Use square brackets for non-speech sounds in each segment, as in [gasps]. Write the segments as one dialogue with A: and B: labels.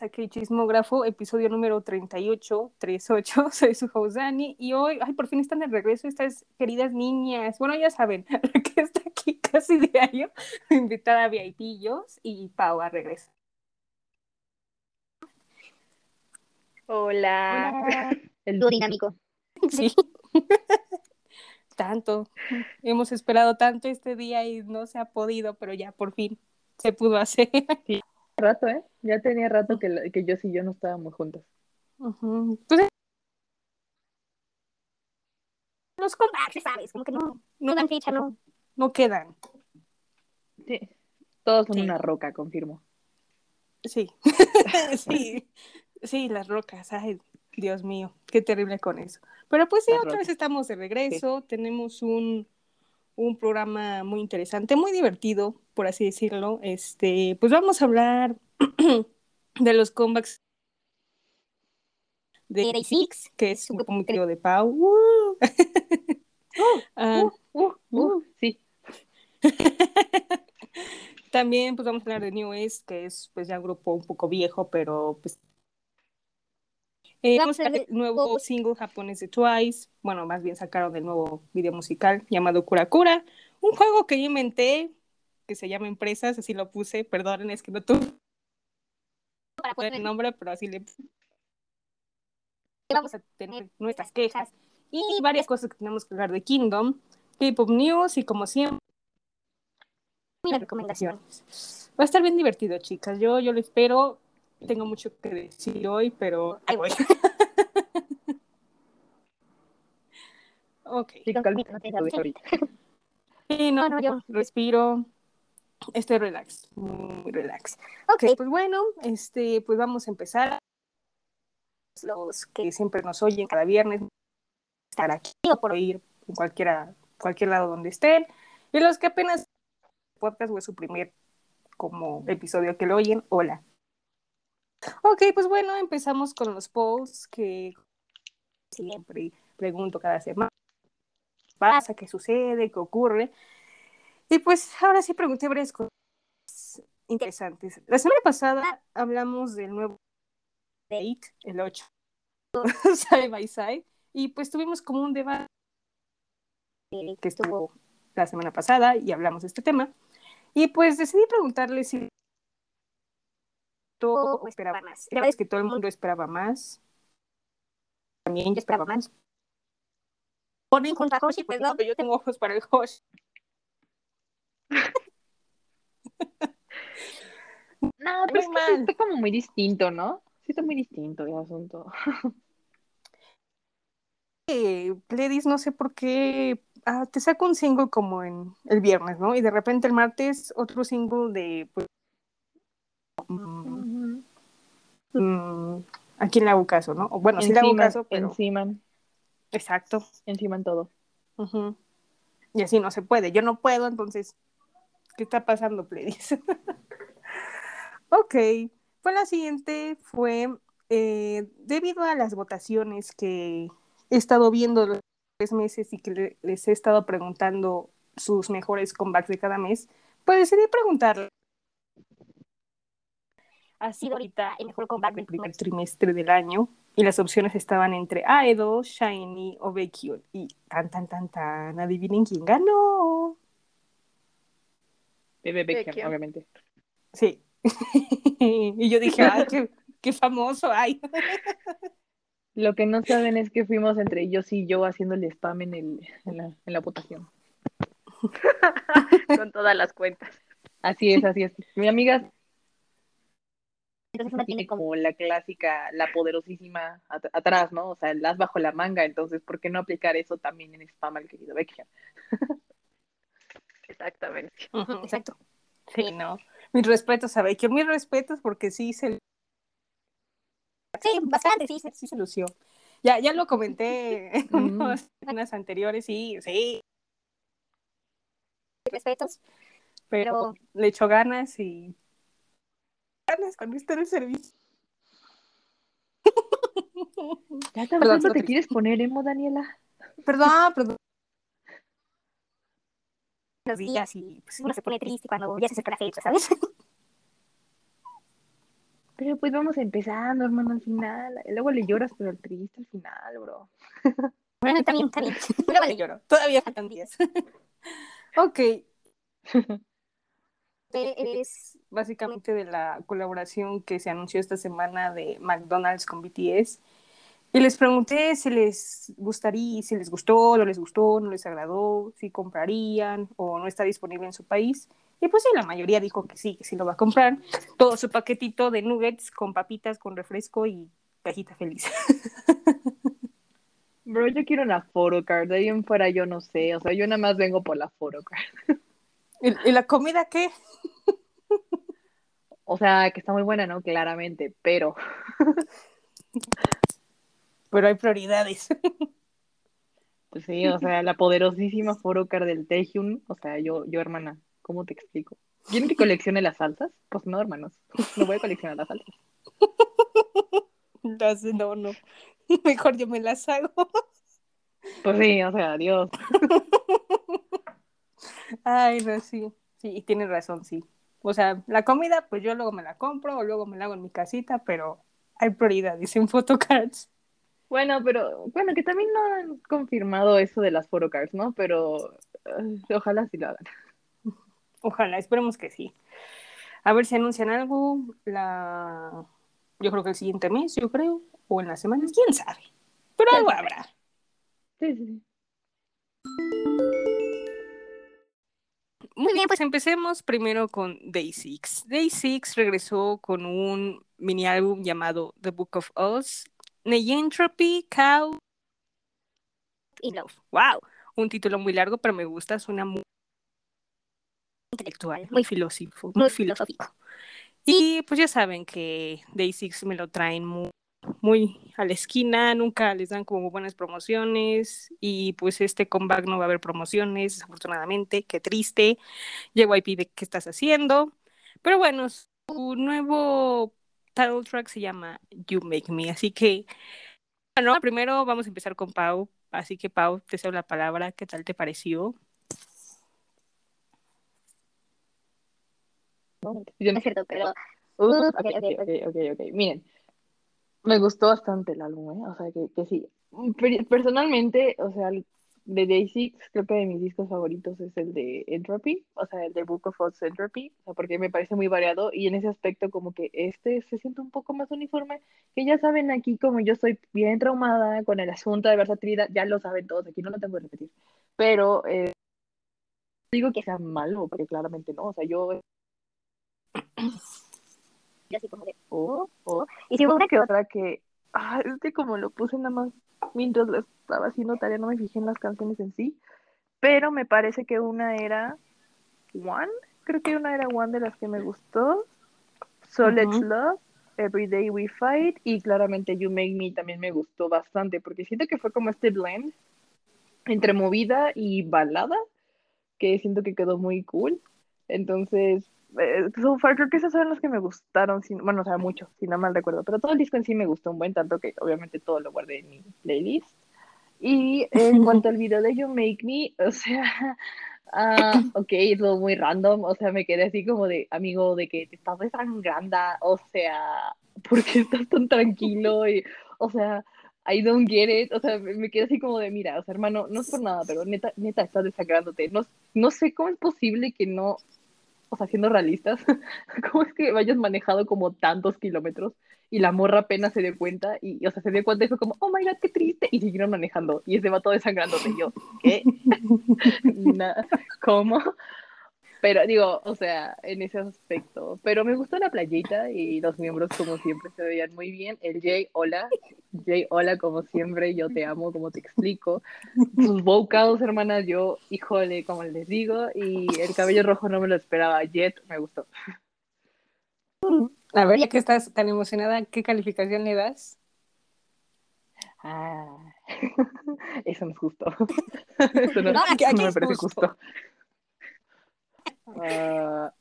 A: bienvenidos a Chismógrafo, episodio número 38, 38. [laughs] Soy su host Dani y hoy, ay, por fin están de regreso estas queridas niñas. Bueno, ya saben, [laughs] que está aquí casi diario, [laughs] invitada a VIPillos y Pau a regreso.
B: Hola. El dúo dinámico.
A: Sí. tanto. Hemos esperado tanto este día y no se ha podido, pero ya por fin se pudo hacer.
B: Sí rato, ¿eh? Ya tenía rato que, que yo y yo no estábamos juntas.
A: Pues, los combates, ¿sabes? Como que no, no dan ficha, no, no quedan.
B: Sí, todos son una roca, confirmo.
A: Sí, [laughs] sí, sí, las rocas, ay, Dios mío, qué terrible con eso. Pero pues sí, otra vez estamos de regreso, tenemos un, un programa muy interesante, muy divertido, por así decirlo. Este, pues vamos a hablar [clears throat] de los comebacks de Six, que es un grupo de Pau. [laughs] Uh.
B: Uh, uh, uh, sí. [laughs]
A: También pues vamos a hablar de New East, que es pues ya un grupo un poco viejo, pero pues eh, vamos a ver el nuevo single japonés de Twice. Bueno, más bien sacaron el nuevo video musical llamado Kura Kura. Un juego que yo inventé, que se llama Empresas, así lo puse. Perdonen, es que no tuve para [laughs] poner el nombre, pero así le vamos a tener nuestras quejas y varias cosas que tenemos que hablar de Kingdom, K-Pop News y como siempre, mis recomendaciones. Va a estar bien divertido, chicas. Yo, yo lo espero tengo mucho que decir hoy, pero ahí voy. ok. Sí, no, no, yo respiro. Estoy relax, muy relax. Ok, pues bueno, este, pues vamos a empezar. Los que siempre nos oyen cada viernes, estar aquí o por ir en cualquiera, cualquier lado donde estén. Y los que apenas podcast o es su primer como episodio que lo oyen, hola. Ok, pues bueno, empezamos con los posts que siempre pregunto cada semana. ¿Qué pasa? ¿Qué sucede? ¿Qué ocurre? Y pues ahora sí pregunté varias cosas interesantes. La semana pasada hablamos del nuevo date, el 8, [laughs] side by side, y pues tuvimos como un debate que estuvo la semana pasada y hablamos de este tema. Y pues decidí preguntarle si o esperaba más. La verdad es que todo el mundo esperaba más. También yo esperaba más. Ponen junto a Hoshi, pues no, pero yo tengo ojos para el Hoshi. [laughs]
B: no, pero es que está como muy distinto, ¿no? Sí está muy distinto el asunto. [laughs]
A: eh, Pledis, no sé por qué ah, te saco un single como en el viernes, ¿no? Y de repente el martes otro single de pues, Mm, ¿a quién le hago caso, no? bueno, sí le hago caso, pero...
B: Encima.
A: Exacto.
B: Encima en todo.
A: Y así no se puede. Yo no puedo, entonces, ¿qué está pasando, Pledis? [laughs] ok. Pues la siguiente fue, eh, debido a las votaciones que he estado viendo los tres meses y que les he estado preguntando sus mejores comebacks de cada mes, pues decidí preguntarle ha sido ahorita el mejor comeback del primer trimestre del año y las opciones estaban entre Aedo, Shiny o Baekhyun y tan tan tan tan adivinen quién ganó.
B: Bebe Baekhyun, obviamente.
A: Sí. [laughs] Y yo dije ay qué, qué famoso ay [laughs]
B: lo que no saben es que fuimos entre ellos y yo haciendo el spam en, el, en, la, en la votación. [laughs] Con todas las cuentas. Así es así es. Mi amiga entonces una tiene como la clásica, la poderosísima atrás, ¿no? O sea, las bajo la manga, entonces, ¿por qué no aplicar eso también en spam al querido Beckham? [laughs]
A: Exactamente. exacto. Sí, no. Mis respetos a Beckham, mis respetos porque sí se... Sí, bastante, sí, sí se lució. Ya, ya lo comenté [laughs] en unas semanas anteriores, sí, sí. Respetos, pero le echó ganas y cuando está en el servicio.
B: Ya perdón, te quieres poner emo, Daniela.
A: Perdón, perdón. Los días y pues, uno se pone triste cuando ya se acerca la fecha, ¿sabes? [laughs]
B: Pero pues vamos empezando, hermano, al final. Luego le lloras, pero el triste al final, bro. [laughs]
A: Bueno, está bien. [laughs] Luego le lloro. Todavía faltan días. ok. Es básicamente de la colaboración que se anunció esta semana de McDonald's con BTS. Y les pregunté si les gustaría, si les gustó, no les gustó, no les agradó, si comprarían o no está disponible en su país. Y pues sí, la mayoría dijo que sí, que sí lo va a comprar. Todo su paquetito de nuggets con papitas, con refresco y cajita feliz.
B: Bro, yo quiero una photocard. De ahí en fuera yo no sé. O sea, yo nada más vengo por la photocard. [laughs]
A: ¿Y, la comida qué? [laughs]
B: O sea, que está muy buena, ¿no? Claramente, pero. [laughs]
A: pero hay prioridades. [laughs]
B: Pues sí, o sea, la poderosísima photocard del Taehyung. O sea, yo, yo, hermana, ¿cómo te explico? ¿Quieren que coleccione las salsas? Pues no, hermanos. No voy a coleccionar las salsas.
A: No, no. Mejor yo me las hago.
B: Pues sí, o sea, adiós.
A: Ay, no, sí. Sí, tienes razón, sí. O sea, la comida, pues yo luego me la compro o luego me la hago en mi casita, pero hay prioridades en photocards.
B: Bueno, pero, bueno, que también no han confirmado eso de las photocards, ¿no? Pero ojalá sí lo hagan.
A: Ojalá, esperemos que sí. A ver si anuncian algo la yo creo que el siguiente mes, yo creo, o en las semanas, quién sabe. Pero algo habrá. Sí, sí. Muy bien, pues empecemos primero con Day 6. Day 6 regresó con un mini álbum llamado The Book of Us, Neyentropy, Cow y Love. ¡Wow! Un título muy largo, pero me gusta, suena muy intelectual, muy filosófico, muy filosófico. Y pues ya saben que Day Six me lo traen muy, muy a la esquina, nunca les dan como buenas promociones y pues este comeback no va a haber promociones, desafortunadamente, qué triste. Llego y pide qué estás haciendo. Pero bueno, su nuevo title track se llama You Make Me, así que bueno, primero vamos a empezar con Pau, así que Pau, te cedo la palabra, ¿qué tal te pareció?
B: Yo no es cierto, pero... Uh, ok, ok, ok, ok, Miren, me gustó bastante el álbum, ¿eh? O sea, que, que sí. Personalmente, o sea, de Day Six, creo que de mis discos favoritos es el de Entropy, o sea, el de Book of Us Entropy, o sea, porque me parece muy variado y en ese aspecto como que este se siente un poco más uniforme, que ya saben aquí como yo soy bien traumada con el asunto de versatilidad, ya lo saben todos, aquí no lo tengo que repetir, pero eh, digo que sea malo, porque claramente no, o sea, yo y así como de, oh, oh. Y si una que otra que, ah, es que como lo puse nada más mientras lo estaba haciendo tarea, no me fijé en las canciones en sí, pero me parece que una era One, creo que una era One de las que me gustó, So Let's Love, Every Day We Fight, y claramente You Make Me también me gustó bastante, porque siento que fue como este blend entre movida y balada, que siento que quedó muy cool. Entonces, eh, so far creo que esas son las que me gustaron, bueno, o sea, mucho, si no mal recuerdo, pero todo el disco en sí me gustó un buen, tanto que obviamente todo lo guardé en mi playlist. Y en [laughs] cuanto al video de You Make Me, o sea, uh, [laughs] ok, es muy random, o sea, me quedé así como de, amigo, de que te estás desangrando, o sea, [laughs] ¿por qué estás tan tranquilo? Y, o sea, I don't get it, o sea, me quedé así como de, mira, o sea, hermano, no es por nada, pero neta, neta, estás desangrándote, no, no sé cómo es posible que no o sea, siendo realistas, [laughs] ¿cómo es que vayas manejado como tantos kilómetros y la morra apenas se dio cuenta y, o sea, se dio cuenta y fue como, oh my god, qué triste, y siguieron manejando y ese va todo desangrándote y yo, ¿qué? [laughs] ¿Cómo? Pero digo, o sea, en ese aspecto. Pero me gustó la playita y los miembros, como siempre, se veían muy bien. El Jay, hola. Jay, hola, como siempre. Yo te amo, como te explico. Sus vocals, hermanas, yo, híjole, como les digo. Y el cabello rojo no me lo esperaba. Jet, me gustó.
A: A ver, ya que estás tan emocionada, ¿qué calificación le das?
B: Ah, [laughs] eso no es justo. [laughs] eso no, [laughs] me parece justo. Ah,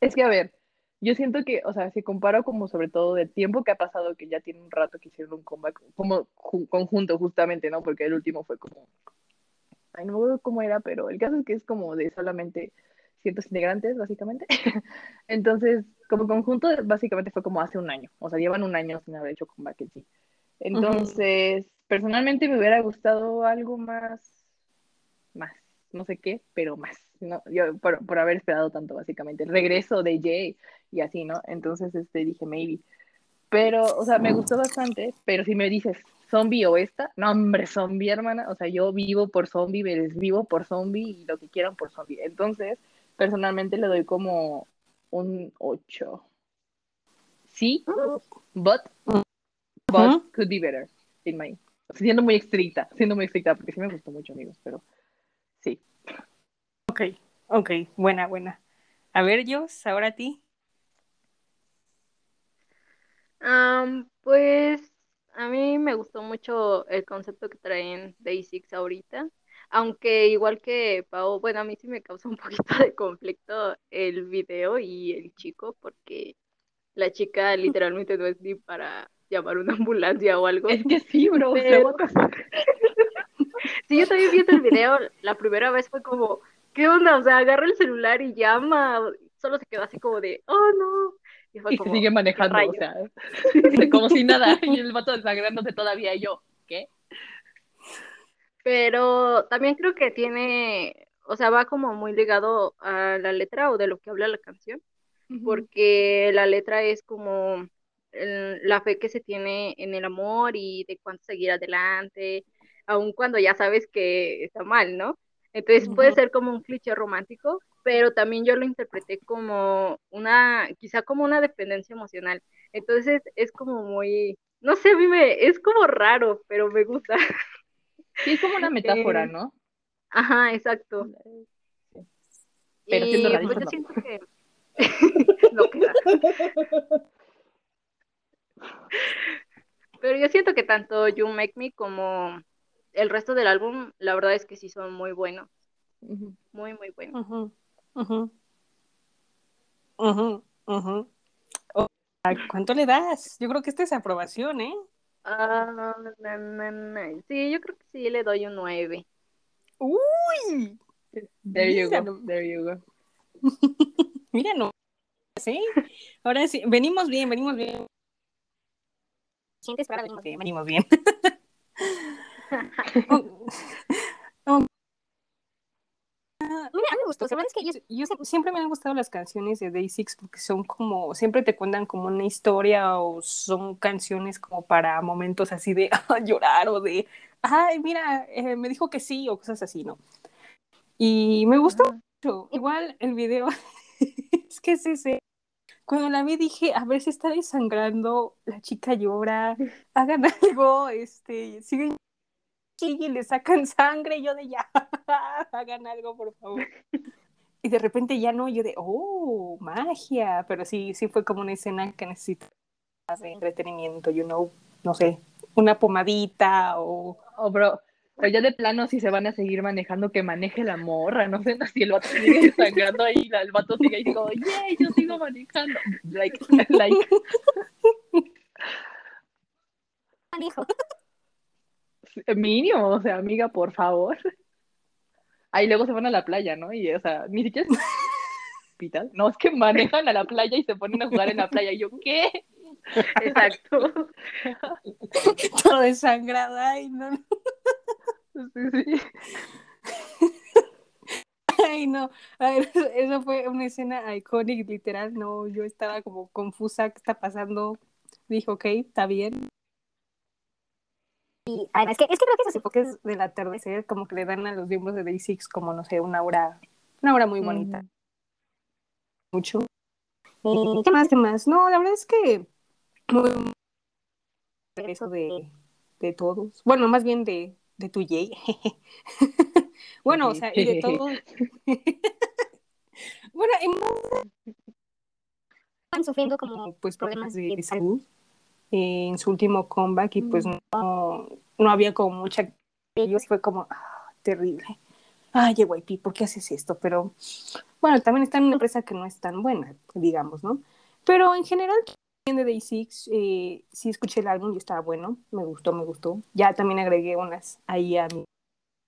B: es que, a ver, yo siento que, o sea, si comparo como sobre todo del tiempo que ha pasado, que ya tiene un rato que hicieron un comeback, como conjunto justamente, ¿no? Porque el último fue como, ay, no me acuerdo cómo era, pero el caso es que es como de solamente ciertos integrantes, básicamente. [laughs] Entonces, como conjunto, básicamente fue como hace un año. O sea, llevan un año sin haber hecho comeback en sí. Entonces, personalmente me hubiera gustado algo más, más, no sé qué, pero más. ¿no? Yo, por, por haber esperado tanto, básicamente. El regreso de Jay y así, ¿no? Entonces, este, dije, maybe. Pero, o sea, me gustó bastante, pero si me dices zombie o esta, no, hombre, zombie, hermana. O sea, yo vivo por zombie, les vivo por zombie y lo que quieran por zombie. Entonces, personalmente le doy como un 8. Sí, but, but could be better, in my. Siendo muy estricta, siendo muy estricta, porque sí me gustó mucho, amigos, pero sí.
A: Ok, ok, buena, buena. A ver, Jos, ahora a ti.
C: pues a mí me gustó mucho el concepto que traen Day Six ahorita, aunque igual que Pau, bueno, a mí sí me causa un poquito de conflicto el video y el chico, porque la chica literalmente no es ni para llamar una ambulancia o algo.
B: Es que sí, bro. [laughs]
C: sí, yo también viendo el video, la primera vez fue como, ¿qué onda? O sea, agarra el celular y llama, solo se quedó así como de, oh no.
B: Y, se sigue manejando, o sea, [laughs] [laughs] como si nada, y el vato desangrándose todavía, y yo, ¿qué?
C: Pero también creo que tiene, o sea, va como muy ligado a la letra o de lo que habla la canción, porque la letra es como la fe que se tiene en el amor y de cuánto seguir adelante, aun cuando ya sabes que está mal, ¿no? Entonces puede ser como un cliché romántico, pero también yo lo interpreté como una, quizá como una dependencia emocional. Entonces es como muy, no sé, a mí me, es como raro, pero me gusta. [laughs]
B: Sí, es como una metáfora, eh, ¿no?
C: Ajá, exacto.
B: Pero
C: y, pues yo siento que [laughs] no queda. Pero yo siento que tanto You Make Me como el resto del álbum, la verdad es que sí son muy buenos. Muy, muy buenos.
A: ¿Cuánto le das? Yo creo que esta es aprobación, ¿eh?
C: Ah, Sí, yo creo que sí le doy un 9.
A: ¡Uy!
B: There you go. There you go. [laughs]
A: Mira, no. Sí. Ahora sí, venimos bien, venimos bien. Sientes para venimos bien, venimos [laughs] bien. Mira, a mí me gustó. La verdad es que yo, siempre me han gustado las canciones de Day Six porque son como, siempre te cuentan como una historia o son canciones como para momentos así de [laughs] llorar o de, ay, mira, eh, me dijo que sí o cosas así, ¿no? Y me gustó mucho. Igual el video, [laughs] es que sí, sí. Cuando la vi dije, a ver, si está desangrando, la chica llora, [laughs] hagan algo, este, siguen y le sacan [laughs] sangre, y yo de ya, [laughs] hagan algo, por favor. Y de repente ya no, yo de, oh, magia, pero sí, sí fue como una escena que necesita más de entretenimiento, you know, no sé, una pomadita o...
B: Oh, bro, pero ya de plano si se van a seguir manejando, que maneje la morra, no sé [laughs] si el vato sigue sangrando ahí, el vato sigue ahí como, yeah, yo sigo manejando. Like, like. Mínimo, o sea, amiga, por favor. Ahí luego se van a la playa, ¿no? Y, o sea, ni siquiera es hospital. No, es que manejan a la playa y se ponen a jugar en la playa. Y yo, ¿qué?
C: Exacto. [laughs]
A: Todo desangrado, ay, no. Sí, sí. Ay, no. A ver, [laughs] eso fue una escena icónica, literal. No, yo estaba como confusa. ¿Qué está pasando? Dijo, ok, está bien. Y es que, es que creo que esos enfoques del atardecer como que le dan a los miembros de Day Six como, no sé, una hora, una hora muy bonita. Mucho. ¿Y qué más, qué más? No, la verdad es que muy eso de, de todos. Bueno, más bien de, de tu Jay. [laughs] bueno, o sea, y de todos. [laughs] bueno, están sufriendo como pues problemas de salud en su último comeback y pues no, no había como mucha ellos fue como ah, terrible. Ay YP ¿por qué haces esto? pero bueno también está en una empresa que no es tan buena digamos ¿no? pero en general de Day Six eh, sí escuché el álbum y estaba bueno me gustó me gustó. Ya también agregué unas ahí a mí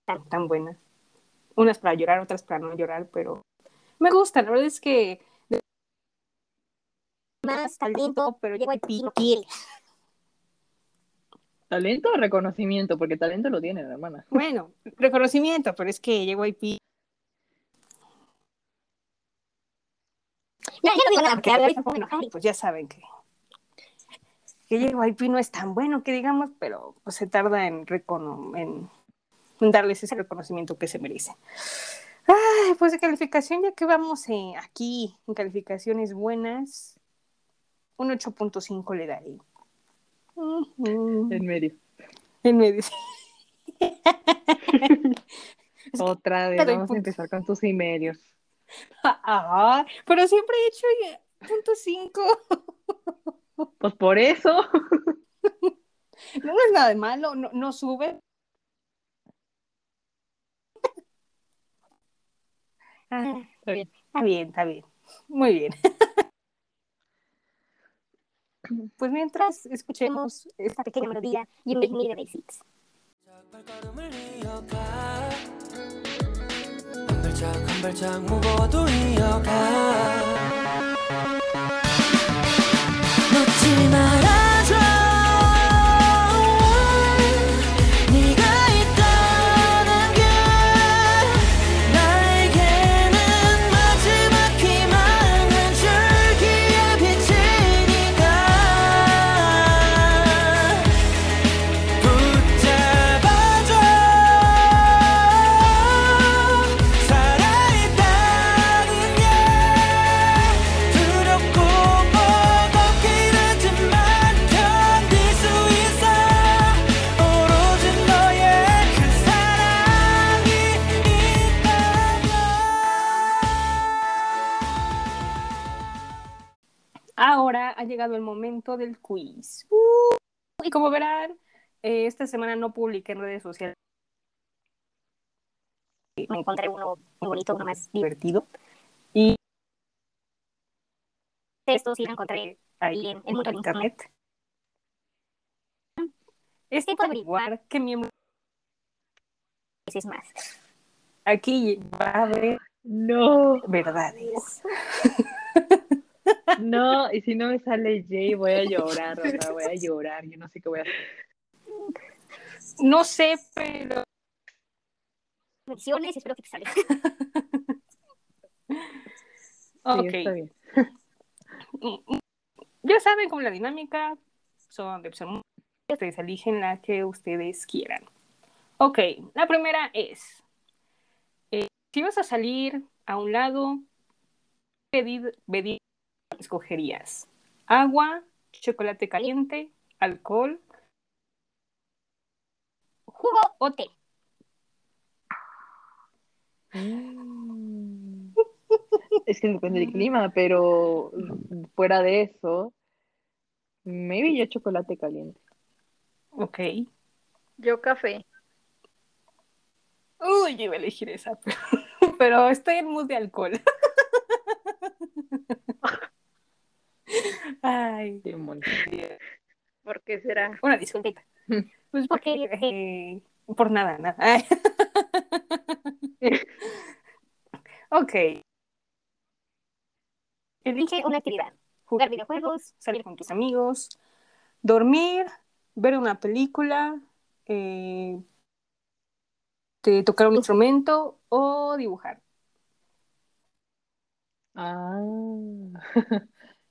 A: tan, tan buenas. Unas para llorar otras para no llorar pero Me gusta, la verdad es que más talento, pero JYP no quiere.
B: ¿Talento o reconocimiento? Porque talento lo tiene, hermana. [laughs]
A: Bueno, reconocimiento, pero es que JYP. Ya, ya no digo nada, porque ahorita me puedo enojar y pues ya saben que que JYP no es tan bueno que digamos, pero pues se tarda en, en, en darles ese reconocimiento que se merecen. Ay, pues de calificación, ya que vamos eh, aquí en calificaciones buenas, un 8.5 le daré.
B: En medio.
A: En medio. [laughs]
B: Otra vez, vamos a empezar con tus y medios.
A: Ah, pero siempre he hecho punto 5. [laughs]
B: Pues por eso.
A: No, es nada de malo, no, no sube. Ah, está bien. Está bien, está bien. Muy bien Pues mientras escuchemos esta pequeña melodía y Make Me the Basics. 놓지 말 Ha llegado el momento del quiz. Uh, y como verán, eh, esta semana no publiqué en redes sociales. Me encontré uno muy bonito, uno más divertido. Y esto sí lo encontré ahí en el mundo de internet. Este puede averiguar qué miembro es más. Aquí va a haber
B: No,
A: verdades. [laughs]
B: no, y si no me sale Jay, voy a llorar, o sea, voy a [laughs] llorar, yo no sé qué voy a hacer.
A: No sé, pero. Menciones, espero que te salga.
B: Sí,
A: ok.
B: está bien.
A: Ya saben cómo la dinámica son de opción. Ustedes eligen la que ustedes quieran. Ok, la primera es: eh, si vas a salir a un lado, ¿qué bebida escogerías? ¿Agua, chocolate caliente, alcohol, jugo o té?
B: Mm. Es que depende del clima, pero fuera de eso, maybe yo chocolate caliente.
A: Ok.
C: Yo café.
A: Uy, yo iba a elegir esa, pero, [laughs] pero estoy en mood de alcohol. [laughs] [laughs] Ay,
B: Qué mono.
C: ¿Por qué será?
A: una disculpita. [laughs] Pues porque, eh, por nada, nada. Ay. [laughs] ok. Elige una actividad. Jugar videojuegos, salir con tus amigos, dormir, ver una película, eh, te- tocar un instrumento o dibujar.
B: Ah,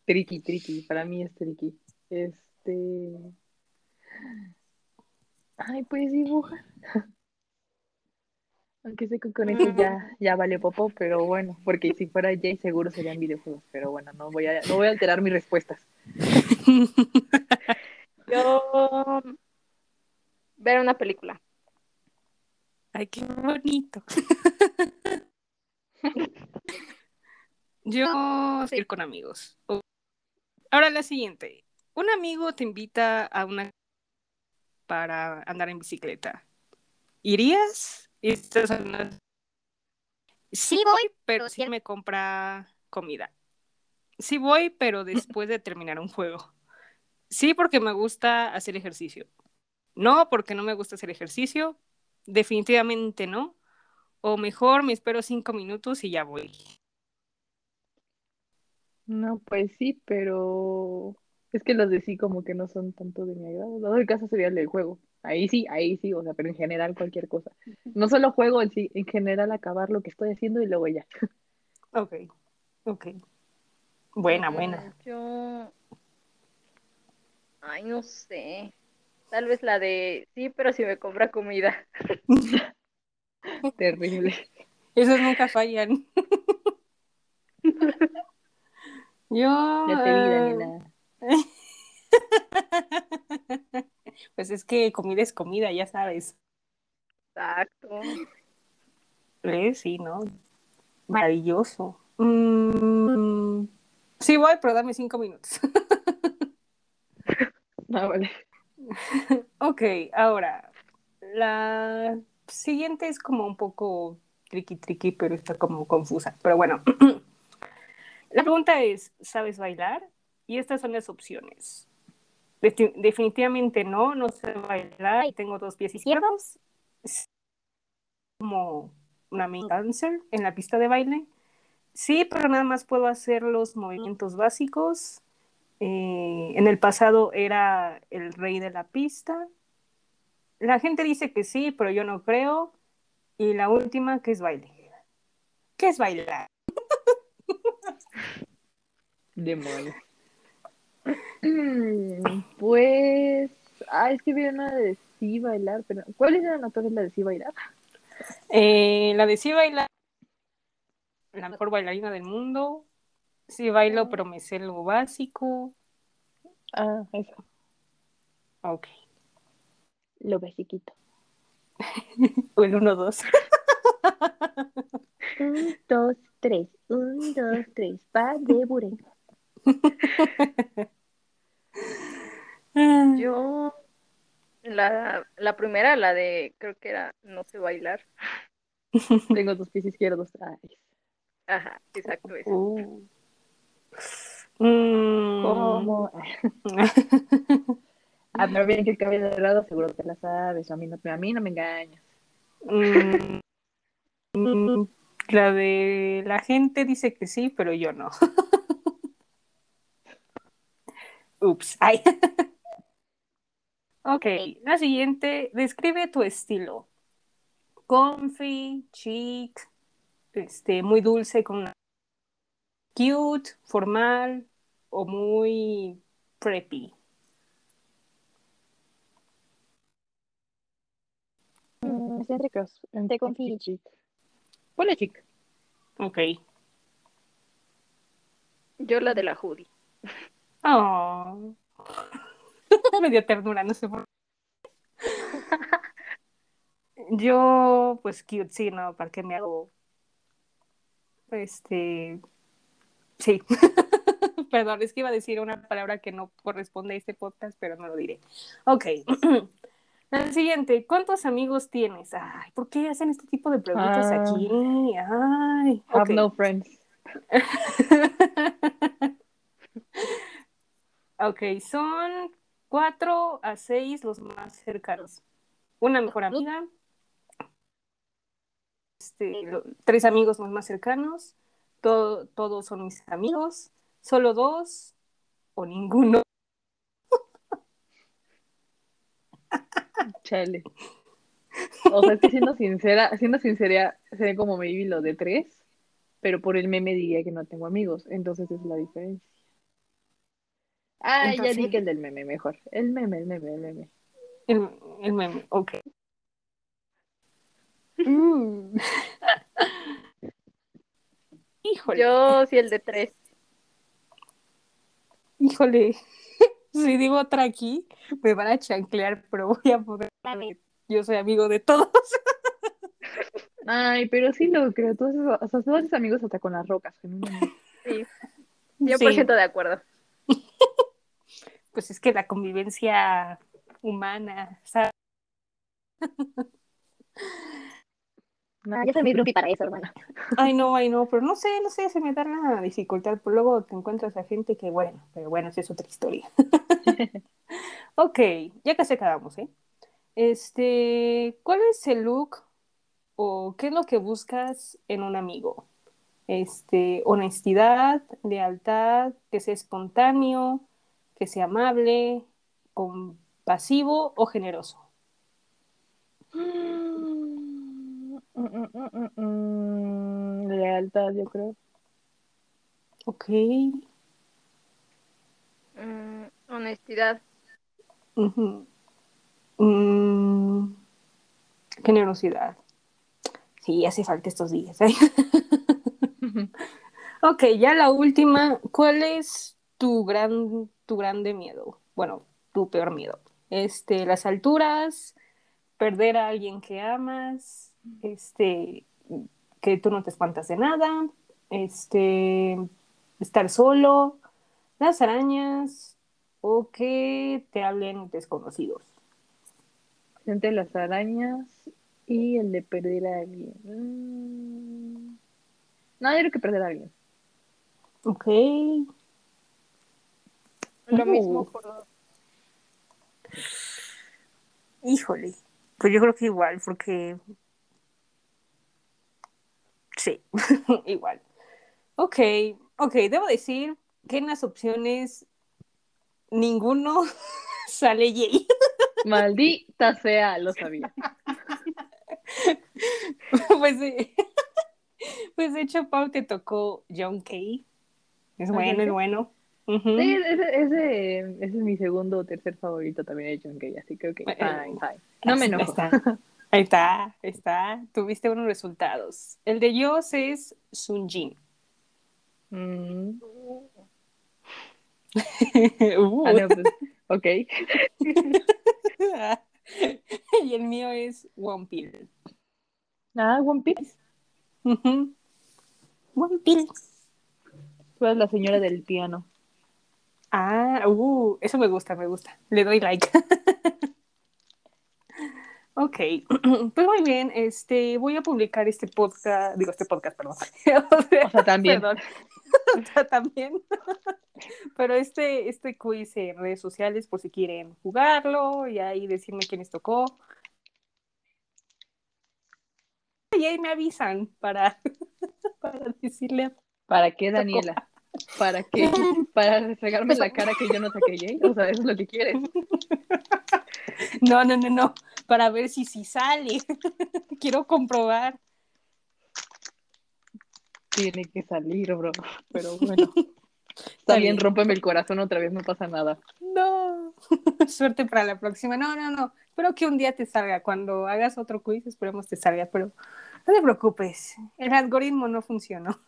B: tricky, tricky, para mí es tricky. Este. Ay, pues dibujar. [laughs] Aunque sé que con eso ya, ya vale popo, pero bueno, porque si fuera Jay seguro serían videojuegos, pero bueno, no voy a, no voy a alterar mis respuestas. [laughs]
C: Yo ver una película.
A: Ay, qué bonito. [laughs] Yo ir con amigos. O- Ahora la siguiente. Un amigo te invita a una para andar en bicicleta. ¿Irías? Estás hablando- Sí voy, pero si él me compra comida. Sí voy, pero después de terminar un juego. Sí, porque me gusta hacer ejercicio. No, porque no me gusta hacer ejercicio. Definitivamente no. O mejor me espero cinco minutos y ya voy.
B: No, pues sí, pero es que los de sí como que no son tanto de mi agrado. Todo el caso sería el del juego. Ahí sí, ahí sí, o sea, pero en general cualquier cosa. No solo juego en sí, en general acabar lo que estoy haciendo y luego ya. [laughs]
A: Ok, ok. Buena, buena.
C: Yo. Ay, no sé. Tal vez la de sí, pero si me compra comida. [laughs]
B: Terrible. [laughs]
A: Esos nunca fallan. Yo.
B: Te vi,
A: eh,
B: Daniela.
A: Pues es que comida es comida, ya sabes.
C: Exacto.
A: Eh, Sí, ¿no? Maravilloso. Mm, sí, voy, pero dame cinco minutos. [laughs]
B: Ah, vale. [laughs]
A: Ok, ahora, la siguiente es como un poco tricky, tricky, pero está como confusa. Pero bueno, [clears throat] la pregunta es, ¿sabes bailar? Y estas son las opciones. Definitivamente no, no sé bailar y tengo dos pies izquierdos. Como una main dancer en la pista de baile. Sí, pero nada más puedo hacer los movimientos básicos. Eh, en el pasado era el rey de la pista. La gente dice que sí, pero yo no creo. Y la última, que es baile. ¿Qué es bailar?
B: Demonios. [clears throat] Pues, ah, es que vi una de sí bailar, pero ¿cuáles eran las la de sí bailar?
A: Eh, la de sí bailar, la mejor bailarina del mundo. Sí bailo, pero me sé lo básico.
B: Ah, eso,
A: Ok.
B: lo basiquito. [laughs]
A: O el 1, 2. [laughs]
B: Tres, un, dos, tres, pa de buré.
C: Yo. La, la primera, la de. Creo que era no sé bailar. [laughs]
B: Tengo dos pies izquierdos. Ay,
C: Ajá, exacto eso.
A: Uh. Mm.
B: ¿Cómo? [laughs] A ver, bien que el cabello de lado, seguro te la sabes. A mí no, a mí no me engañas.
A: Mm, mm, La de la gente dice que sí, pero yo no. [laughs] Ups. Ay. [laughs] Ok, la siguiente. Describe tu estilo. Comfy, chic, este, muy dulce con una- cute, formal o muy preppy.
B: Mm, entre, entre confi y chic. Ponle chic.
A: Ok.
C: Yo la de la hoodie.
A: Oh. [laughs] Me dio ternura, no sé por Yo, pues cute, sí, no, ¿para qué me hago? Este, sí. [laughs] Perdón, es que iba a decir una palabra que no corresponde a este podcast, pero no lo diré. Ok. [clears throat] La siguiente, ¿cuántos amigos tienes? Ay, ¿por qué hacen este tipo de preguntas
B: Ah.
A: aquí? Ay,
B: Have
A: ok.
B: no friends. [laughs]
A: Ok, son cuatro a seis los más cercanos. Una mejor amiga, este, lo- tres amigos los más cercanos, todo- todos son mis amigos, solo dos o ninguno. [laughs]
B: Chale. O sea, es que siendo sincera, siendo sincera, sería como maybe lo de tres, pero por el meme diría que no tengo amigos, entonces es la diferencia. Ah, ya
A: Entonces-
B: dije el del meme mejor. El meme, el meme, el meme.
A: El, el meme, ok. Mm. [laughs] Híjole,
C: Yo sí el de tres.
A: híjole. Si digo otra aquí, me van a chanclear, pero voy a poder. Yo soy amigo de todos.
B: Ay, pero sí lo creo. Todos o sea, todos esos amigos hasta con las rocas.
C: Sí, 100% de acuerdo.
A: Pues es que la convivencia humana, ¿sabes?
B: No, yo soy muy grupi para eso, hermano.
A: Ay, no, ay, no, pero no sé, no sé, se me da la dificultad. Pero luego te encuentras a gente que, bueno, pero bueno, esa es otra historia. [laughs] ok, ya casi acabamos, ¿eh? Este, ¿cuál es el look o qué es lo que buscas en un amigo? este, honestidad, lealtad, que sea espontáneo, que sea amable, compasivo o generoso.
B: Mm, mm, mm, lealtad, yo creo.
A: Ok.
C: honestidad.
A: generosidad. Sí, hace falta estos días. ¿eh? [laughs] ok, ya la última. ¿Cuál es tu gran, tu grande miedo? Bueno, tu peor miedo. Este, las alturas, perder a alguien que amas, este, que tú no te espantas de nada, este, estar solo, las arañas o que te hablen desconocidos.
B: Entre las arañas y el de perder a alguien. Mm. No, yo creo que perder a alguien.
A: Ok.
C: Lo mismo por...
A: Híjole, pues yo creo que igual, porque... Sí, [laughs] igual. Ok, ok, debo decir que en las opciones ninguno [laughs] sale Jay.
B: Maldita sea, lo sabía. [laughs]
A: pues sí. Pues de hecho, Pau te tocó John Kay. Es bueno, es bueno.
B: Sí, ese, ese, es mi segundo o tercer favorito también de John Kay, así que No me enojo.
A: Ahí está, ahí está. Tuviste unos resultados. El de Yos es Sun Jin. Mm. [laughs]
B: uh. ah, no, pues, ok. [laughs]
A: y el mío es One Pill.
B: Ah, One Piece.
A: One Piece.
B: Tú eres la señora del piano.
A: Ah, uh, eso me gusta, me gusta. Le doy like. [laughs] ok, [clears throat] pues muy bien, este, voy a publicar este podcast, digo este podcast, perdón. [laughs]
B: o sea, también. [laughs]
A: también. [laughs] Pero este, este quiz en redes sociales por si quieren jugarlo y ahí decirme quiénes tocó. Y ahí me avisan para, para decirle.
B: ¿Para qué, Daniela? ¿Para qué? [laughs] ¿Para regarme la cara que yo no saqué? O sea, eso es lo que quieres. [laughs]
A: No, no, no, no. Para ver si sí si sale. [laughs] Quiero comprobar.
B: Tiene que salir, bro. Pero bueno. Está bien, rómpeme el corazón otra vez, no pasa nada.
A: No. Suerte para la próxima. No, no, no. Espero que un día te salga. Cuando hagas otro quiz, esperemos te salga. Pero no te preocupes. El algoritmo no funcionó.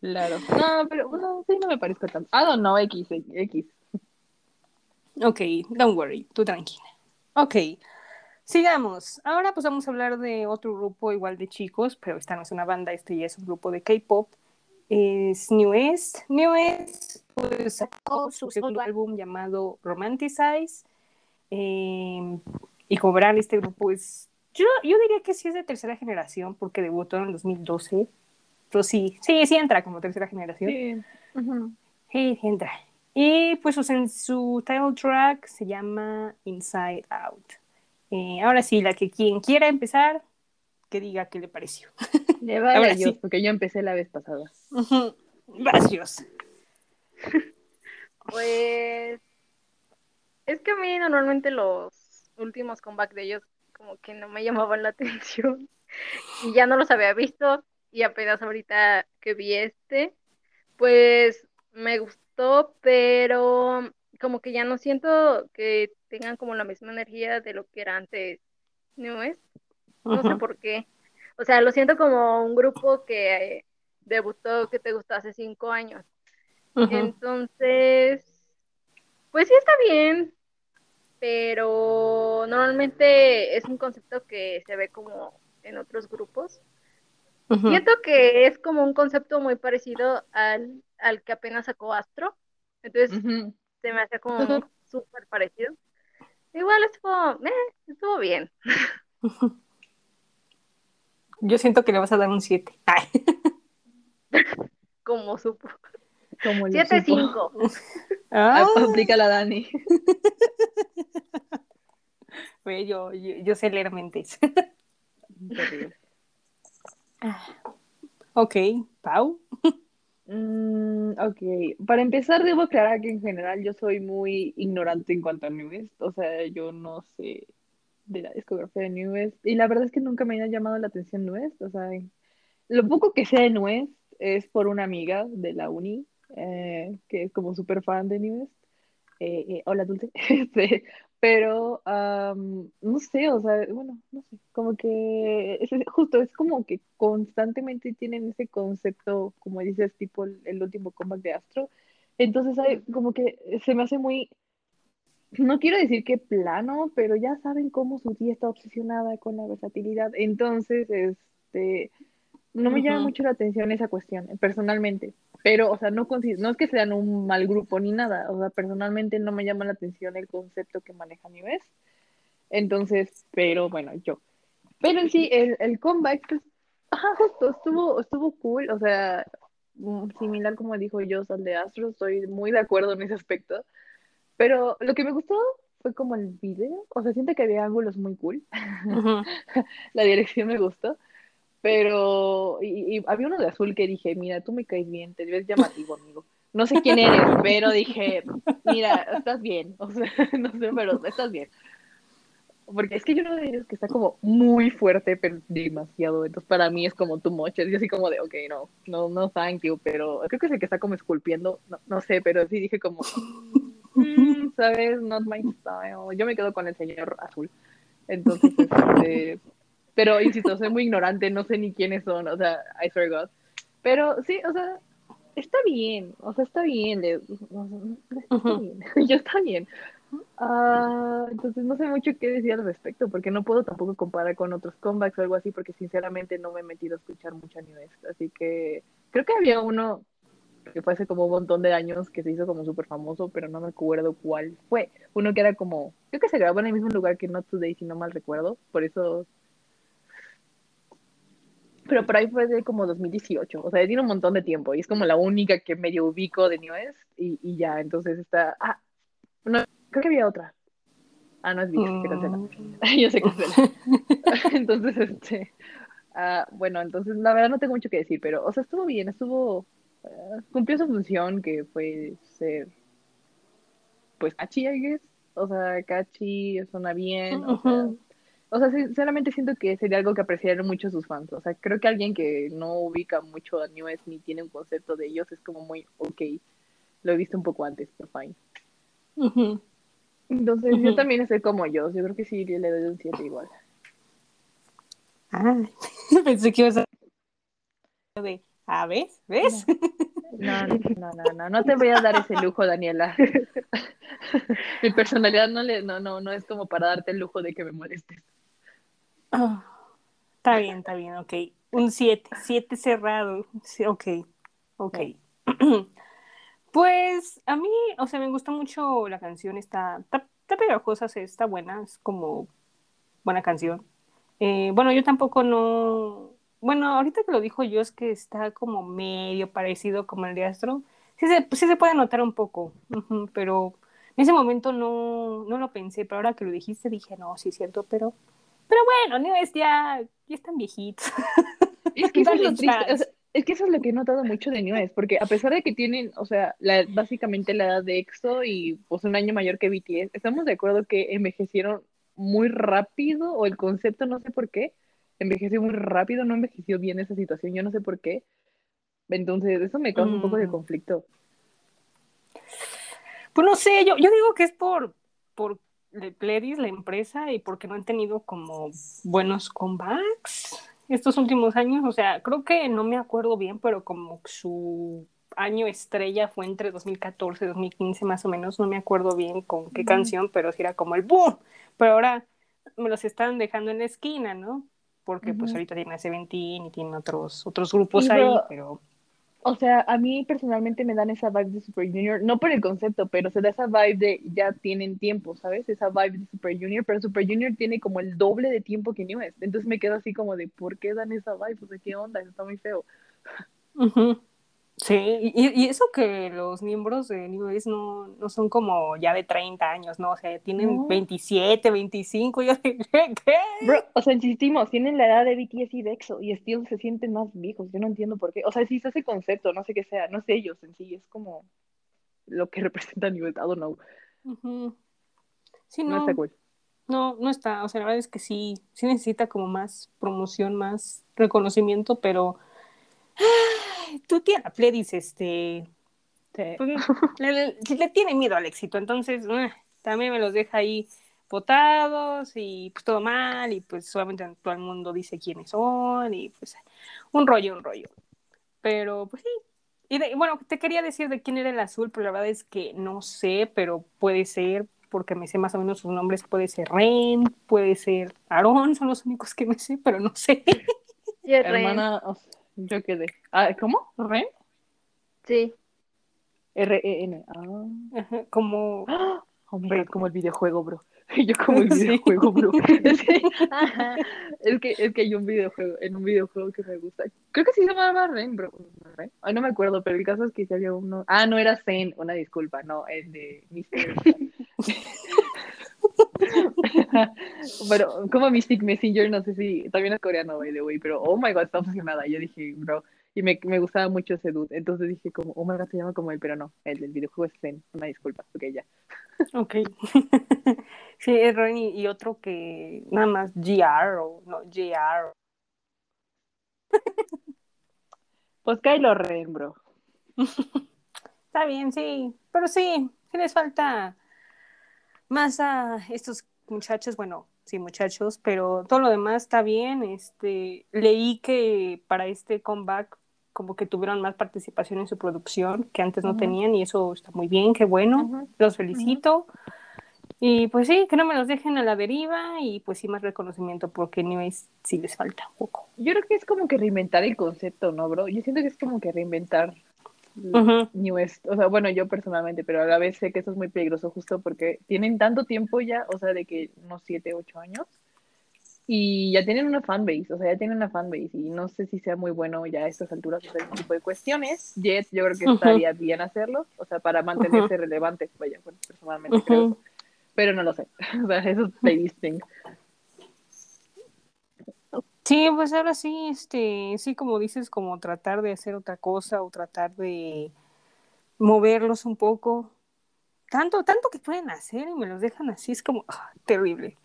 B: Claro. No, pero bueno, sí, no me parezco tanto. I don't know, X, X.
A: Ok, don't worry, tú tranquila. Ok, sigamos. Ahora pues vamos a hablar de otro grupo igual de chicos, pero esta no es una banda, este ya es un grupo de K-pop. Es New East. New East pues, sacó su segundo álbum llamado Romanticize. Eh, y cobrar este grupo es. Yo, yo diría que sí es de tercera generación porque debutó en el 2012 pues sí, sí, sí entra como tercera generación. Sí, sí, entra. Y pues en su title track se llama Inside Out. Eh, ahora sí, la que quien quiera empezar, que diga qué le pareció. [laughs]
B: Le va a yo, porque yo empecé la vez pasada.
A: Gracias. [laughs]
C: Pues es que a mí normalmente los últimos comebacks de ellos como que no me llamaban la [laughs] atención y ya no los había visto y apenas ahorita que vi este, pues me gustó, pero como que ya no siento que tengan como la misma energía de lo que era antes, ¿no es? No sé por qué. O sea, lo siento como un grupo que debutó, que te gustó hace cinco años. Entonces, pues sí está bien, pero normalmente es un concepto que se ve como en otros grupos Siento que es como un concepto muy parecido al, al que apenas sacó Astro. Entonces se me hace como súper parecido. Igual estuvo, eh, estuvo bien. [laughs]
A: Yo siento que le vas a dar un 7. [laughs]
C: como supo. Como 7-5. [laughs]
B: Ah. Aplica la Dani.
A: yo, yo, yo sé leer mentes. Ok, Pau.
B: Mm, ok, para empezar debo aclarar que en general yo soy muy ignorante en cuanto a Newest, o sea, yo no sé de la discografía de Newest y la verdad es que nunca me ha llamado la atención Newest, o sea, lo poco que sé de Newest es por una amiga de la uni eh, que es como súper fan de Newest. Eh, eh, hola Dulce, [laughs] pero no sé, o sea, bueno, no sé, como que es, justo es como que constantemente tienen ese concepto, como dices, tipo el, último comeback de Astro. Entonces hay como que se me hace muy, no quiero decir que plano, pero ya saben cómo su tía está obsesionada con la versatilidad. Entonces, este, no me llama mucho la atención esa cuestión, personalmente. Pero, o sea, no, no es que sean un mal grupo ni nada. O sea, personalmente no me llama la atención el concepto que maneja Nives. Entonces, pero bueno, yo. Pero en sí, el, el comeback, pues, ajá, justo, estuvo, estuvo cool. O sea, mm, similar como dijo yo, al de Astro, estoy muy de acuerdo en ese aspecto. Pero lo que me gustó fue como el video. O sea, siento que había ángulos muy cool. [laughs] la dirección me gustó. Pero, y, había uno de azul que dije, mira, tú me caes bien, te ves llamativo, amigo. No sé quién eres, [laughs] pero dije, mira, estás bien. O sea, [laughs] no sé, pero estás bien. Porque es que yo no de ellos que está como muy fuerte, pero demasiado. Entonces, para mí es como too much. Es así como de, ok, no, no, no, thank you. Pero creo que es el que está como esculpiendo. No, no sé, pero sí dije como, mm, ¿sabes? Not my style. Yo me quedo con el señor azul. Entonces, este pero insisto, soy muy ignorante, no sé ni quiénes son, o sea, I swear God. Pero sí, o sea, está bien, o sea, está bien, está bien. [laughs] yo está bien. Ah, entonces no sé mucho qué decir al respecto, porque no puedo tampoco comparar con otros comebacks o algo así, porque sinceramente no me he metido a escuchar mucho anime. Así que creo que había uno que fue hace como un montón de años que se hizo como súper famoso, pero no me acuerdo cuál fue. Uno que era como, creo que se grabó en el mismo lugar que Not Today, si no mal recuerdo, por eso pero por ahí fue de como 2018, o sea, tiene un montón de tiempo y es como la única que medio ubico de New y, y ya, entonces está, ah, no, creo que había otra. Ah, no es bien, se cancela. [laughs] Mm. Yo se cancela. [laughs] [laughs] entonces, este, ah, bueno, entonces la verdad no tengo mucho que decir, pero, o sea, estuvo bien, estuvo, uh, cumplió su función que fue ser, pues, cachi, I guess. O sea, cachi, suena bien, o sea o sea, sinceramente siento que sería algo que apreciarían mucho sus fans. O sea, creo que alguien que no ubica mucho a Newest ni tiene un concepto de ellos es como muy, ok, lo he visto un poco antes, pero fine. Entonces, yo también estoy como yo. Yo creo que sí le doy un 7 igual.
A: Ah, [laughs] pensé que ibas a... De, ¿ah, ves? ¿Ves?
B: No, no, no, no, no te voy a dar ese lujo, Daniela. [laughs] Mi personalidad no, le, no, no, no es como para darte el lujo de que me molestes.
A: Ah, está bien, está bien, ok. Un 7, 7 cerrado. Sí, ok, ok. [clears throat] Pues a mí, o sea, me gusta mucho la canción, está, está, pegajosa, está buena, es como buena canción. Eh, bueno, yo tampoco no, bueno, ahorita que lo dijo yo es que está como medio parecido como el de Astro. Sí se, sí se puede notar un poco, pero en ese momento no, no lo pensé, pero ahora que lo dijiste dije, no, sí es cierto, pero pero bueno, Nieves ya, ya están viejitos. [laughs]
B: Es que, [laughs] eso es, lo triste, es que eso es lo que he notado mucho de Nieves, porque a pesar de que tienen, o sea, la, básicamente la edad de EXO y pues un año mayor que BTS, estamos de acuerdo que envejecieron muy rápido, o el concepto no sé por qué, envejeció muy rápido, no envejeció bien esa situación, yo no sé por qué. Entonces, eso me causa un poco de mm. conflicto.
A: Pues no sé, yo, yo digo que es por, por Pledis, la empresa, y porque no han tenido como buenos comebacks estos últimos años. O sea, creo que no me acuerdo bien, pero como su año estrella fue entre 2014 y 2015 más o menos, no me acuerdo bien con qué canción, pero sí era como el boom. Pero ahora me los están dejando en la esquina, ¿no? Porque pues ahorita tiene Seventeen y tiene otros, otros grupos ahí, pero
B: o sea, a mí personalmente me dan esa vibe de Super Junior, no por el concepto, pero se da esa vibe de ya tienen tiempo, ¿sabes? Esa vibe de Super Junior, pero Super Junior tiene como el doble de tiempo que New Entonces me quedo así como de, ¿por qué dan esa vibe? O sea, ¿qué onda? Eso está muy feo.
A: Sí, y, y eso que los miembros de New Age no, no son como ya de 30 años, ¿no? O sea, tienen
B: No.
A: 27, 25, yo [laughs] de, ¿qué?
B: Bro, o sea, insistimos, tienen la edad de BTS y EXO y still se sienten más viejos. Yo no entiendo por qué. O sea, sí es ese concepto, no sé qué sea, no sé ellos en sí, es como lo que [laughs] representa New Age, I don't know.
A: Ujú. Sí,
B: No
A: no,
B: está cool.
A: no, no está, o sea, la verdad es que sí, sí necesita como más promoción, más reconocimiento, pero tu tía la Pledis, este,
B: Sí.
A: pues, le, le- le tiene miedo al éxito, entonces eh, también me los deja ahí votados y pues todo mal y pues solamente todo el mundo dice quiénes son y pues un rollo, un rollo. Pero pues sí. Y de- bueno, te quería decir de quién era el azul, pero la verdad es que no sé, pero puede ser porque me sé más o menos sus nombres, puede ser Ren, puede ser Aarón, son los únicos que me sé, pero no sé.
C: Ren. [laughs]
B: Hermana, o sea, yo quedé. Ah, ¿Cómo? ¿Ren?
C: Sí.
B: R-E-N. Ah.
A: Ajá, Como
B: ¡Ah! [gasps] Oh God, como el videojuego, bro. [laughs] Yo como [laughs] el
A: Sí.
B: videojuego, bro. [laughs] Es que, ajá, es que, es que hay un videojuego, en un videojuego que me gusta. Creo que sí se llamaba Ren, bro. ¿Ren? Ay, no me acuerdo, pero el caso es que sí había uno. Ah, no era Zen, una disculpa, no, el de Mr. [laughs] pero como Mystic Messenger, no sé si también es coreano, by the way, pero oh my god, está obsesionada. Yo dije, bro, y me, me gustaba mucho ese dude. Entonces dije, como, oh my god, se llama como él, pero no, el del videojuego es Zen, una disculpa, ok, ya.
A: Ok. [laughs] sí, es Ren y, y otro que nada más GR o no, GR. [laughs]
B: Pues Kylo Ren, bro.
A: Está bien, sí, pero sí, sí les falta más a estos muchachos, bueno, sí, muchachos, pero todo lo demás está bien. Este, leí que para este comeback como que tuvieron más participación en su producción que antes no tenían y eso está muy bien, qué bueno. Los felicito. Y pues sí, que no me los dejen a la deriva y pues sí más reconocimiento porque anyways sí les falta un poco.
B: Yo creo que es como que reinventar el concepto, ¿no, bro? Yo siento que es como que reinventar
A: Ujú.
B: New West. O sea, bueno, yo personalmente, pero a la vez sé que eso es muy peligroso justo porque tienen tanto tiempo ya, o sea, de que unos 7, 8 años, y ya tienen una fanbase, o sea, ya tienen una fanbase, y no sé si sea muy bueno ya a estas alturas hacer ese tipo de cuestiones. Jet, yo creo que
A: Ujú.
B: estaría bien hacerlo, o sea, para mantenerse relevante, vaya, bueno, personalmente creo. Pero no lo sé, [laughs] o sea, eso es [laughs] playlist.
A: Sí, pues ahora sí, este, sí, como dices, como tratar de hacer otra cosa o tratar de moverlos un poco. Tanto, tanto que pueden hacer y me los dejan así, es como ah, terrible.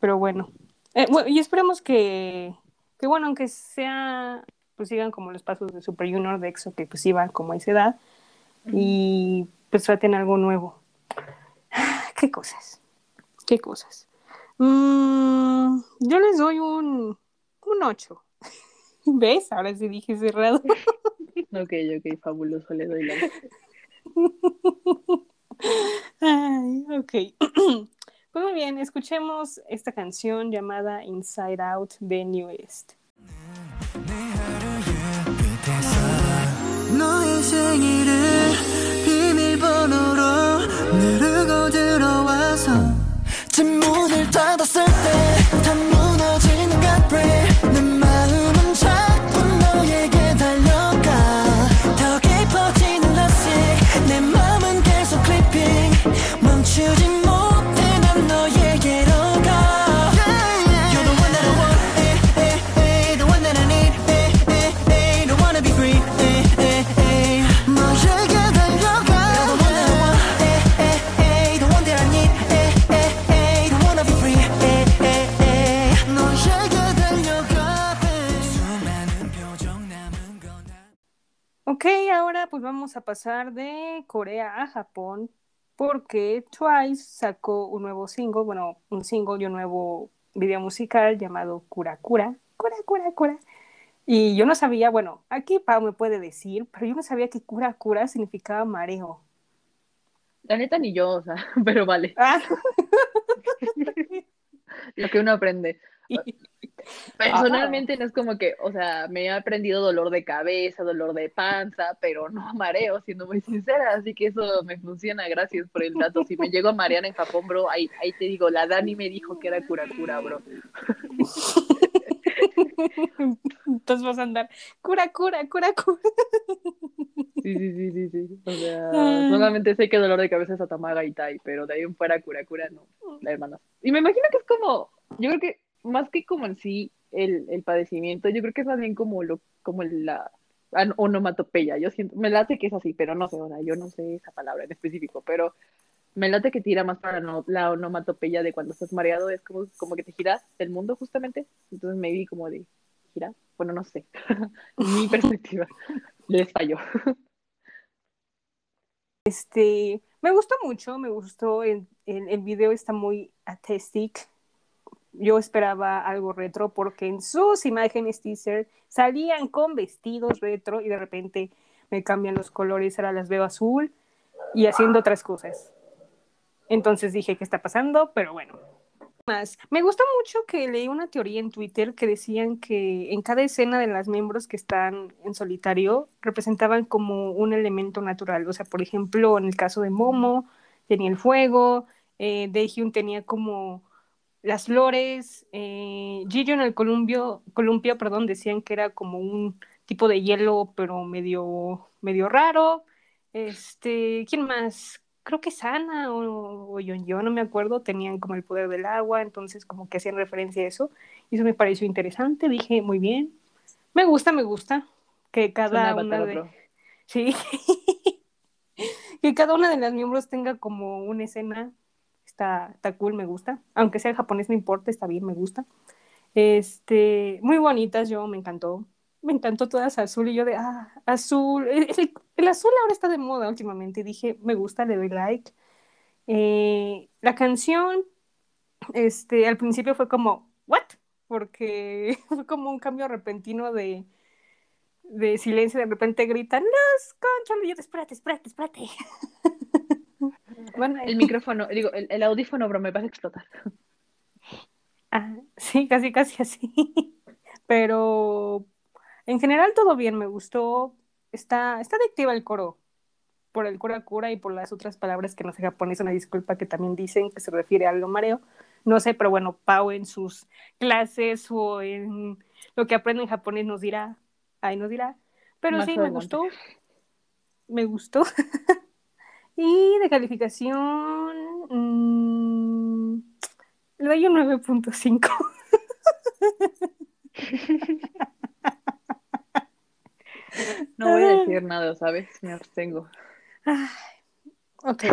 A: Pero bueno. Eh, bueno, y esperemos que, que, bueno, aunque sea, pues sigan como los pasos de Super Junior de EXO, que pues iban como a esa edad, y pues traten algo nuevo. Qué cosas, qué cosas. Mm, yo les doy un, un 8. [laughs] ¿Ves? Ahora sí dije cerrado. [laughs]
B: Ok, ok, fabuloso, le doy la. [laughs]
A: Ay, ok. [clears throat] Pues muy bien, escuchemos esta canción llamada Inside Out de New
D: 닫았을 때다 무너지는 가 b r e a
A: Ok, ahora pues vamos a pasar de Corea a Japón porque Twice sacó un nuevo single, bueno, un single y un nuevo video musical llamado Cura Cura, Cura Cura Cura. Y yo no sabía, bueno, aquí Pau me puede decir, pero yo no sabía que Cura Cura significaba mareo.
B: La neta ni yo, o sea, [laughs] pero vale,
A: Ah, [laughs]
B: lo que uno aprende. [laughs] Personalmente no es como que, o sea, me he aprendido dolor de cabeza, dolor de panza, pero no mareo, siendo muy sincera, así que eso me funciona, gracias por el dato. Si me llego a marear en Japón, bro, ahí, ahí te digo, la Dani me dijo que era cura cura, bro.
A: entonces vas a andar Cura Cura Cura Cura.
B: Sí, sí, sí, sí, sí. O sea, solamente sé que dolor de cabeza es Atamaga y Tai, pero de ahí en fuera Cura Cura no, la hermana. Y me imagino que es como, yo creo que más que como en sí el, el padecimiento, yo creo que es más bien como lo, como la onomatopeya. Yo siento, me late que es así, pero no sé, sea, yo no sé esa palabra en específico, pero me late que tira más para no- la onomatopeya de cuando estás mareado, es como, como que te giras el mundo justamente. Entonces me vi como de girar. Bueno, no sé. [laughs] Mi [laughs] perspectiva [laughs] les falló.
A: Este, me gustó mucho, me gustó, el, el, el video está muy artistic. Yo esperaba algo retro porque en sus imágenes teaser salían con vestidos retro y de repente me cambian los colores, ahora las veo azul y haciendo otras cosas. Entonces dije, ¿qué está pasando? Pero bueno. Más. Me gustó mucho que leí una teoría en Twitter que decían que en cada escena de las miembros que están en solitario representaban como un elemento natural. O sea, por ejemplo, en el caso de Momo tenía el fuego, eh, tenía como las flores, eh, Jijo en el columpio, columpio, perdón, decían que era como un tipo de hielo, pero medio, medio raro. Este, ¿quién más? Creo que Sana o, o Yeonjeo, no me acuerdo, tenían como el poder del agua, entonces como que hacían referencia a eso. Y eso me pareció interesante, dije, muy bien. Me gusta, me gusta que cada una de... [laughs] Sí. [laughs] que cada una de las miembros tenga como una escena. Está, está cool, me gusta. Aunque sea japonés, no importa, está bien, me gusta. Este, muy bonitas, yo me encantó. Me encantó todas azul y yo de, ah, azul. El, el- el azul ahora está de moda últimamente. Dije, me gusta, le doy like. Eh, la canción, este, al principio fue como, ¿what? Porque [laughs] fue como un cambio repentino de, de silencio. De repente gritan, los conchos. Y yo, espérate, espérate, espérate. [laughs] Bueno,
B: El [laughs] micrófono, digo, el, el audífono, bro, me vas a explotar.
A: Ah, sí, casi, casi así. [laughs] Pero en general todo bien, me gustó. Está, está adictiva el coro. Por el cura cura y por las otras palabras que no sé japonés, una disculpa que también dicen que se refiere a algo mareo. No sé, pero bueno, Pau en sus clases o en lo que aprende en japonés nos dirá, ahí nos dirá. Pero
B: Más
A: sí, me
B: adelante.
A: gustó. Me gustó. [laughs] y de calificación, mm, le doy un 9.5. [laughs]
B: No voy a decir nada, ¿sabes? Me abstengo.
A: Ay, ok.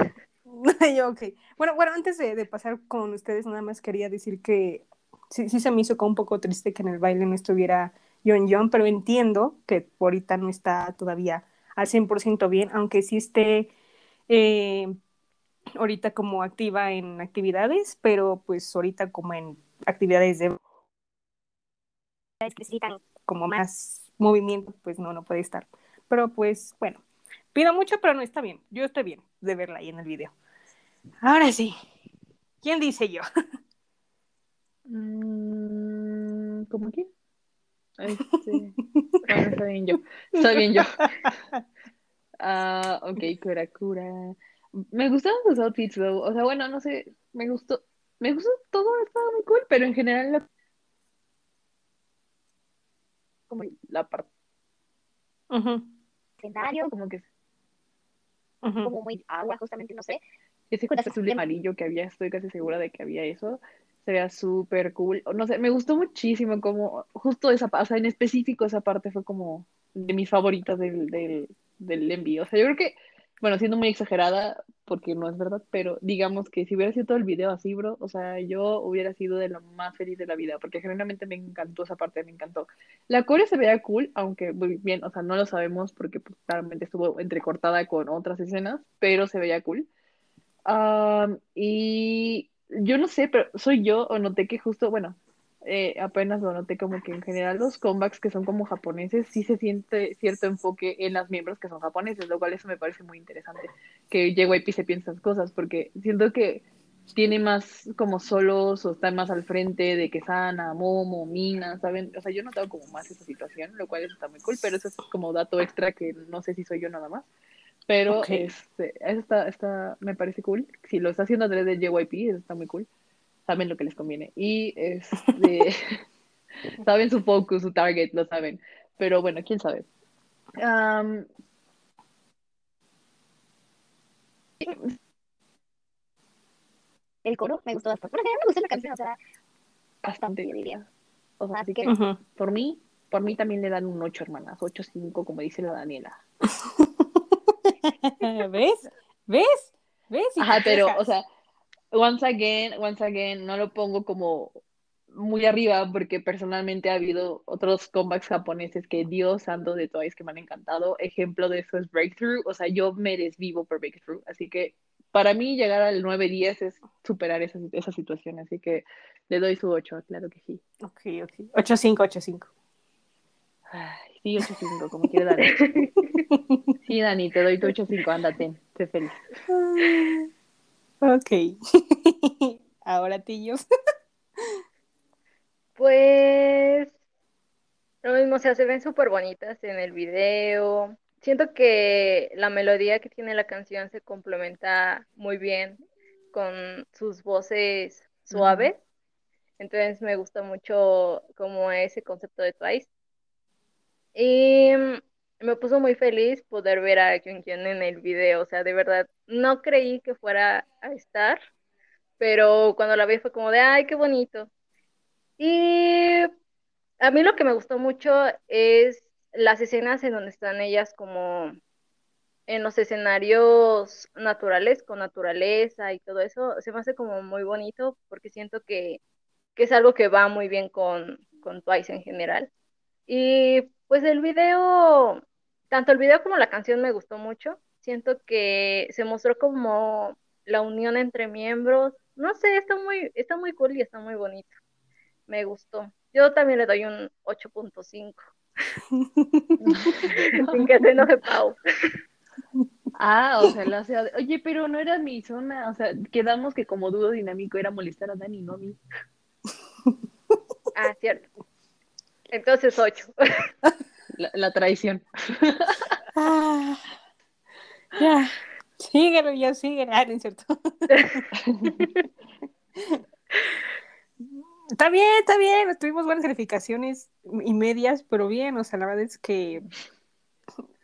A: [laughs] Yo, ok. Bueno, bueno, antes de, de pasar con ustedes, nada más quería decir que sí, sí se me hizo como un poco triste que en el baile no estuviera Yon Yon, pero entiendo que ahorita no está todavía al 100% bien, aunque sí esté eh, ahorita como activa en actividades, pero pues ahorita como en actividades de como más movimiento, pues no, no puede estar. Pero pues bueno, pido mucho, pero no está bien. Yo estoy bien de verla ahí en el video. Ahora sí, ¿quién dice yo?
B: Mm, ¿Cómo [laughs] quién? Este... Está bien yo. Está bien yo. [laughs] Ah, ok, cura, cura. Me gustaron sus outfits, though. O sea, bueno, no sé, me gustó. Me gustó todo, estaba muy cool, pero en general la... como la parte
A: Ujú,
E: escenario,
B: como que
A: ujú.
E: como muy agua, justamente, no sé.
B: ese
E: las
B: azul y amarillo que había, estoy casi segura de que había eso. Se veía súper cool. No sé, me gustó muchísimo como justo esa o sea, en específico esa parte fue como de mis favoritas del, del, del envío. O sea, yo creo que, bueno, siendo muy exagerada, porque no es verdad, pero digamos que si hubiera sido todo el video así, bro, o sea, yo hubiera sido de lo más feliz de la vida, porque genuinamente me encantó esa parte, me encantó. La core se veía cool, aunque muy bien, o sea, no lo sabemos porque pues, claramente estuvo entrecortada con otras escenas, pero se veía cool. Am, y yo no sé, pero soy yo o noté que justo, bueno, eh, apenas lo noté como que en general los comebacks que son como japoneses, sí se siente cierto enfoque en las miembros que son japoneses, lo cual eso me parece muy interesante, que JYP se piensa esas cosas, porque siento que tiene más como solos o está más al frente de que Sana, Momo, Mina, ¿saben? O sea, yo he notado como más esa situación, lo cual eso está muy cool, pero eso es como dato extra que no sé si soy yo nada más. Pero este, eso está, está, me parece cool. Si lo está haciendo a través de JYP, eso está muy cool. Saben lo que les conviene. Y este, [laughs] saben su focus, su target, lo saben. Pero bueno, quién sabe. Am,
E: El coro me gustó bastante. Bueno, me gustó la canción, o sea,
B: Bastante.
E: yo diría.
B: O sea, así
E: que-
B: que
A: Ujú.
B: por mí, por mí también le dan un 8, hermanas. 8, 5, como dice la Daniela. [laughs]
A: ¿Ves? ¿Ves? ¿Ves?
B: Ajá, pero, o sea, once again, once again, no lo pongo como muy arriba porque personalmente ha habido otros comebacks japoneses que Dios santo de Twice que me han encantado. Ejemplo de eso es Breakthrough. O sea, yo me desvivo por Breakthrough. Así que para mí llegar al 9-10 es superar esa, esa situación. Así que le doy su 8, claro que sí.
A: Ok, ok. 8-5, 8-5.
B: Ay, sí, 8-5, como quiere Dani. [laughs] Sí, Dani, te doy tu 8-5, ándate, sé feliz.
A: Ok. [laughs] Ahora, Tillos. [laughs]
C: Pues lo mismo, o sea, se ven súper bonitas en el video. Siento que la melodía que tiene la canción se complementa muy bien con sus voces suaves. Entonces me gusta mucho como ese concepto de Twice. Y me puso muy feliz poder ver a Junghyun en el video. O sea, de verdad, no creí que fuera a estar, pero cuando la vi fue como de, ay, qué bonito. Y a mí lo que me gustó mucho es las escenas en donde están ellas como en los escenarios naturales, con naturaleza y todo eso. Se me hace como muy bonito porque siento que, que es algo que va muy bien con, con Twice en general. Y pues el video, tanto el video como la canción me gustó mucho. Siento que se mostró como la unión entre miembros. No sé, está muy, está muy cool y está muy bonito. Me gustó. Yo también le doy un 8.5. [laughs] Sin que se enoje Pau.
B: Ah, o sea, la sea, oye, pero no era mi zona, o sea, quedamos que como dúo dinámico era molestar a Dani, no a mí.
C: Ah, cierto. Entonces 8. [laughs]
B: La, la traición. [laughs]
A: Ah, ya. Síguelo, ya síguelo. Ah, no es cierto. [laughs] Está bien, está bien. Tuvimos buenas calificaciones y medias, pero bien. O sea, la verdad es que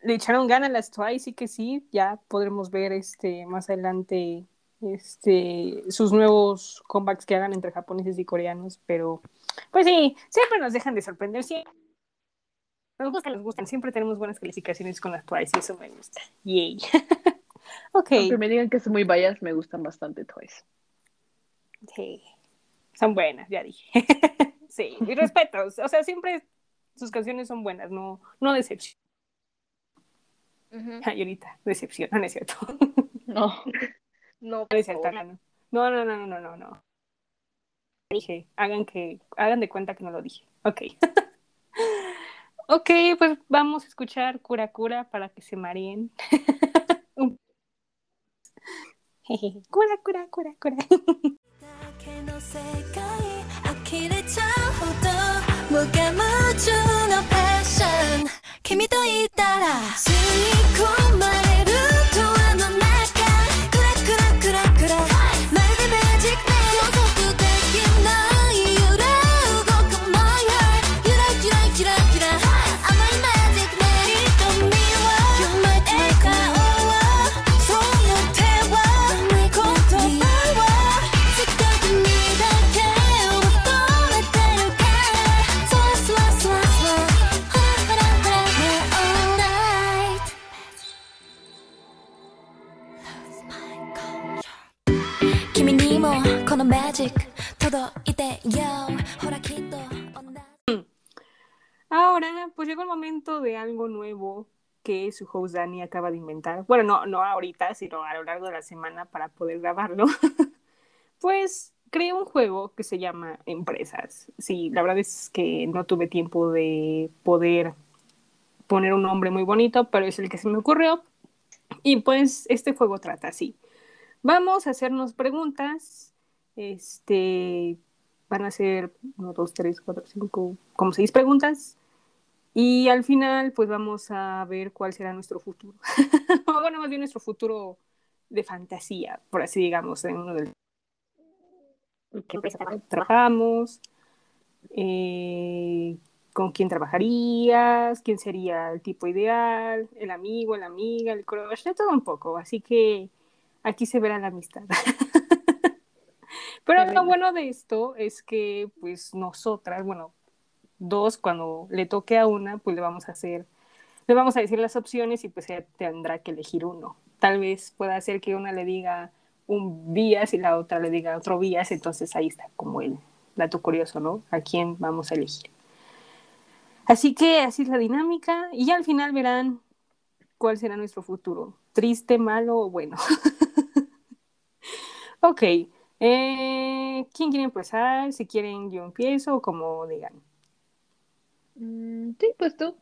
A: le echaron ganas las Twice, sí que sí. Ya podremos ver este más adelante este sus nuevos comebacks que hagan entre japoneses y coreanos. Pero, pues sí, siempre nos dejan de sorprender. Siempre nos gustan, nos gustan. Siempre tenemos buenas calificaciones con las Twice y eso me gusta. Yay. [laughs] ok.
B: Aunque me digan que es muy bias, me gustan bastante Twice.
A: Sí. Son buenas, ya dije. [laughs] sí, y respeto. O sea, siempre sus canciones son buenas, no, no decepción. Ay, ahorita, decepción, no, no es cierto. [laughs]
B: No.
C: No,
A: No es cierto, no, no, no, no, no, no, no. Dije, hagan que, hagan de cuenta que no lo dije. Ok. ok, pues vamos a escuchar Cura Cura para que se mareen. [laughs] Un- cura, cura, cura, cura.
D: だけの世界呆れちゃうほど無我夢中のパッション君といたら吸い込まれ
A: Ahora, pues llegó el momento de algo nuevo que su host Dani acaba de inventar. Bueno, no, no ahorita, sino a lo largo de la semana para poder grabarlo. [laughs] pues creé un juego que se llama Empresas. Sí, la verdad es que no tuve tiempo de poder poner un nombre muy bonito, pero es el que se me ocurrió. Y pues este juego trata así. Vamos a hacernos preguntas. Este, van a ser 1, 2, 3, 4, 5, como seis preguntas. Y al final, pues vamos a ver cuál será nuestro futuro. [laughs] o bueno, más bien nuestro futuro de fantasía, por así digamos, en uno del
E: ¿Qué empresa trabaja?
A: trabajamos, eh, con quién trabajarías, quién sería el tipo ideal, el amigo, la amiga, el crush, de todo un poco. Así que aquí se verá la amistad. [laughs] Pero lo bueno de esto es que, pues, nosotras, bueno, dos, cuando le toque a una, pues le vamos a hacer, le vamos a decir las opciones y pues ella tendrá que elegir uno. Tal vez pueda ser que una le diga un vías y la otra le diga otro vías, entonces ahí está como el dato curioso, ¿no? A quién vamos a elegir. Así que así es la dinámica y ya al final verán cuál será nuestro futuro, triste, malo o bueno. [laughs] ok, eh, ¿quién quiere empezar? Si quieren yo empiezo o como digan.
B: Mm, sí, pues tú.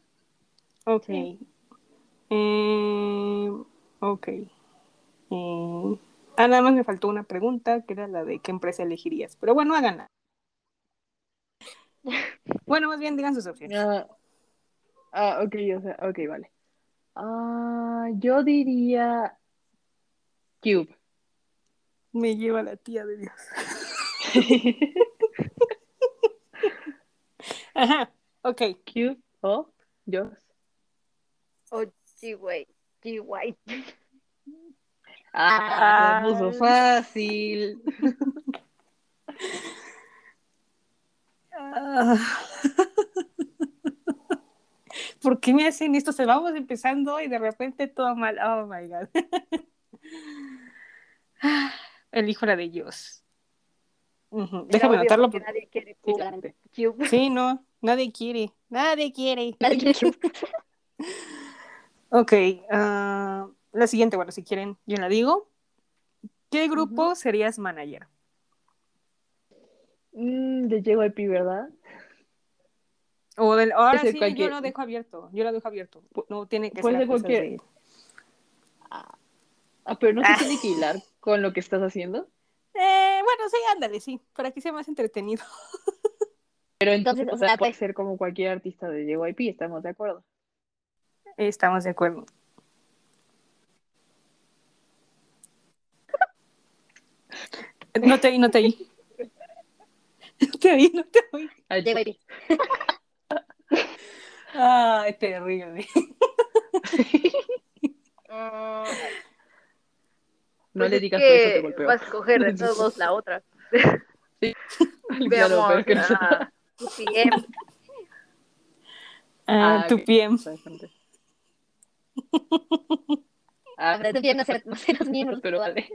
A: Ok.
B: Sí.
A: Eh, ok. Eh, ah, nada más me faltó una pregunta, que era la de qué empresa elegirías. Pero bueno, háganla. [laughs] Bueno, más bien digan sus opciones.
B: Ah, ah, ok, o sea, ok, vale. Ah, yo diría Cube.
A: Me lleva la tía de Dios. [laughs] Ajá, ok.
B: Cube o Joss.
C: O G-Way. G-White.
B: Ah, la puso fácil.
A: Ah. [laughs] ¿Por qué me hacen esto? Se vamos empezando y de repente todo mal. Oh my god. [laughs] Ah, Elijo la de Dios. Ujú, Déjame
C: Era obvio
A: anotarlo.
C: porque nadie quiere
E: Sí,
C: Cube.
A: Sí, no, nadie quiere. Nadie quiere. [laughs]
E: Nadie quiere.
A: Ok, ah, la siguiente, bueno, si quieren, yo la digo. ¿Qué grupo serías manager?
B: Mm, de JYP, ¿verdad?
A: O del, ahora sí, yo
B: cualquier-
A: lo dejo abierto. Yo lo dejo abierto. No tiene que
B: Puede
A: ser
B: cualquier-
A: de-
B: Ah, pero no se
A: Ah.
B: tiene que hilar con lo que estás haciendo.
A: Eh, bueno, sí, ándale, sí, para que sea más entretenido. [laughs]
B: Pero entonces,
E: Entonces,
B: o sea, puede ser como cualquier artista de JYP, estamos de acuerdo.
A: Estamos de acuerdo. No te oí, no te oí. No [laughs] te oí, no te oí.
E: JYP.
A: Ay, terrible. [laughs]
C: Mm,
B: no
C: pues
B: le
C: es
B: digas
C: que
B: por eso te golpeo.
C: Vas a escoger de todos la otra. [laughs]
B: Claro, [laughs]
C: Veamos
B: que no se-
C: a tu PM. [laughs]
A: Ah,
B: Ah,
A: tu
B: ok.
A: PM.
B: Ah,
E: que ser no sé, los miembros.
B: pero vale.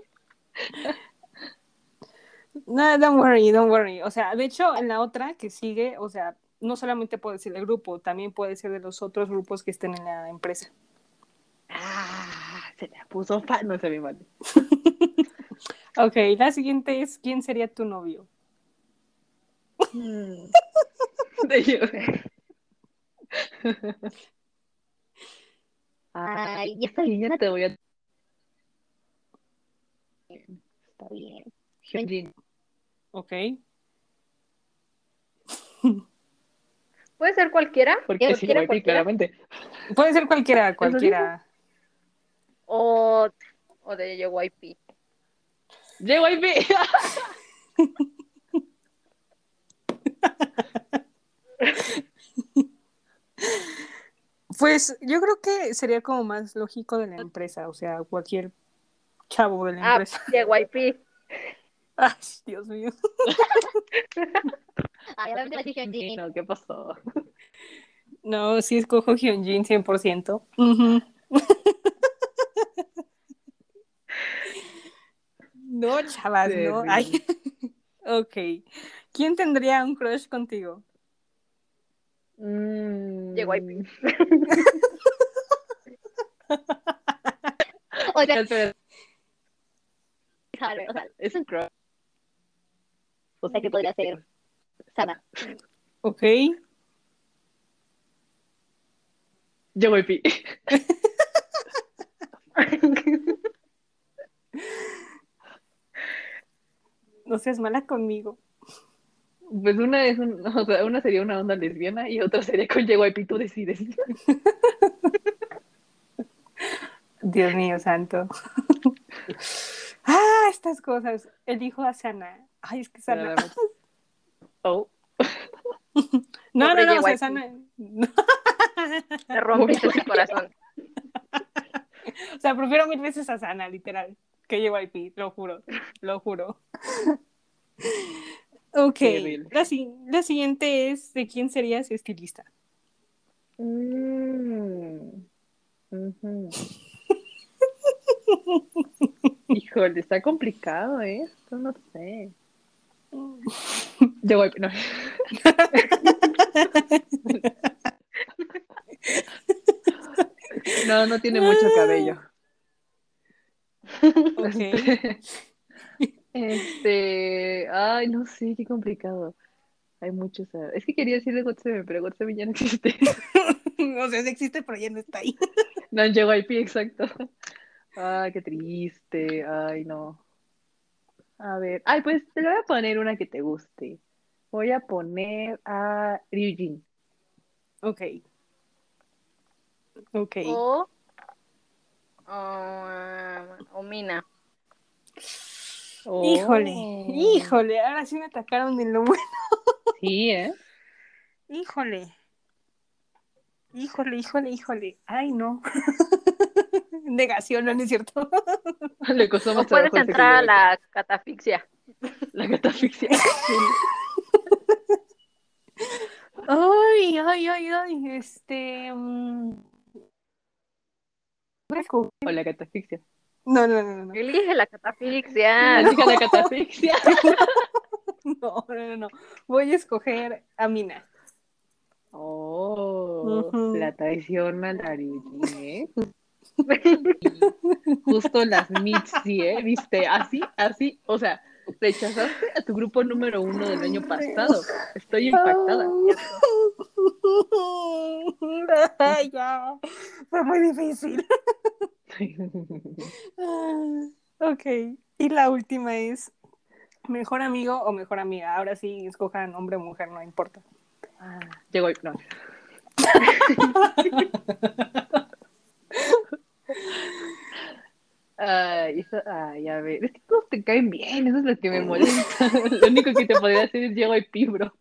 A: No, don't worry, don't worry. O sea, de hecho, en la otra que sigue, o sea, no solamente puede ser del grupo, también puede ser de los otros grupos que estén en la empresa.
B: Ah, se la puso fa... No se ve mal.
A: Ok, la siguiente es, ¿quién sería tu novio? [laughs]
B: De yo.
E: Ay, ya está bien.
B: ya te voy a...
E: Está bien.
B: Hyunjin.
A: Ok.
C: ¿Puede ser cualquiera?
B: Porque sí, claramente.
A: Puede ser cualquiera, cualquiera.
C: O, o de JYP.
B: JYP. [laughs]
A: Pues yo creo que sería como más lógico de la empresa, o sea, cualquier chavo de la
C: Ah,
A: empresa. [laughs]
C: JYP.
A: Ay, Dios mío. [laughs]
E: Ay, te la dije
B: no, ¿qué pasó?
A: No, sí escojo Hyunjin 100%. Ujú. No, chavas, no. Ay. [laughs] Ok. ¿Quién tendría un crush contigo?
B: Mm. [laughs] Espera,
E: déjame ver, o sea,
B: es un crush.
E: o sea que podría ser Sana.
A: Ok.
B: JYP. [laughs]
A: No seas mala conmigo.
B: Pues una es un, [laughs] o sea, una sería una onda lesbiana y otra sería con JYP, tú decides. [laughs]
A: Dios mío, santo. [laughs] ah, estas cosas. Elijo a Sana. Ay, es que Sana.
B: Oh,
A: No, no,
C: Pobre
A: no, o sea. Sana.
C: Me rompiste su corazón.
A: O sea, prefiero mil veces a Sana, literal, que JYP, lo juro, [laughs] lo juro. [laughs] Ok, la, si- la siguiente es ¿de quién serías estilista?
B: Mm. Ujú. [laughs] Híjole, está complicado. Esto no sé. Yo voy, no. No, no tiene mucho cabello. [laughs] Este, ay, no sé, qué complicado. Hay muchos. ah, Es que quería decirle Gotsebe, pero Gotsebe ya no existe. [laughs]
A: o sea, sí existe, pero ya no está ahí. [laughs]
B: No, en JYP, exacto. Ay, qué triste. Ay, no. A ver, ay, pues te voy a poner una que te guste. Voy a poner a Ryujin.
A: Ok. Ok.
C: O, o, o Mina.
A: Híjole,
B: Oh.
A: híjole, ahora sí me atacaron en lo bueno.
B: Sí, ¿eh?
A: Híjole. Híjole, híjole, híjole. Ay, no. [laughs] Negación, no, no es cierto. [laughs]
B: Le costó más
C: puedes entrar a la catafixia.
B: La catafixia. [laughs]
A: Ay, ay, ay, ay. Este. mm,
B: O la catafixia.
A: No, no, no, no.
C: Elige la catafixia. [laughs]
B: Elija la catafixia. [laughs]
A: No, no, no, no. Voy a escoger a Mina.
B: Oh,
A: Ujú.
B: la traición a la Ryujin, ¿eh? [laughs] Justo las Mitzi, ¿eh? ¿Viste? Así, así, o sea, rechazaste a tu grupo número uno del año pasado. Estoy impactada.
A: Ay, ya. Fue muy difícil. [laughs] Ok. Y la última es mejor amigo o mejor amiga. Ahora sí, escojan hombre o mujer, no importa.
B: Ah, Llegó, no. [laughs] Ay, eso- ay, a ver, es que todos te caen bien, eso es lo que me molesta. [laughs] Lo único que te podría hacer es llego y pibro.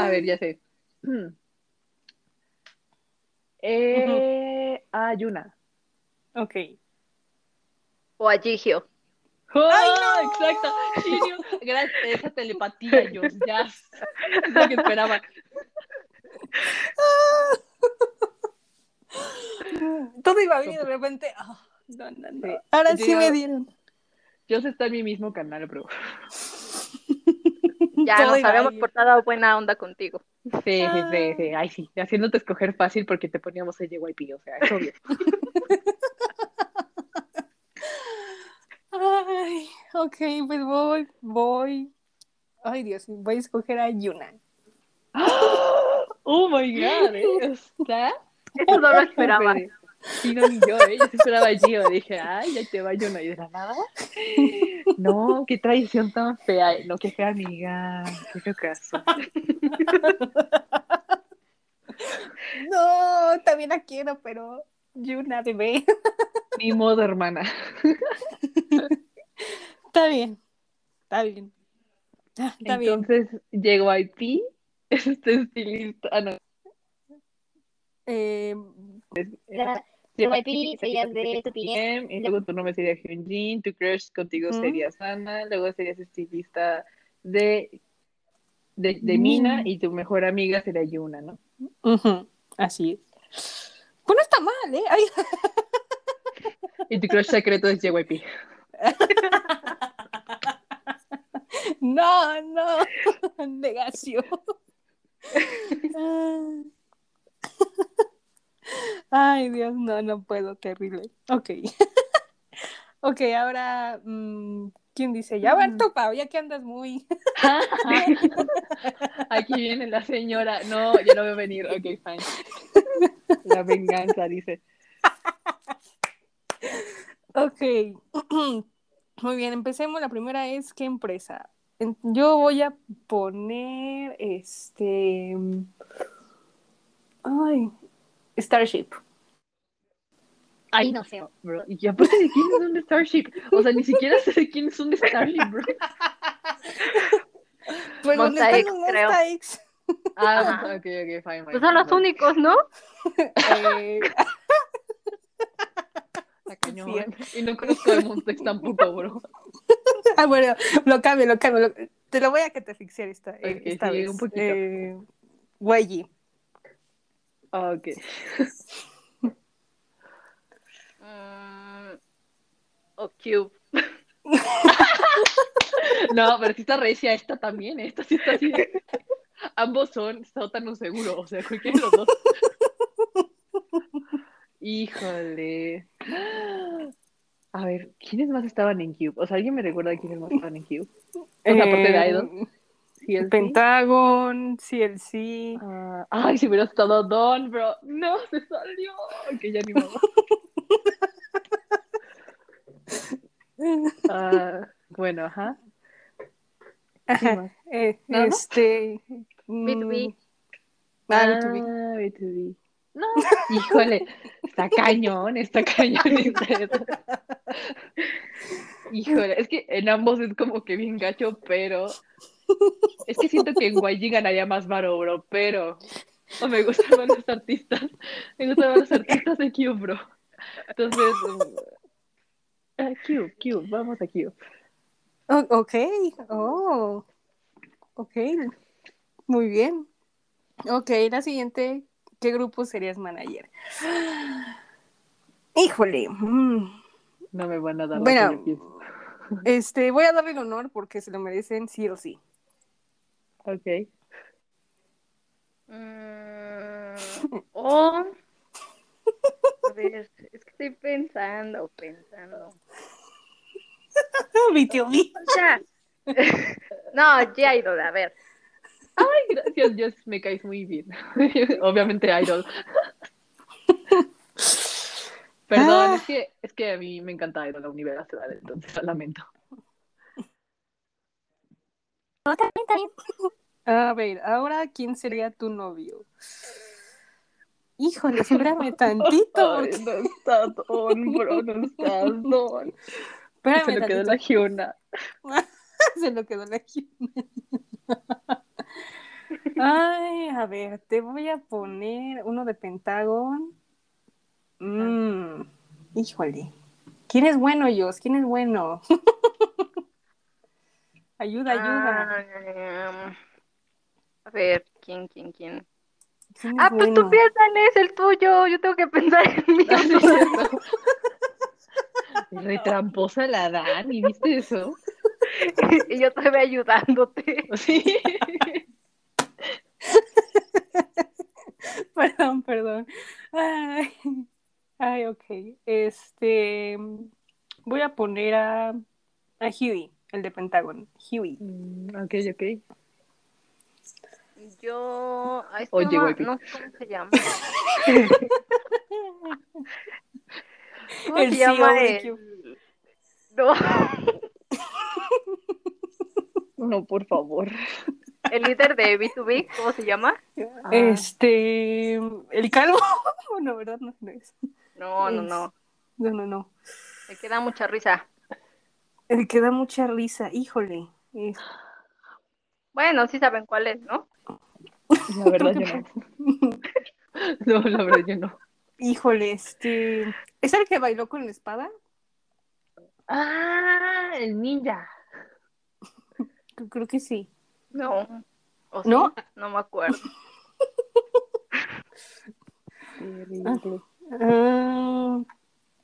B: A ver, ya sé. [clears throat] Eh, a Yuna.
A: Ok.
C: O a Gigio.
B: ¡Oh, Exacto. Shiryu, gracias a esa telepatía, yo ya es lo que esperaba. [laughs] [gasps]
A: Todo iba bien y de repente. ah, no, no, no.
B: Sí.
A: Ahora sí
B: Yo-
A: me dieron.
B: Dios está en mi mismo canal, bro. [laughs]
C: Ya
A: Todo
C: nos habíamos
A: bien.
C: portado buena onda contigo.
B: Sí, sí, sí, sí. Ay, sí. Haciéndote escoger fácil porque te poníamos el JYP, o sea, es obvio. [laughs]
A: Ay, ok, pues voy, voy. Ay, Dios, voy a escoger a Yuna. [gasps]
B: Oh my god, ¿eh? [laughs] Está.
C: Eso no lo esperaba.
B: Sí, no, ni yo, ¿eh? Yo esperaba a Gio. Dije, ay, ya te va Yuna. Y de la nada. No, qué traición tan fea. No, qué fea amiga. Qué feo caso.
A: No, también la quiero, pero Yuna, bebé.
B: Ni modo, hermana.
A: Está bien, está bien. Ah, Está bien.
B: Entonces, JYP es [laughs] este estilista. Ah, no.
A: Eh,
E: La- JYP sería de tu
B: PM, y luego tu nombre sería Hyunjin, tu crush contigo sería Sana, luego serías estilista de, de, de
A: Mm.
B: Mina y tu mejor amiga sería Yuna, ¿no?
A: así es. Pues no está mal, ¿eh? Ay,
B: Y tu crush secreto es JYP. [laughs]
A: no, no. [laughs] Negación. [laughs] [laughs] Ay, Dios, no, no puedo, terrible. Ok. [laughs] Ok, ahora, mm, ¿quién dice? Ya, ver, tú, Pau, ya que andas muy... [laughs]
B: Aquí viene la señora. No, yo no voy a venir. Ok, fine. La venganza, dice.
A: Ok. [clears throat] Muy bien, empecemos. La primera es ¿qué empresa? Yo voy a poner este. Ay. Starship.
E: Ay, no sé.
B: Bro, y aparte de quién es un Starship. O sea, ni siquiera sé de quién es un Starship, bro. [laughs]
A: Pues
C: Monsta
A: están
C: X,
A: los
C: creo.
A: X.
B: Ah, [laughs] ok, ok, fine, fine.
C: Pues son los
B: fine.
C: únicos, ¿no?
A: Eh, [laughs]
B: cañón. Y no conozco de Montex tampoco, bro.
A: ah, bueno, lo cambio, lo cambio. lo- te lo voy a catafixiar esta, eh,
B: Ok,
A: esta
B: sí,
A: vez.
B: un poquito.
A: Eh.
B: Ah, ok.
C: Mm, o Cube. [laughs]
B: No, pero si está recia esta también, esta sí está así. de- Ambos son sótano seguro, o sea, cualquiera de los dos. Híjole. A ver, ¿quiénes más estaban en Cube? O sea, ¿alguien me recuerda quiénes más estaban en Cube? O sea, aparte de
A: Eh,
B: Idol. El
A: Pentagon, CLC.
B: Ah, ay, si hubiera estado Don, bro. No, se salió. Que ya ni modo. Ah, bueno, ajá.
A: Eh,
B: ¿No, no?
A: este.
C: B2B.
A: mm, Ah, B2B.
B: Ah, B2B. No, [laughs] híjole, está cañón, está cañón. Híjole, es que en ambos es como que bien gacho, pero es que siento que en YG ganaría más varo, bro, pero o me gustan más los artistas, me gustan más los artistas de Cube, bro. Entonces, um, ah, Cube, Cube, vamos a Cube.
A: Oh, ok, oh, ok, muy bien. Ok, la siguiente, ¿qué grupo serías manager? [gasps] Híjole, mm,
B: No me van a dar
A: Bueno. este, voy a darle el honor porque se lo merecen sí o sí.
B: Ok.
C: Mm, o. A ver, es que estoy pensando, pensando. [laughs]
A: Mi tío, mi. [laughs]
C: Ya. No, J-Idol, a ver.
B: Ay, gracias, Jess, me caes muy bien. [laughs] Obviamente Idol. Perdón,
A: Ah.
B: es que, es que a mí me encanta Idol, la universidad, entonces lo lamento.
A: A ver, ahora, ¿quién sería tu novio? Híjole, espérame [laughs] tantito.
B: Ay, no está Don, [laughs] bro, no está Don.
A: Espérame
B: Se lo quedó la Hyuna. [laughs]
A: Se lo quedó la Hyuna. Ay, a ver, te voy a poner uno de Pentágon. Mm, híjole. ¿Quién es bueno, Jos? ¿Quién es bueno? Ayuda, ayuda.
C: Ah, a ver, ¿quién, quién, quién?
A: ¿Quién es
C: Ah, pues tú
A: bueno?
C: piensas en ese, el tuyo. Yo tengo que pensar en mío.
B: Ah, es. [laughs] Retramposa la Dani, ¿viste eso?
C: y yo estoy ayudándote.
B: Sí. [laughs]
A: Perdón, perdón. Ay, ay, ok. Este, voy a poner a, a Huey, el de Pentágon. Huey.
B: Mm, Ok, ok.
C: Yo. este
B: Oye,
C: no, no sé cómo se llama. [laughs] ¿Cómo
A: El
C: se llama el- No, [laughs]
B: No, por favor.
C: el líder de B2B, ¿cómo se llama?
B: Ah.
A: Este, el calvo. [laughs] No, ¿verdad? No, no es.
C: No, no, no.
A: No, no, no.
C: Me queda mucha risa.
A: El que da mucha risa. Híjole. Es-
C: Bueno, sí saben cuál es, ¿no?
B: La verdad yo no. [laughs] No, la verdad yo no.
A: Híjole, este. ¿Es el que bailó con la espada?
B: Ah, el ninja.
A: Creo- Creo que sí.
C: No. ¿O
A: ¿No?
C: sí? No me acuerdo. [laughs]
B: Terrible.
A: Ah,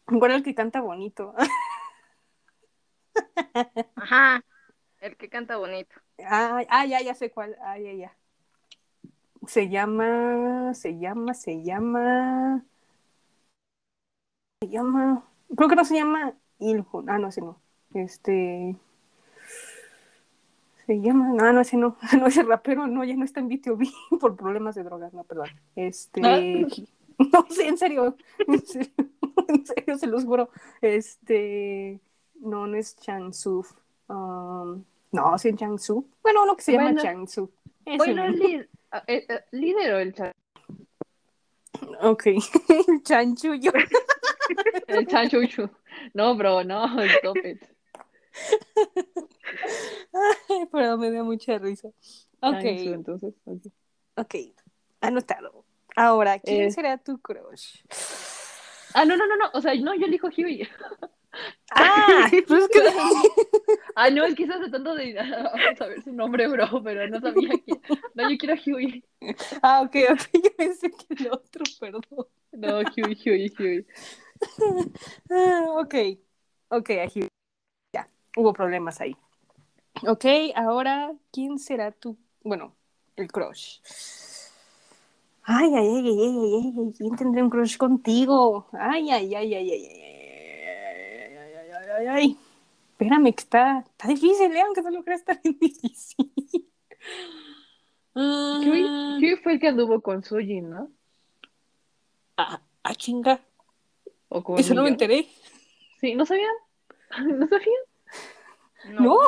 A: bueno, el que canta bonito. [laughs]
C: Ajá. El que canta bonito.
A: Ah, ah, ya, ya sé cuál. Ah, ya, ya. Se llama, se llama, se llama. Se llama. Creo que no se llama Ilhun. Ah, no, ese no. Este. Se llama. Ah, no, ese no. [laughs] No, ese rapero no, ya no está en BTOB [laughs] por problemas de drogas, no, perdón. Este.
B: Ah. [laughs]
A: No sé, en serio. En serio, en serio, se los juro. Este. No, no es Changsuf. Um, no, sí es Changsu. Bueno, uno que se llama. Changsu.
B: Bueno, el líder, eh, eh, líder o el, cha-
A: Ok. Chanchullo. [laughs]
B: el chanchuchu. No, bro, no, stop it.
A: Ay, Pero me dio mucha risa. Ok.
B: Entonces, ok.
A: Ok, anotado. Ahora, ¿quién
B: Eh.
A: será tu crush?
B: Ah, no, no, no, no. O sea, no, yo elijo Huey.
A: Ah, [laughs] pues que... [laughs]
B: Ah, no, es que estás tratando de [laughs] saber su nombre, bro, pero no sabía que. No, yo quiero a Huey.
A: Ah, ok, ok, yo pensé que el otro, perdón.
B: No, Huey, Huey, Huey.
A: Ah, ok, ok, aquí. Ya, hubo problemas ahí. Ok, ahora, ¿quién será tu, bueno, el crush? Ay, ay, ay, ay, ay, ay, ay, ¿quién tendrá un crush contigo? Ay, ay, ay, ay, ay, ay, ay, ay, ay. Espérame, que está, está difícil, León, que no lo creas, está [laughs] bien difícil.
B: Huey,
A: Ah,
B: Huey fue el que anduvo con Sujin, ¿no?
A: ah, ah, chinga,
B: O con
A: eso no me enteré.
B: Sí, ¿no sabían? [laughs] ¿No sabían?
A: ¿No?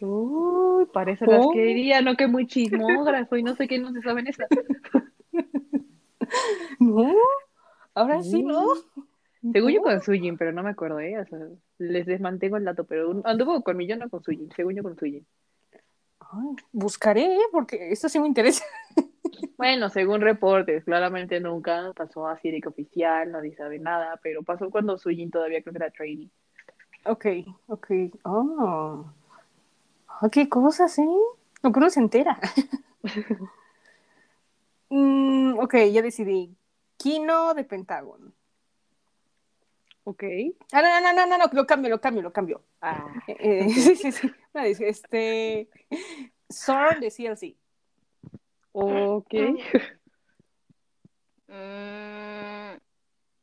B: Uy, parece las
A: Oh.
B: quería, no que muy chismógrafo y no sé qué, no se saben esa. [laughs]
A: ¿No? Ahora sí, ¿no?
B: Según yo con Sujin, pero no me acuerdo, ¿eh? O sea, les desmantengo el dato, pero un- anduvo con Millón o con Sujin, según yo con Sujin.
A: Ay, buscaré, ¿eh? porque esto sí me interesa. [laughs]
B: Bueno, según reportes, claramente nunca pasó así de que oficial, nadie sabe nada, pero pasó cuando Sujin todavía creo que era trainee.
A: Ok, ok. Oh. Ah, qué cosas, ¿eh? No creo se entera. [laughs] Mm, ok, ya decidí. Kino de Pentágono.
B: Ok.
A: Ah, no, no, no, no, no, lo cambio, lo cambio, lo cambio.
B: Ah,
A: Eh, eh, [laughs] sí, sí, sí. Este. Zorn de CLC.
B: ok.
C: Mm,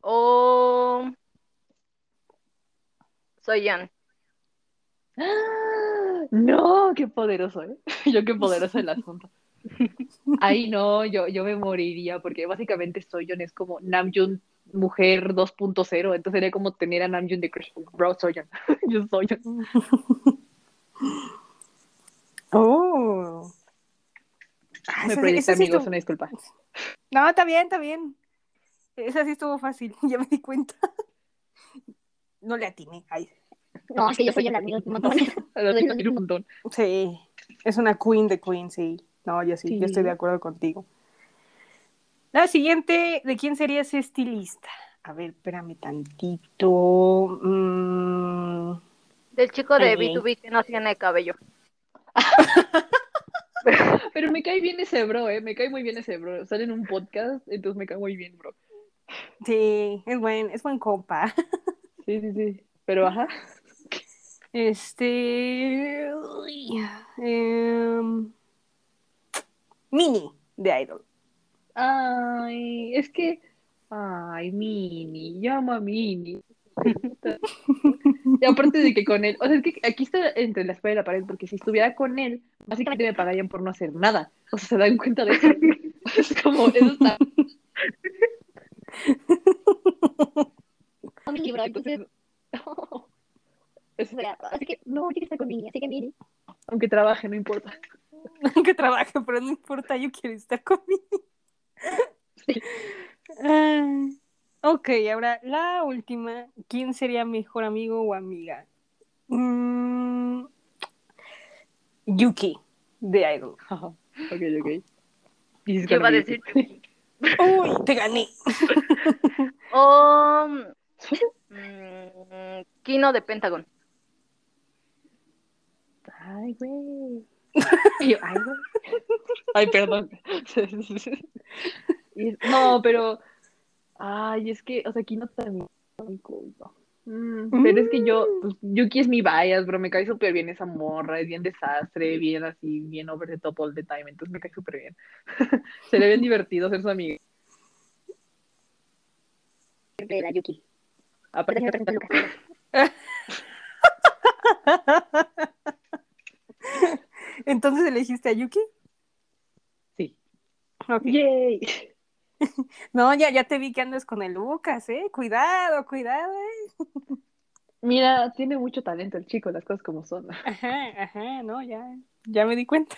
C: o soy Jan. [gasps]
B: No, qué poderoso, ¿eh? [laughs] Yo qué poderoso el asunto. [laughs] Ahí no, yo, yo me moriría porque básicamente Soyeon es como Namjoon mujer 2.0, entonces sería como tener a Namjoon de Crush. Bro, Soyeon. Yo [laughs] Soyeon. [laughs]
A: Oh. Ah,
B: Me proyecté,
A: sí
B: amigos,
A: estuvo-
B: una disculpa.
A: No, está bien, está bien. Esa sí estuvo fácil, [laughs] ya me di cuenta. No le atiné. Ay,
E: No, es que yo soy la un montón.
B: Un montón.
A: sí, es una queen de queen, sí. No, yo sí,
B: Sí.
A: yo estoy de acuerdo contigo. La siguiente, ¿de quién serías estilista? A ver, espérame tantito. Mm,
C: Del chico de
A: Ay.
C: B2B que no tiene cabello. [laughs]
B: Pero me cae bien ese bro, ¿eh? Me cae muy bien ese bro. Sale en un podcast, entonces me cae muy bien, bro.
A: sí, es buen, es buen compa.
B: Sí, sí, sí. Pero ajá.
A: Este. em, Mini de Idol.
B: Ay, es que. Ay, Mini. Yo amo a Mini. Y aparte de que con él, o sea, es que aquí está entre la espada y la pared, porque si estuviera con él, básicamente me pagarían por no hacer nada. O sea, se dan cuenta de eso. [laughs] Es como, eso está.
E: Con
B: Es-
E: así que no, estar conmigo, así que mire.
B: aunque trabaje, no importa. [laughs]
A: que trabaje, pero no importa, yo quiero estar conmigo.
B: Sí.
A: Ah, ok, ahora la última. ¿Quién sería mejor amigo o amiga? Mm, Yuki, de Idol. [laughs]
B: Ok, ok.
C: Iba
B: gonna
C: a decir
B: easy.
A: Uy, te gané.
C: O [laughs] mm, Kino de Pentagon.
B: Ay, güey. [laughs] Y yo, ay, [laughs] perdón. [laughs] Y- No, pero. Ay, es que, o sea, aquí no también. Mm, Pero es que yo, pues, Yuki es mi bias, bro, me cae súper bien esa morra, es bien desastre, bien así, bien over the top all the time, entonces me cae súper bien. Se le ven divertido ser su amiga.
E: De la Yuki. Pero
B: Aparte,
E: déjame presentar a Lucas.
A: Entonces elegiste a Yuki.
B: sí. Yay. [laughs]
A: No, ya, ya te vi que andas con el Lucas, ¿eh? Cuidado, cuidado, ¿eh? [laughs]
B: Mira, tiene mucho talento el chico, las cosas como son. [laughs]
A: Ajá, ajá, no, ya, ya me di cuenta.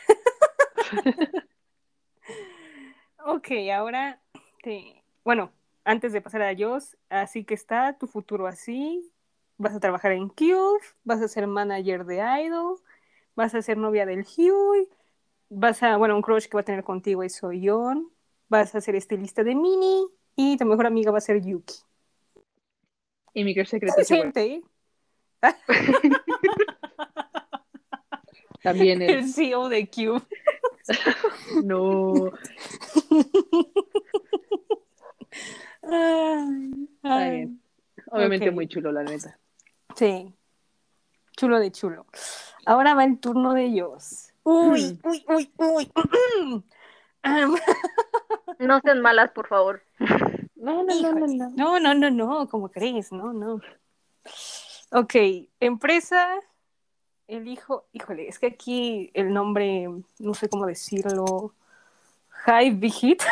A: ok, ahora, te... bueno, antes de pasar a Joss, así que está tu futuro así, vas a trabajar en Cube, vas a ser manager de Idol, vas a ser novia del Huey, vas a, bueno, un crush que va a tener contigo es Soyeon, vas a ser estilista de Mini y tu mejor amiga va a ser Yuki.
B: Y mi crush secreto es.
A: Decente, ¿eh? [laughs]
B: también
A: El
B: es.
A: CEO de Cube. [laughs]
B: No. [laughs]
A: Ay,
B: Está
A: ay.
B: bien. Obviamente muy chulo, la neta.
A: Sí. Chulo de chulo. Ahora va el turno de ellos. Uy,
B: Mm.
A: uy, uy, uy.
C: No sean malas, por favor.
B: No, no, no, no,
A: híjole.
B: no.
A: No, no, no, no, como crees, no, no. Ok, empresa, elijo, híjole, es que aquí el nombre, no sé cómo decirlo, Hive Big Hit.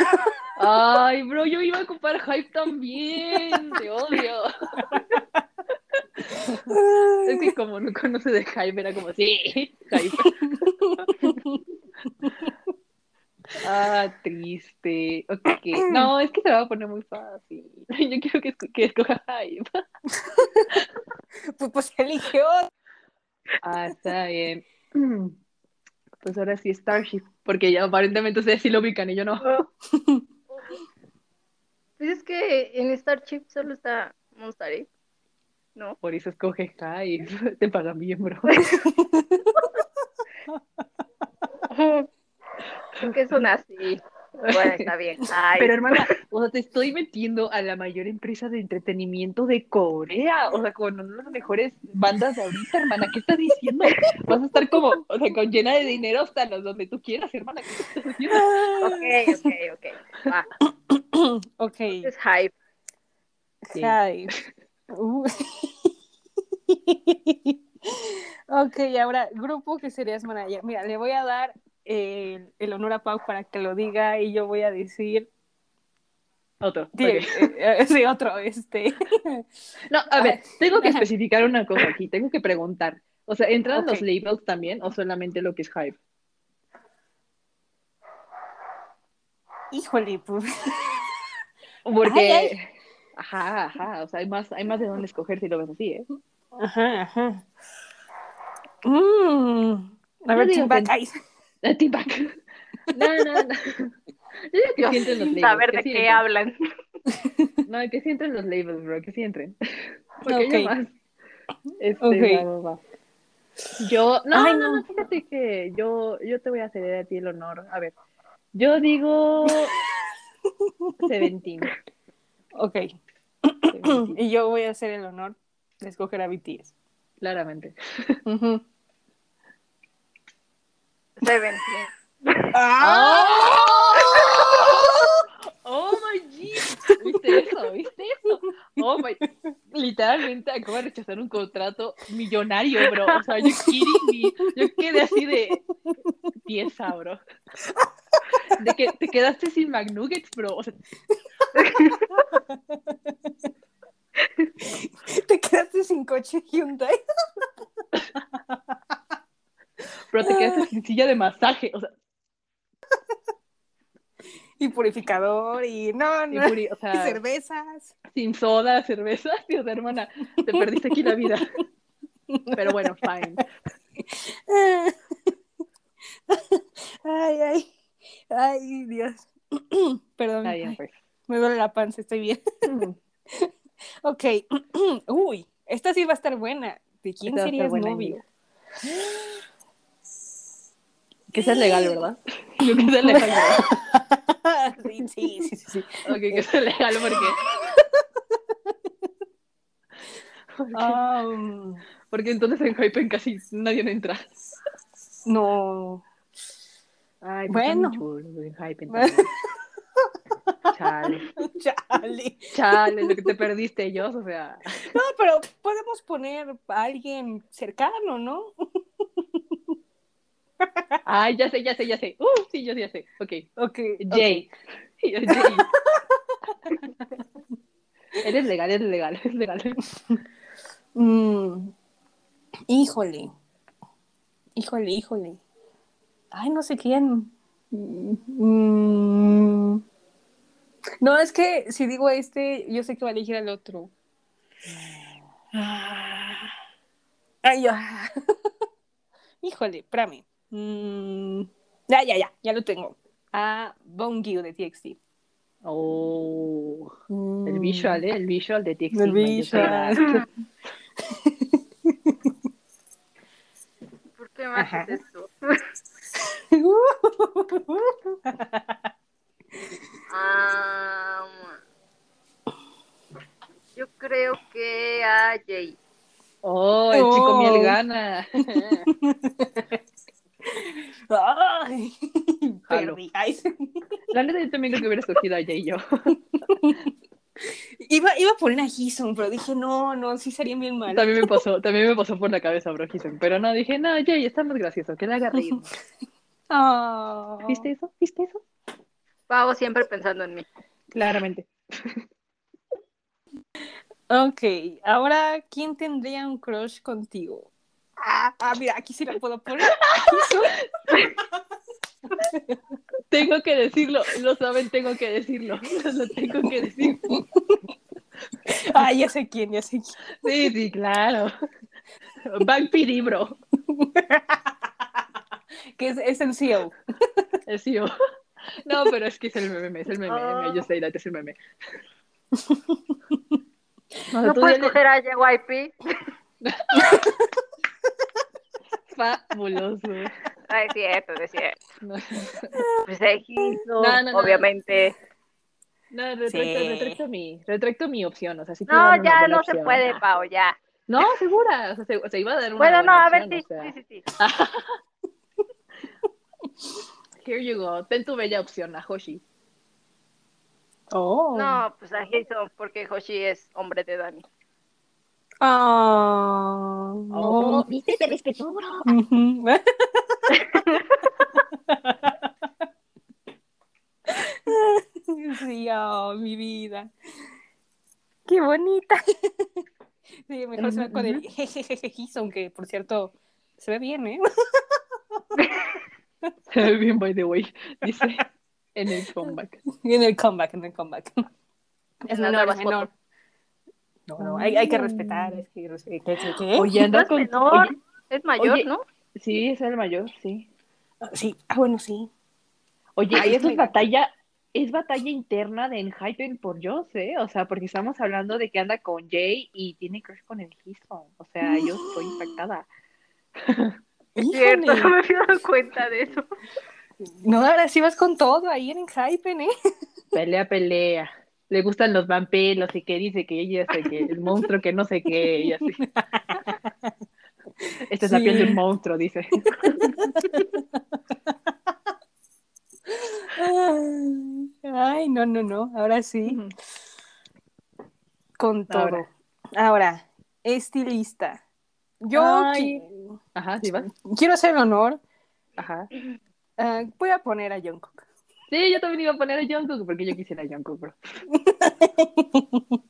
B: Ay, bro, yo iba a ocupar hype también. Te odio. [laughs] Es que como no conoce de hype, era como, sí, hype. Ah, triste. Ok. No, es que se va a poner muy fácil. [laughs] Yo quiero que, esco- que escoja hype. [laughs]
A: Pues, pues eligió.
B: Ah, está bien. Pues ahora sí, Starship. Porque ya aparentemente ustedes sí lo ubican y yo no.
C: Pues es que en Starship solo está Monster Inc. ¿no?
B: Por eso escoge hype. [laughs] Te pagan bien, bro.
C: Porque son así. Bueno, está bien. Ay,
B: Pero hermana, o sea, te estoy metiendo a la mayor empresa de entretenimiento de Corea, o sea, con una de las mejores bandas de ahorita, hermana, ¿qué estás diciendo? Vas a estar como, o sea, con llena de dinero hasta los donde tú quieras, hermana, ¿qué estás haciendo?
C: ok, ok, ok. Va, [coughs]
A: Ok,
C: es hype.
B: Sí.
A: Uh. [laughs] ok, ahora, grupo que serías manager. Mira, le voy a dar el, el honor a Pau para que lo diga y yo voy a decir.
B: Otro.
A: Sí, eh, eh, sí, otro, este. [laughs]
B: No, a ver, [laughs] tengo que especificar una cosa aquí, tengo que preguntar. O sea, ¿entran los labels también o solamente lo que es hype?
A: Híjole, pues.
B: Porque,
A: Ay,
B: ajá, ajá, o sea, hay más, hay más de dónde escoger si lo ves así, ¿eh?
A: Ajá, ajá. Mm, A
B: Yo
A: ver, Team Back,
B: que-
A: ay, [laughs]
B: La T-Back. No, no, no. Yo digo que sí entren los labels.
C: saber
B: que
C: de
B: sí
C: qué
B: entren.
C: hablan.
B: No, que sí entren los labels, bro, que sí entren. [laughs] Porque
A: Ok.
B: hay más. Este,
A: Ok.
B: va, va, va. Yo, no,
A: Ay,
B: no,
A: no.
B: no, fíjate que yo, yo te voy a ceder a ti el honor. A ver, yo digo [laughs] Seventeen.
A: Ok. Y yo voy a hacer el honor de escoger a BTS.
B: claramente.
A: Ujú.
C: Seven.
B: Oh my God. ¿Viste eso? ¿Viste eso? Oh my. Literalmente acabo de rechazar un contrato millonario, bro. O sea, yo kidding me. Yo quedé así de pieza, bro. De que te quedaste sin McNuggets, bro. O sea, [laughs]
A: Te quedaste sin coche Hyundai.
B: pero te quedaste sin silla de masaje. O sea,
A: Y purificador y no,
B: y
A: no.
B: puri- o
A: Y cervezas.
B: sin soda, cerveza. Dios, hermana, te perdiste aquí la vida. Pero bueno, fine. [laughs]
A: Ay, ay. Ay, Dios. [clears throat] Perdón. Ay,
B: pues.
A: Me duele la panza, estoy bien. [laughs] Ok. [clears throat] Uy, esta sí va a estar buena. ¿De quién
B: Esta
A: serías novio?
B: Que sea legal, ¿verdad? [gasps] Yo que sea legal, ¿verdad? [laughs]
A: sí, sí, sí, sí.
B: Ok, que sea legal porque... [laughs] Porque,
A: Um,
B: porque entonces en Hype casi nadie entra.
A: no.
B: Ay,
A: pues muy
B: chulo en Hype
A: Bueno. [laughs]
B: Chale.
A: Chale.
B: Chale, lo que te perdiste yo, o sea.
A: No, pero podemos poner a alguien cercano, ¿no?
B: Ay, ya sé, ya sé, ya sé. Uh, sí, yo sí ya sé. Ok.
A: Ok.
B: Jay. Yo, Jay. Eres legal, eres legal, eres legal.
A: Mm, híjole. Híjole, híjole. Ay, no sé quién. Mm, no, es que si digo este, yo sé que va a elegir al otro. Ah. Ay, ya. [laughs] Híjole, espérame. Mm, Ya, ya, ya, ya lo tengo. A Bone Gil de TXT.
B: Oh, el
A: Mm.
B: visual, ¿eh? El visual de TXT.
A: El visual. [laughs]
C: ¿Por qué me
A: Ajá.
C: esto? [laughs] Am, yo creo que a Jay.
B: Oh, el chico
A: Oh.
B: miel gana.
A: Ay, sí.
B: La neta, yo también creo que hubiera escogido a Jay yo.
A: Iba, iba a poner a Gison, pero dije, no, no, sí sería bien mal.
B: También me pasó, también me pasó por la cabeza Brojison, pero no, dije, no, Jay, está más gracioso, que le haga reír. [laughs]
A: Ah.
B: ¿Viste eso? ¿Viste eso?
C: Pavo siempre pensando en mí.
B: Claramente. [laughs]
A: Ok, ahora, ¿quién tendría un crush contigo? Ah, ah, mira, aquí sí la puedo poner. [laughs]
B: Tengo que decirlo, lo saben, tengo que decirlo, lo tengo que decir. [laughs]
A: Ah, ya sé quién, ya sé quién.
B: Sí, sí, claro. Bro.
A: Que es, es el CEO.
B: Es yo. No, pero es que es el meme, es el meme.
C: Ah.
B: Yo sé, es el meme. [laughs] No,
C: No puedes
B: dile-
C: coger a JYP. [laughs]
B: Fabuloso.
C: Ah, es cierto, es cierto.
B: No,
C: Pues hizo,
B: No, no, no.
C: obviamente.
B: no retracto,
A: Sí.
B: retracto mi, retracto mi opción. O sea, sí
C: No, ya no se
B: opción.
C: puede, Pau, ya.
B: No, segura. O sea, se, se iba a dar una
C: Bueno, no, a ver,
B: opción,
C: sí,
B: o sea.
C: sí, sí, sí. [laughs]
B: Here you go. Ten tu bella opción, a Hoshi.
A: Oh.
C: No, pues a Jason, porque Hoshi es hombre de Dani.
A: Ah.
B: Oh.
E: ¿Viste? Te respetó, bro.
A: Ujú. [laughs] Sí, oh, mi vida. Qué bonita. Sí, mejor se va con el Gison, que por cierto se ve bien, ¿eh? [laughs]
B: Se ve bien, by the way. Dice en el comeback. [laughs]
A: En el comeback, en el comeback. Es
C: las
A: menor, es menor. No, no, hay, hay que respetar. Es que, ¿qué, qué, qué?
B: Oye,
C: No
B: anda
C: es
B: con.
C: menor,
B: oye,
C: es mayor,
B: oye.
C: ¿no?
B: sí, es el mayor, sí.
A: Sí, ah, bueno, sí.
B: Oye,
A: Ay,
B: esto
A: es
B: batalla, es batalla interna de Enhypen por Joss, ¿eh? O sea, porque estamos hablando de que anda con Jay y tiene crush con el Gison. O sea, yo estoy impactada. [laughs]
C: Es cierto, no [laughs] me había dado cuenta de eso.
A: No, ahora sí vas con todo ahí en Hypen, ¿eh?
B: Pelea, pelea. Le gustan los vampiros y que dice que ella es el, que, el monstruo que no sé qué, y así. Esta es la piel de un monstruo, dice.
A: Ay, no, no, no. Ahora sí. Con todo.
B: Ahora.
A: Ahora, estilista. Yo
B: Ay.
A: qui-
B: Ajá, sí vas.
A: quiero hacer honor.
B: Ajá.
A: ah, voy a poner a Jungkook.
B: Sí, yo también iba a poner a Jungkook porque yo quisiera a Jungkook, bro. [laughs]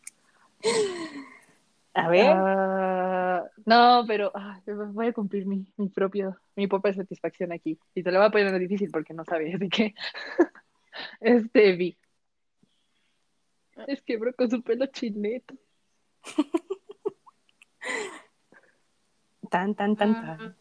A: A ver.
B: Ah, no, pero ah, voy a cumplir mi, mi propio, mi propia satisfacción aquí. Y te lo voy a poner difícil porque no sabes, así que [laughs] este vi. Es que bro con su pelo chineto. [laughs]
A: Tan, tan, tan, tan.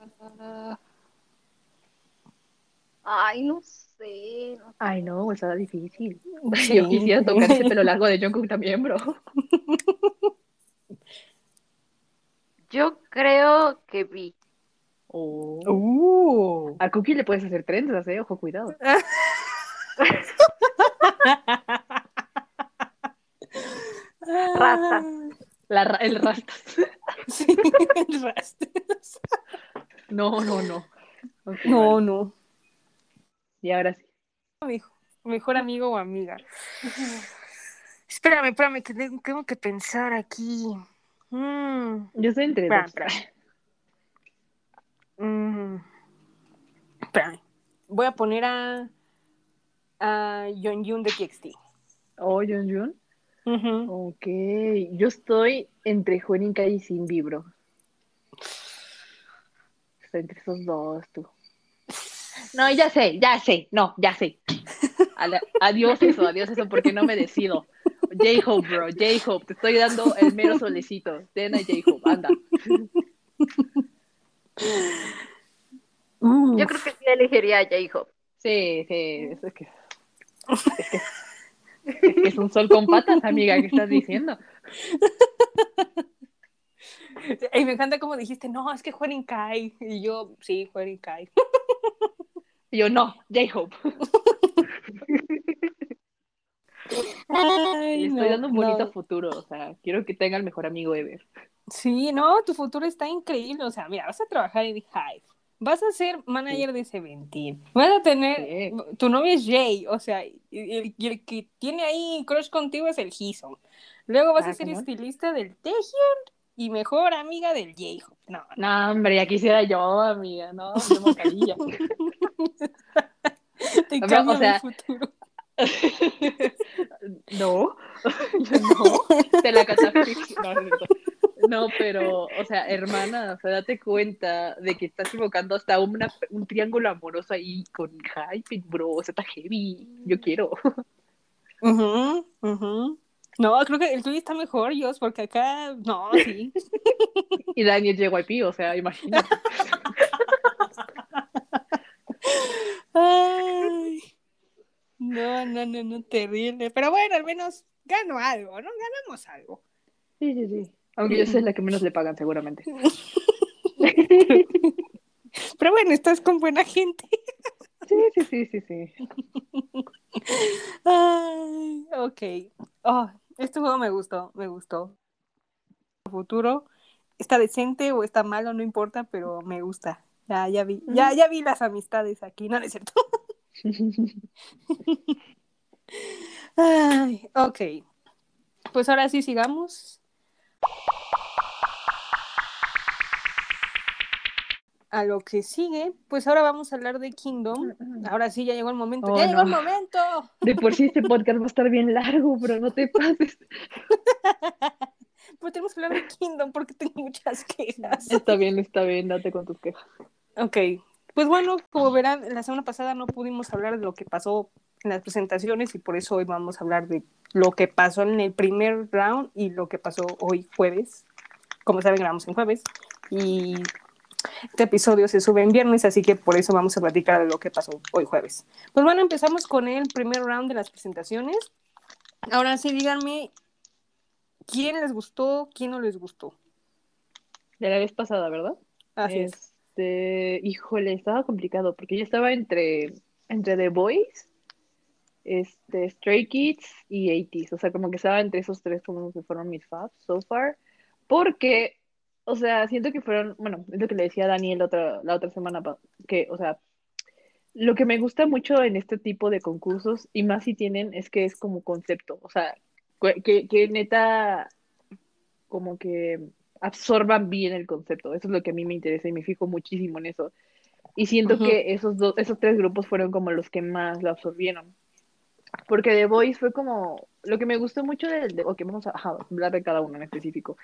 C: Ay, no sé. no-
B: Ay, no, está difícil. [laughs]
A: Sí.
B: Yo quisiera tocar ese pelo largo de Jungkook también, bro. [laughs]
C: Yo creo que vi.
B: Oh.
A: Uh.
B: A Cookie le puedes hacer trenzas, eh, ojo, cuidado. [laughs]
C: Rasta.
B: La, el rastas. [laughs]
A: Sí, el rastas.
B: No, no, no.
A: No,
B: vale.
A: no.
B: Y ahora sí.
A: Mejor amigo o amiga. Espérame, espérame, que tengo, que pensar aquí. Mm,
B: Yo estoy entre
A: espérame,
B: dos.
A: espérame. Mm, espérame. Voy a poner a, a Yeon de TXT.
B: Oh, Jun
A: Ujú.
B: Ok, yo estoy entre Juenica y Sin Vibro. Estoy entre esos dos, tú. No, ya sé, ya sé, no, ya sé. Adiós eso, adiós eso, porque no me decido. J-Hope, bro, J-Hope, te estoy dando el mero solecito. Ten a J-Hope, anda.
A: Uh,
C: Yo creo que sí elegiría a J-Hope.
B: Sí, sí, eso es que es que, es que es un sol con patas, amiga, ¿qué estás diciendo? [laughs]
A: Y me encanta como dijiste, no, es que Juan Kai. Y yo, sí, Juan Kai.
B: Y yo, no, J-Hope. Le estoy dando un bonito futuro, o sea, quiero que tenga el mejor amigo ever.
A: Sí, no, tu futuro está increíble. O sea, mira, vas a trabajar en Hive. Vas a ser manager de Seventeen. Vas a tener. Tu novio es Jay. O sea, el, y el que tiene ahí crush contigo es el Hison. Luego vas
B: Ah,
A: a ser
B: ¿cómo?
A: estilista del Taehyun y mejor amiga del J-Hope. No, no.
B: No, hombre, ya quisiera yo, amiga, no, de mascarilla. [laughs]
A: Te
B: sea,
A: cambia
B: o sea,
A: mi futuro. [laughs]
B: No, [laughs] yo no, te la catafixio. No, no, cierto. No, pero, o sea, hermana, o sea, date cuenta de que estás invocando hasta una, un triángulo amoroso ahí con hype, bro, o sea, está heavy, yo quiero.
A: Ujú, ujú. No, creo que el tuyo está mejor, Jos, porque acá, no, sí. [laughs]
B: Y Daniel JYP, o sea, imagínate. [laughs]
A: Ay. No, no, no, no, terrible. Pero bueno, al menos gano algo, ¿no? Ganamos algo.
B: Sí, sí, sí. Aunque yo sé la que menos le pagan, seguramente. [laughs]
A: Pero bueno, estás con buena gente. [laughs]
B: Sí, sí, sí, sí, sí.
A: Ay, ok. Oh, este juego me gustó, me gustó. Futuro está decente o está malo, no importa, pero me gusta. Ya, ya vi, ya, ya vi las amistades aquí, no, no es cierto. [laughs] Ay, ok. Pues ahora sí sigamos. A lo que sigue, pues ahora vamos a hablar de Kingdom. Ahora sí, ya llegó el momento.
B: Oh,
A: ¡Ya llegó el momento!
B: De por sí este podcast va a estar bien largo, pero no te pases. [laughs]
A: Pues tenemos que hablar de Kingdom porque tengo muchas quejas.
B: Está bien, está bien, date con tus quejas.
A: Ok, pues bueno, como verán, la semana pasada no pudimos hablar de lo que pasó en las presentaciones y por eso hoy vamos a hablar de lo que pasó en el primer round y lo que pasó hoy jueves. Como saben, grabamos en jueves y este episodio se sube en viernes, así que por eso vamos a platicar de lo que pasó hoy jueves. Pues bueno, empezamos con el primer round de las presentaciones. Ahora sí, díganme, ¿quién les gustó, quién no les gustó?
B: De la vez pasada, ¿verdad?
A: Así es.
B: Este, híjole, estaba complicado porque yo estaba entre, entre The Boys, este, Stray Kids y 80s. O sea, como que estaba entre esos tres como que fueron mis faves so far. Porque, o sea, siento que fueron, bueno, es lo que le decía a Daniel la otra, la otra semana, que, o sea, lo que me gusta mucho en este tipo de concursos, y más si tienen, es que es como concepto. O sea, que, que, neta, como que absorban bien el concepto. Eso es lo que a mí me interesa y me fijo muchísimo en eso. Y siento
A: Ujú.
B: que esos dos, esos tres grupos fueron como los que más lo absorbieron. Porque The Voice fue como, lo que me gustó mucho del, de, ok, vamos a ajá, hablar de cada uno en específico.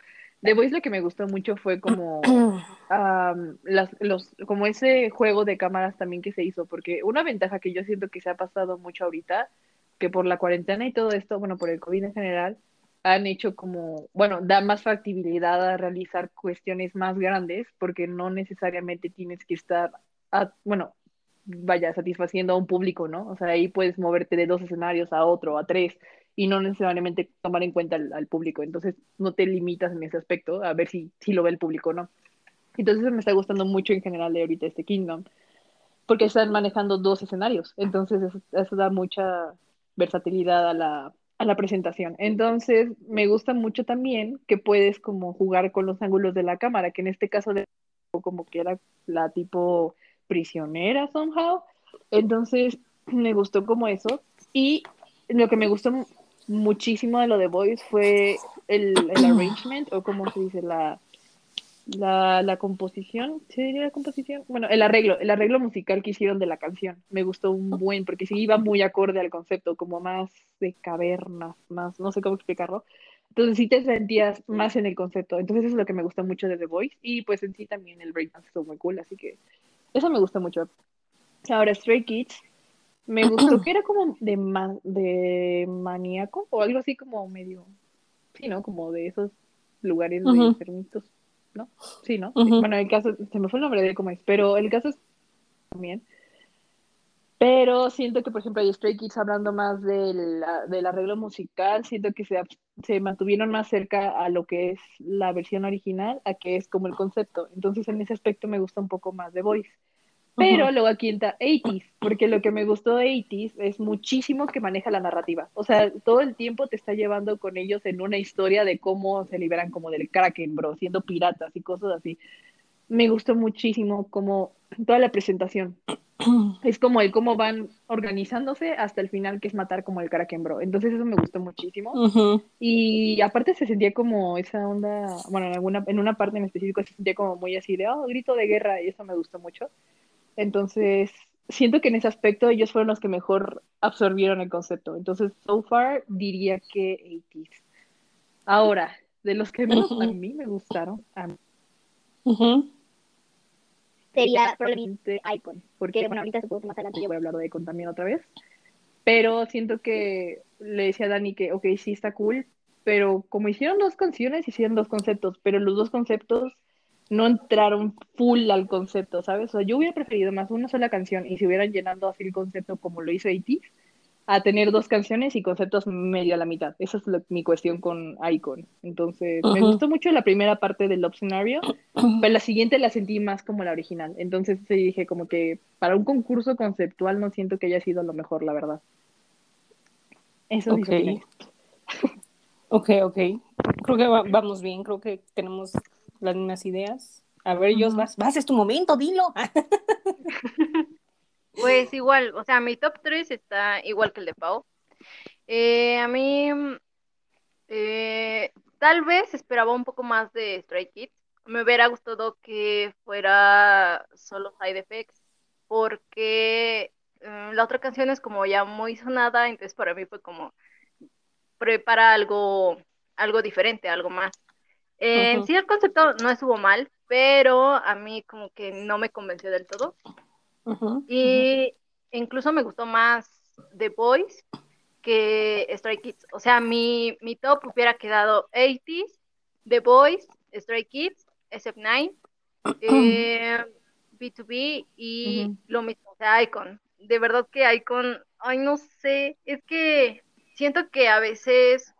B: The Voice lo que me gustó mucho fue como, [clears throat] am, las, los, como ese juego de cámaras también que se hizo, porque una ventaja que yo siento que se ha pasado mucho ahorita, que por la cuarentena y todo esto, bueno, por el COVID en general, han hecho como, bueno, da más factibilidad a realizar cuestiones más grandes, porque no necesariamente tienes que estar, a- bueno, vaya, satisfaciendo a un público, ¿no? O sea, ahí puedes moverte de dos escenarios a otro, a tres, y no necesariamente tomar en cuenta al, al público. Entonces, no te limitas en ese aspecto a ver si, si lo ve el público o no. Entonces, me está gustando mucho en general de ahorita este Kingdom, porque están manejando dos escenarios. Entonces, eso, eso da mucha versatilidad a la, a la presentación. Entonces, me gusta mucho también que puedes como jugar con los ángulos de la cámara, que en este caso como que era la tipo prisionera somehow. Entonces, [clears throat] me gustó como eso. Y lo que me gustó mu- muchísimo de lo de Boys fue el, el [clears throat] arrangement, o como se dice, la, la, la composición, ¿se diría la composición? Bueno, el arreglo, el arreglo musical que hicieron de la canción. Me gustó un buen, porque sí iba muy acorde al concepto, como más de cavernas, más, no sé cómo explicarlo. Entonces sí te sentías más en el concepto. Entonces eso es lo que me gusta mucho de The Voice. Y pues en sí también el breakdance estuvo muy cool, así que eso me gusta mucho. Ahora, Stray Kids, me gustó [clears throat] que era como de, ma- de maníaco o algo así como medio, sí, ¿no? Como de esos lugares de enfermitos, ¿no? Sí, ¿no? Bueno, el caso, se me fue el nombre de cómo es, pero el caso es también Pero siento que, por ejemplo, hay Stray Kids hablando más del, del arreglo musical, siento que se, se mantuvieron más cerca a lo que es la versión original, a que es como el concepto. Entonces, en ese aspecto me gusta un poco más de Voice. Pero
A: Ujú.
B: luego aquí entra 80s, porque lo que me gustó de 80s es muchísimo que maneja la narrativa. O sea, todo el tiempo te está llevando con ellos en una historia de cómo se liberan como del Kraken, bro, siendo piratas y cosas así. Me gustó muchísimo como toda la presentación. [clears throat] Es como el cómo van organizándose hasta el final, que es matar como el Kraken, bro. Entonces eso me gustó muchísimo. Y aparte se sentía como esa onda, bueno, en, alguna, en una parte en específico se sentía como muy así de, oh, grito de guerra, y eso me gustó mucho. Entonces, siento que en ese aspecto ellos fueron los que mejor absorbieron el concepto. Entonces, so far, diría que 80s. Ahora, de los que [laughs] menos a mí me gustaron, a mí.
E: Sería probablemente Icon.
B: porque
E: Que bueno, ahorita supongo que más adelante
B: yo voy a hablar de Icon también otra vez, pero siento que le decía a Dani que, ok, sí está cool, pero como hicieron dos canciones, hicieron dos conceptos, pero los dos conceptos no entraron full al concepto, ¿sabes? O sea, yo hubiera preferido más una sola canción y si hubieran llenando así el concepto como lo hizo AT, a tener dos canciones y conceptos medio a la mitad. Esa es lo- mi cuestión con Icon. Entonces, me
A: Ujú.
B: gustó mucho la primera parte del Love Scenario, pero la siguiente la sentí más como la original. Entonces sí dije como que para un concurso conceptual no siento que haya sido lo mejor, la verdad. Eso sí
A: Ok.
B: opiné. [laughs]
A: Ok, ok. Creo que va- vamos bien, creo que tenemos las mismas ideas. A ver, Jos,
B: Ujú.
A: vas, vas, es tu momento, dilo. [laughs]
C: Pues igual, o sea, mi top 3 está igual que el de Pau. Eh, a mí, mm, eh, tal vez esperaba un poco más de Stray Kids. Me hubiera gustado que fuera solo Side Effects, porque eh, la otra canción es como ya muy sonada, entonces para mí fue como prepara algo, algo diferente, algo más. En sí el concepto no estuvo mal, pero a mí como que no me convenció del todo. Y incluso me gustó más The Boys que Stray Kids. O sea, mi, mi top hubiera quedado 80s, The Boys, Stray Kids, SF9, eh, B2B y lo mismo, o sea, Icon. De verdad que Icon, ay, no sé, es que siento que a veces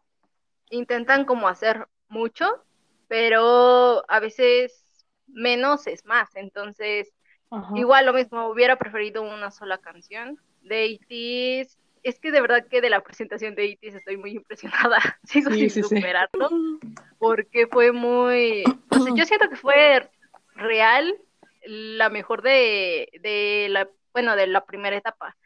C: intentan como hacer mucho, pero a veces menos es más. Entonces,
B: Ajá.
C: Igual lo mismo, hubiera preferido una sola canción. De 80s, es que de verdad que de la presentación de 80s estoy muy impresionada. [laughs] Sigo
B: Sí,
C: sin
B: sí, sí.
C: superarlo porque fue muy, o sea, yo siento que fue real la mejor de, de la, bueno, de la primera etapa.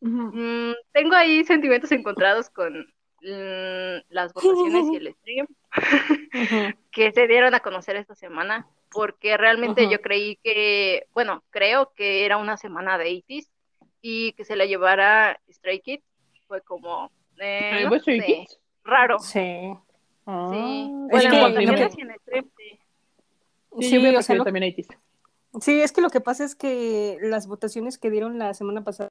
C: Mm, tengo ahí sentimientos encontrados con mm, las votaciones y el [laughs] stream [laughs] que se dieron a conocer esta semana, porque realmente yo creí que, bueno, creo que era una semana de 80s y que se la llevara Stray Kids fue como, eh,
B: ¿Eh,
C: no
B: ¿vos Stray
C: sé,
B: Kids?
C: raro.
A: Sí.
B: Ah,
C: Sí,
A: Es
C: bueno, en
A: que lo que-
C: sí.
B: Sí,
A: Sí,
B: yo hubiera
A: o sea,
B: preferido
A: lo-
B: también 80s.
A: sí, es que lo que pasa es que las votaciones que dieron la semana pasada,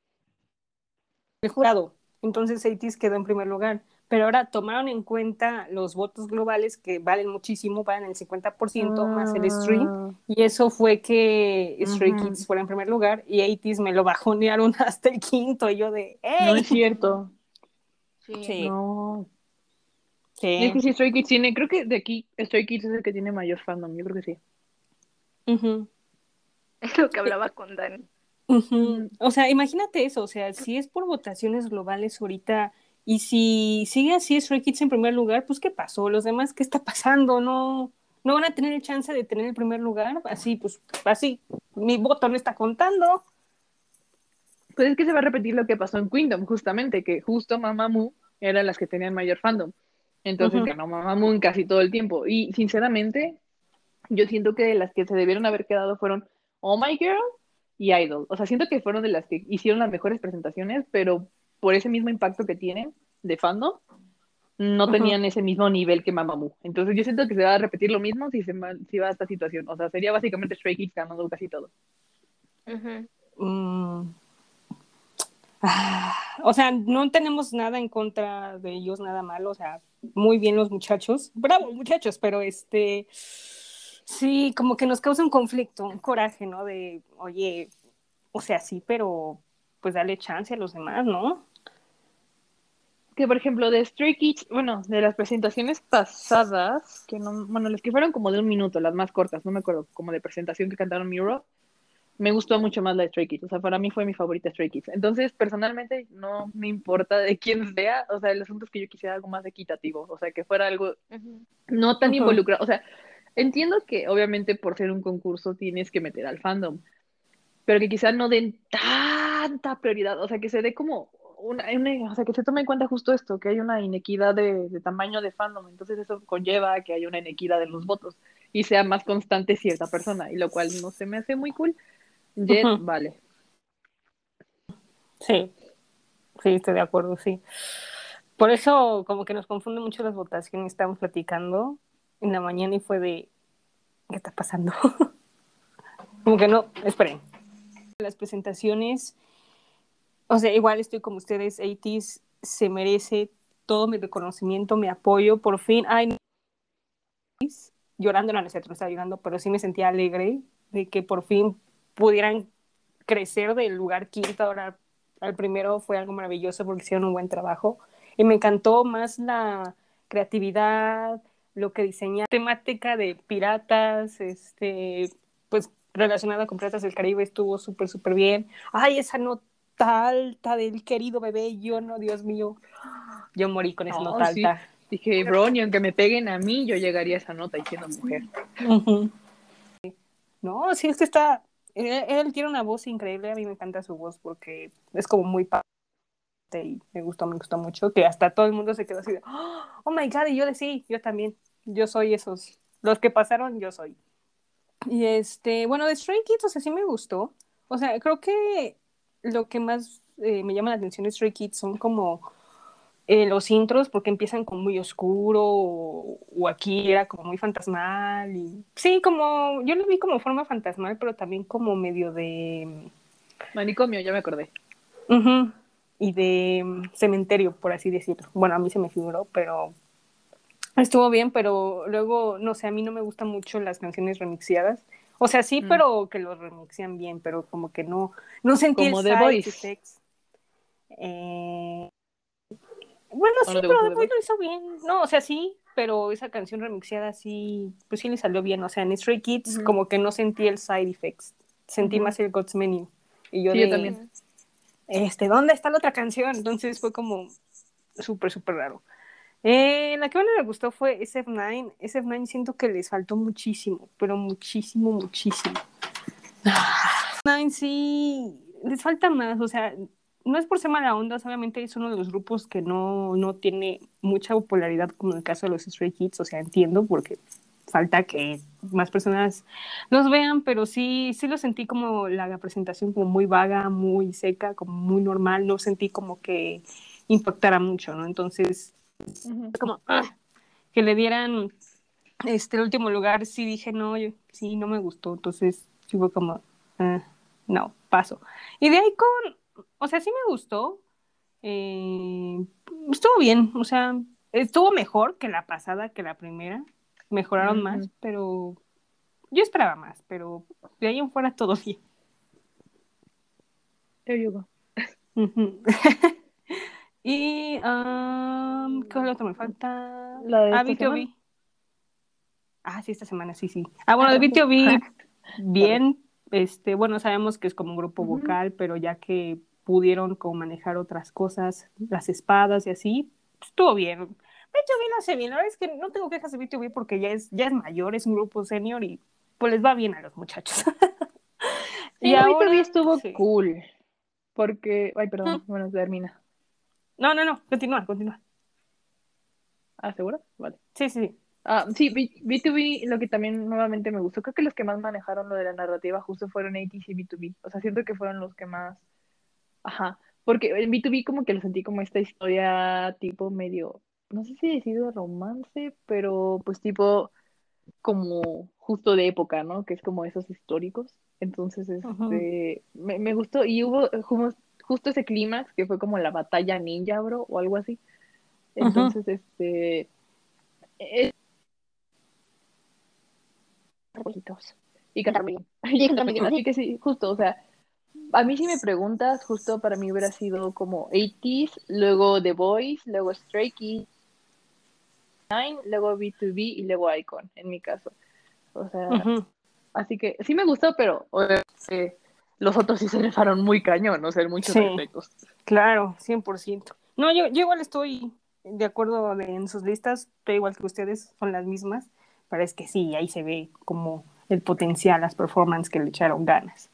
A: el jurado, entonces 80s quedó en primer lugar, pero ahora tomaron en cuenta los votos globales que valen muchísimo, valen el 50% más el stream,
B: Ah,
A: y eso fue que Stray. Kids fuera en primer lugar y 80s me lo bajonearon [laughs] hasta el quinto, y yo de,
B: No es cierto.
C: Sí.
A: Sí,
B: No.
A: sí.
B: Es que sí, Stray Kids tiene, creo que de aquí Stray Kids es el que tiene mayor fandom, yo creo que sí.
A: Ujú.
C: Es lo que hablaba con Dani.
A: Ujú. O sea, imagínate eso, o sea, si es por votaciones globales ahorita y si sigue así Stray Kids en primer lugar, pues ¿qué pasó? Los demás, ¿qué está pasando? No, no van a tener el chance de tener el primer lugar, así, pues, así, mi voto no está contando.
B: Pues es que se va a repetir lo que pasó en Kingdom, justamente, que justo Mamamoo eran las que tenían mayor fandom. Entonces
A: Ujú.
B: ganó Mamamoo en casi todo el tiempo. Y sinceramente, yo siento que de las que se debieron haber quedado fueron Oh My Girl y Idol. O sea, siento que fueron de las que hicieron las mejores presentaciones, pero por ese mismo impacto que tienen de fandom, no tenían ese mismo nivel que Mamamoo. Entonces yo siento que se va a repetir lo mismo si se va, si va a esta situación. O sea, sería básicamente Stray Kids ganando casi todo.
A: Mm. Ah, o sea, no tenemos nada en contra de ellos, nada malo, o sea, muy bien los muchachos, bravo muchachos, pero este, sí, como que nos causa un conflicto, un coraje, ¿no? De, oye, o sea, sí, pero pues darle chance a los demás, ¿no?
B: Que por ejemplo de Stray Kids, bueno, de las presentaciones pasadas, que no, bueno, las que fueron como de un minuto, las más cortas, no me acuerdo, como de presentación que cantaron Miro, me gustó mucho más la de Stray Kids, o sea, para mí fue mi favorita Stray Kids. Entonces, personalmente, no me importa de quién sea, o sea, el asunto es que yo quisiera algo más equitativo, o sea, que fuera algo no tan
A: Ujú.
B: involucrado, o sea, entiendo que obviamente por ser un concurso tienes que meter al fandom, pero que quizás no den tanta prioridad, o sea, que se dé como una, una- o sea, que se tome en cuenta justo esto, que hay una inequidad de, de tamaño de fandom, entonces eso conlleva que haya una inequidad en los votos y sea más constante cierta persona, y lo cual no se me hace muy cool. Jet,
A: Ujú.
B: vale.
A: Sí, sí, estoy de acuerdo, sí. Por eso como que nos confunde mucho las votaciones, estábamos platicando en la mañana y fue de, ¿qué está pasando? [laughs] como que no, esperen. Las presentaciones, o sea, igual estoy como ustedes, 80s, se merece todo mi reconocimiento, mi apoyo, por fin, ay, no, llorando, no, no es no estaba llorando, pero sí me sentía alegre de que por fin pudieran crecer del lugar quinto ahora al primero fue algo maravilloso porque hicieron un buen trabajo y me encantó más la creatividad, lo que diseñaron, temática de piratas, este, pues relacionada con Piratas del Caribe estuvo súper, súper bien. Ay, esa nota alta del querido bebé, yo no, Dios mío, yo morí con esa
B: No,
A: nota
B: sí.
A: alta.
B: Dije, bro, ni aunque me peguen a mí, yo llegaría a esa nota y siendo mujer.
A: No, sí, es que está. Él, él tiene una voz increíble. A mí me encanta su voz porque es como muy y me gustó, me gustó mucho. Que hasta todo el mundo se quedó así de, oh my god, y yo de sí, yo también. Yo soy esos. Los que pasaron, yo soy. Y este, bueno, de Stray Kids, o sea, sí me gustó. O sea, creo que lo que más eh, me llama la atención de Stray Kids son como eh, los intros porque empiezan como muy oscuro o, o aquí era como muy fantasmal y sí como yo lo vi como forma fantasmal pero también como medio de
B: Manicomio, ya me acordé.
A: y de mm, cementerio por así decirlo bueno a mí se me figuró pero estuvo bien pero luego no sé a mí no me gustan mucho las canciones remixeadas o sea sí
B: Mm.
A: pero que los remixian bien pero como que no no sentí
B: Como
A: el
B: The
A: side
B: Voice.
A: effects. Eh, bueno,
B: ¿O
A: sí,
B: no
A: pero The Voice lo hizo bien. No, o sea, sí, pero esa canción remixeada sí, pues sí le salió bien. O sea, en Stray Kids como que no sentí el side effects. Sentí más el God's Menu. Y yo
B: Sí,
A: de,
B: yo también.
A: este, ¿dónde está la otra canción? Entonces fue como súper, súper raro. Eh, la que más me gustó fue SF9. SF9 siento que les faltó muchísimo, pero muchísimo, muchísimo. Nine sí, les falta más, o sea, no es por ser mala onda, obviamente es uno de los grupos que no, no tiene mucha popularidad como en el caso de los Stray Kids, o sea, entiendo porque falta que más personas los vean, pero sí, sí lo sentí como la presentación como muy vaga, muy seca, como muy normal, no sentí como que impactara mucho, ¿no? Entonces, Como ah, que le dieran este el último lugar, sí dije, no, yo, sí, no me gustó, entonces sí fue como, ah, no, paso. Y de ahí con, o sea, sí me gustó, eh, estuvo bien, o sea, estuvo mejor que la pasada, que la primera, mejoraron más, pero yo esperaba más, pero de ahí en fuera todo [laughs] bien.
B: Yo digo. [laughs]
A: y, um, ¿qué otro me falta?
B: La de
A: ah,
B: esta
A: BTOB.
B: semana.
A: Ah, sí, esta semana, sí, sí. Ah, bueno, de BTOB, [laughs] bien, este, bueno, sabemos que es como un grupo vocal, pero ya que pudieron como manejar otras cosas, las espadas y así, pues, estuvo bien. BTOB lo hace bien, la verdad es que no tengo quejas de BTOB porque ya es, ya es mayor, es un grupo senior y pues les va bien a los muchachos. [laughs]
B: Y
A: ahora-
B: estuvo
A: sí.
B: cool. Porque, ay, perdón, bueno, termina.
A: No, no, no, continúa, continúa.
B: Ah, ¿seguro? Vale.
A: Sí, sí, sí.
B: Ah, sí, B- B2B, lo que también nuevamente me gustó, creo que los que más manejaron lo de la narrativa justo fueron ATC y B2B. O sea, siento que fueron los que más. Ajá. Porque en B2B como que lo sentí como esta historia tipo medio, no sé si decir de romance, pero pues tipo como justo de época, ¿no? Que es como esos históricos. Entonces, este, me, me gustó y hubo eh, justo, ese clímax que fue como la batalla ninja, bro, o algo así. Entonces, este,
E: Arbolitos.
B: y cantar muy [laughs] bien.
E: Y cantar muy bien,
B: Así que sí, justo, o sea, A mí si me preguntas, justo para mí hubiera sido como 80s, luego The Boys, luego Stray Kids, Nine, luego B2B y luego Icon, en mi caso. O sea, así que sí me gustó, pero los otros sí se rifaron muy cañón, o sea, en muchos
A: Sí.
B: aspectos.
A: Claro, 100%. No, yo, yo igual estoy de acuerdo de- en sus listas, estoy igual que ustedes, son las mismas, pero es que sí, ahí se ve como el potencial, las performances que le echaron ganas.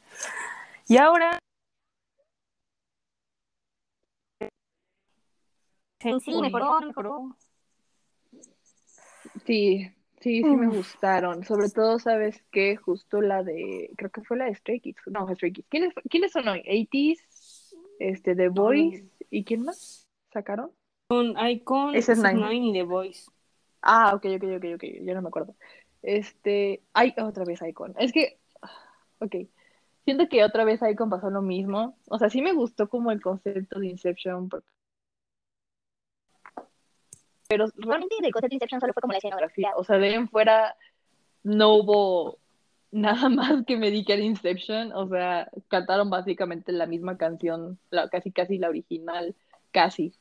A: Y ahora...
E: Sí, mejoró, mejoró.
B: Sí, sí, sí me gustaron. Sobre todo, ¿sabes qué? Justo la de, creo que fue la de Stray Kids. No, Stray Kids. ¿Quiénes, quiénes son hoy? 80s, este, The Boys, ¿y quién más sacaron?
A: Con Icon,
B: es Nine.
A: Nine y The Voice.
B: Ah, ok, ok, ok, ok, ya no me acuerdo. Este, ay, otra vez Icon. Es que, ok, siento que otra vez Icon pasó lo mismo. O sea, sí me gustó como el concepto de Inception, porque- pero
E: Realmente del concepto de Inception solo fue como la escenografía.
B: o sea, de ahí en fuera no hubo nada [laughs] más que me di que era Inception, o sea, cantaron básicamente la misma canción, la, casi casi la original, casi,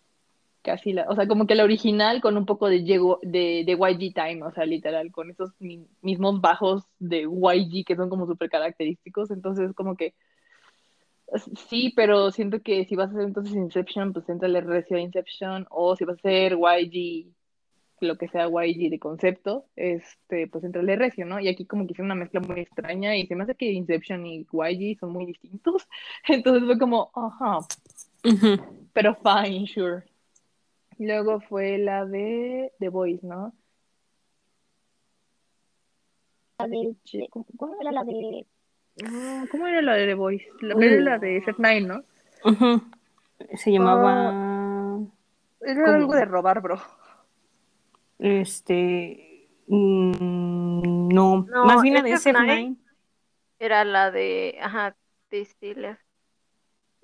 B: casi la, o sea, como que la original con un poco de, de, de YG Time, o sea, literal, con esos mi- mismos bajos de YG que son como súper característicos, entonces como que Sí, pero siento que si vas a hacer entonces Inception, pues entrale recio a Inception, o si vas a hacer YG, lo que sea YG de concepto, este, pues entrale recio, ¿no? Y aquí como que hice una mezcla muy extraña y se me hace que Inception y YG son muy distintos, [laughs] entonces fue como, ajá, pero fine, sure. Luego fue la de The Voice, ¿no?
E: La de, de- ¿Cómo era la de...?
B: Mm, ¿Cómo era la de The Voice? La,
A: Uh.
B: era la de Set Nine, ¿no?
A: Ujú. Se llamaba...
B: Era
A: ¿Cómo?
B: algo de robar, bro.
A: Este... mm, no,
C: No,
A: más bien la de
C: SF9.
A: SF9.
C: Era la de, ajá, Distiller.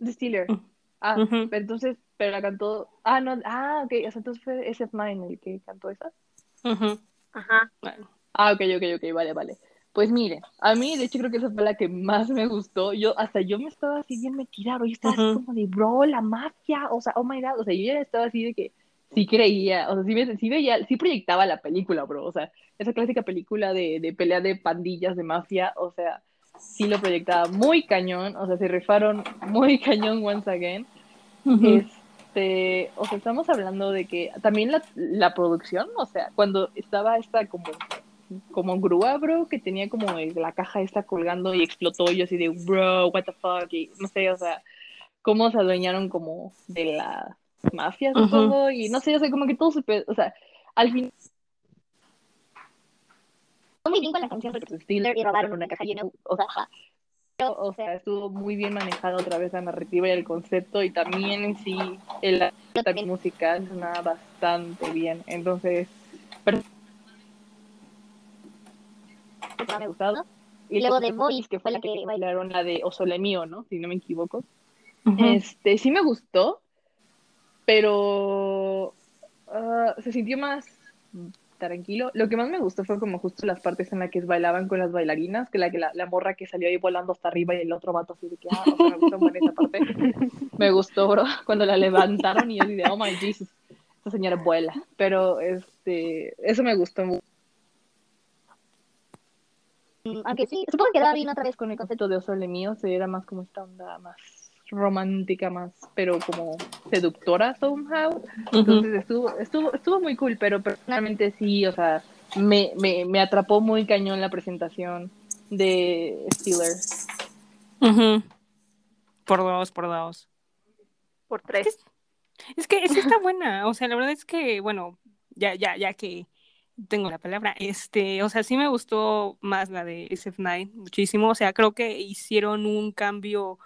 B: The Stealer.
A: Mm.
B: Ah,
A: Ujú.
B: pero entonces, pero la cantó. Ah, no, ah, ok, o sea, entonces fue SF9 el que cantó esa.
C: Ajá.
A: Bueno.
B: Ah, ok, ok, ok, vale, vale. Pues mire, a mí de hecho creo que esa fue la que más me gustó. Yo, hasta yo me estaba así bien metida. Yo estaba así como de, bro, la mafia, o sea, oh my god, o sea, yo ya estaba así de que sí creía, o sea, sí, ve- sí veía, sí proyectaba la película, bro, o sea, esa clásica película de, de pelea de pandillas de mafia, o sea, sí lo proyectaba muy cañón, o sea, se rifaron muy [laughs] cañón once again. Este, o sea, estamos hablando de que también la, la producción, o sea, cuando estaba esta como, como grúa, bro, que tenía como la caja esta colgando y explotó, yo así de, bro, what the fuck, y no sé, o sea, cómo se adueñaron como de la mafia, supongo, y no sé, o sea, como que todo se, o sea, al fin,
E: Fue muy bien con la canción porque Steeler y robaron una caja llena, o sea, ajá.
B: o sea, estuvo muy bien manejada otra vez la narrativa y el concepto, y también en sí, el aspecto musical sonaba bastante bien, entonces,
E: no me gustó.
B: gustado.
E: Y luego The Voice, que fue la que
B: bailaron la de O Sole Mío, ¿no? Si no me equivoco.
A: Ujú.
B: Este, sí me gustó, pero ah, se sintió más tranquilo. Lo que más me gustó fue como justo las partes en las que bailaban con las bailarinas, que la, que la, la morra que salió ahí volando hasta arriba y el otro vato así de que, ah, o sea, me gustó esa parte. [laughs] Me gustó, bro, cuando la levantaron y yo de, oh my Jesus, esta señora vuela. Pero, este, eso me gustó mucho.
E: Mm, Aunque sí, supongo que daba bien otra vez con el concepto.
B: de Osole Mío se era más como esta onda más romántica, más, pero como seductora somehow. Entonces estuvo, estuvo, estuvo muy cool, pero personalmente sí, o sea, me, me, me atrapó muy cañón la presentación de Steelers.
A: Por dos, por dos.
C: Por tres.
A: Es que esa está buena, o sea, la verdad es que, bueno, ya, ya, ya que tengo la palabra, este, o sea, sí me gustó más la de SF9, muchísimo, o sea, creo que hicieron un cambio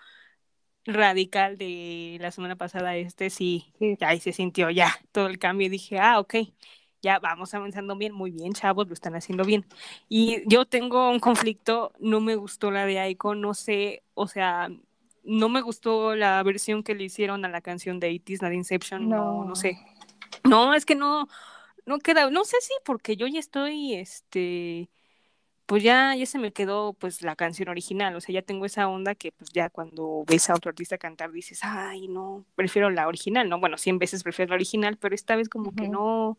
A: radical de la semana pasada, este sí,
B: Sí.
A: ahí se sintió ya todo el cambio y dije, ah, ok, ya vamos avanzando bien, muy bien, chavos, lo están haciendo bien. Y yo tengo un conflicto, no me gustó la de Icon, no sé, o sea, no me gustó la versión que le hicieron a la canción de 80s, la de Inception, no, no,
B: No.
A: sé. No, es que no, no queda, no sé si porque yo ya estoy, este, pues ya, ya se me quedó pues la canción original, o sea, ya tengo esa onda que pues ya cuando ves a otro artista cantar dices, ay, no, prefiero la original, ¿no? Bueno, 100 veces prefiero la original, pero esta vez como que no,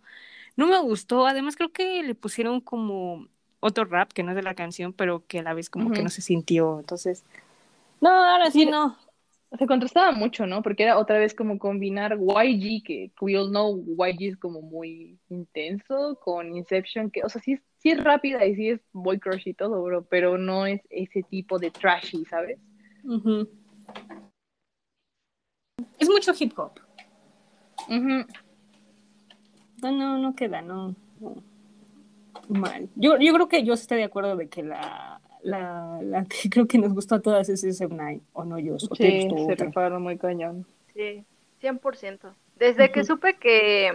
A: no me gustó, además creo que le pusieron como otro rap que no es de la canción, pero que a la vez como que no se sintió, entonces, no, ahora Sí, no.
B: Se contrastaba mucho, ¿no? Porque era otra vez como combinar YG, que we all know YG es como muy intenso, con Inception, que, o sea, sí es, sí es rápida y sí es boy crush y todo, bro, pero no es ese tipo de trashy, ¿sabes?
A: Es mucho hip hop. No, no, no queda, no. no. Mal. Yo, yo creo que yo estoy de acuerdo de que la, la, la [laughs] que creo que nos gustó a todas es ese Nine, o no yo,
B: Sí,
A: gustó
B: se
A: otra.
B: rifaron muy cañón.
C: Sí, 100%. Desde que supe que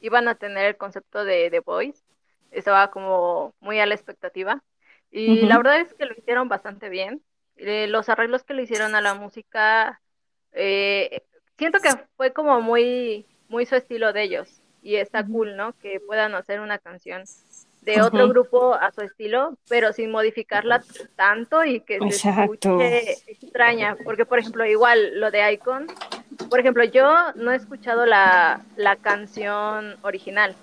C: iban a tener el concepto de The Voice, estaba como muy a la expectativa. Y la verdad es que lo hicieron bastante bien. Eh, los arreglos que le hicieron a la música, eh, siento que fue como muy, muy su estilo de ellos. Y está cool, ¿no? Que puedan hacer una canción de otro grupo a su estilo, pero sin modificarla tanto y que se
A: Exacto.
C: escuche extraña. Porque, por ejemplo, igual lo de Icon, por ejemplo, yo no he escuchado la, la canción original,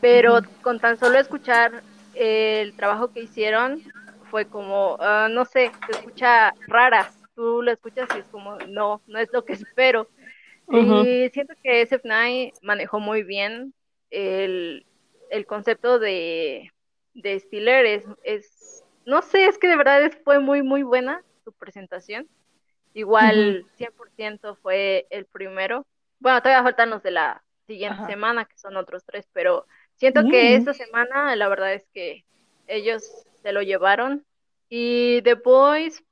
C: pero con tan solo escuchar el trabajo que hicieron, fue como, ah, no sé, se escucha rara. Tú lo escuchas y es como, no, no es lo que [laughs] espero. Y siento que SF9 manejó muy bien el, el concepto de, de Stiller. Es, es, no sé, es que de verdad fue muy, muy buena su presentación. Igual 100% fue el primero. Bueno, todavía faltan los de la siguiente
B: Ajá.
C: semana, que son otros tres, pero siento que esta semana la verdad es que ellos se lo llevaron. Y The Boys,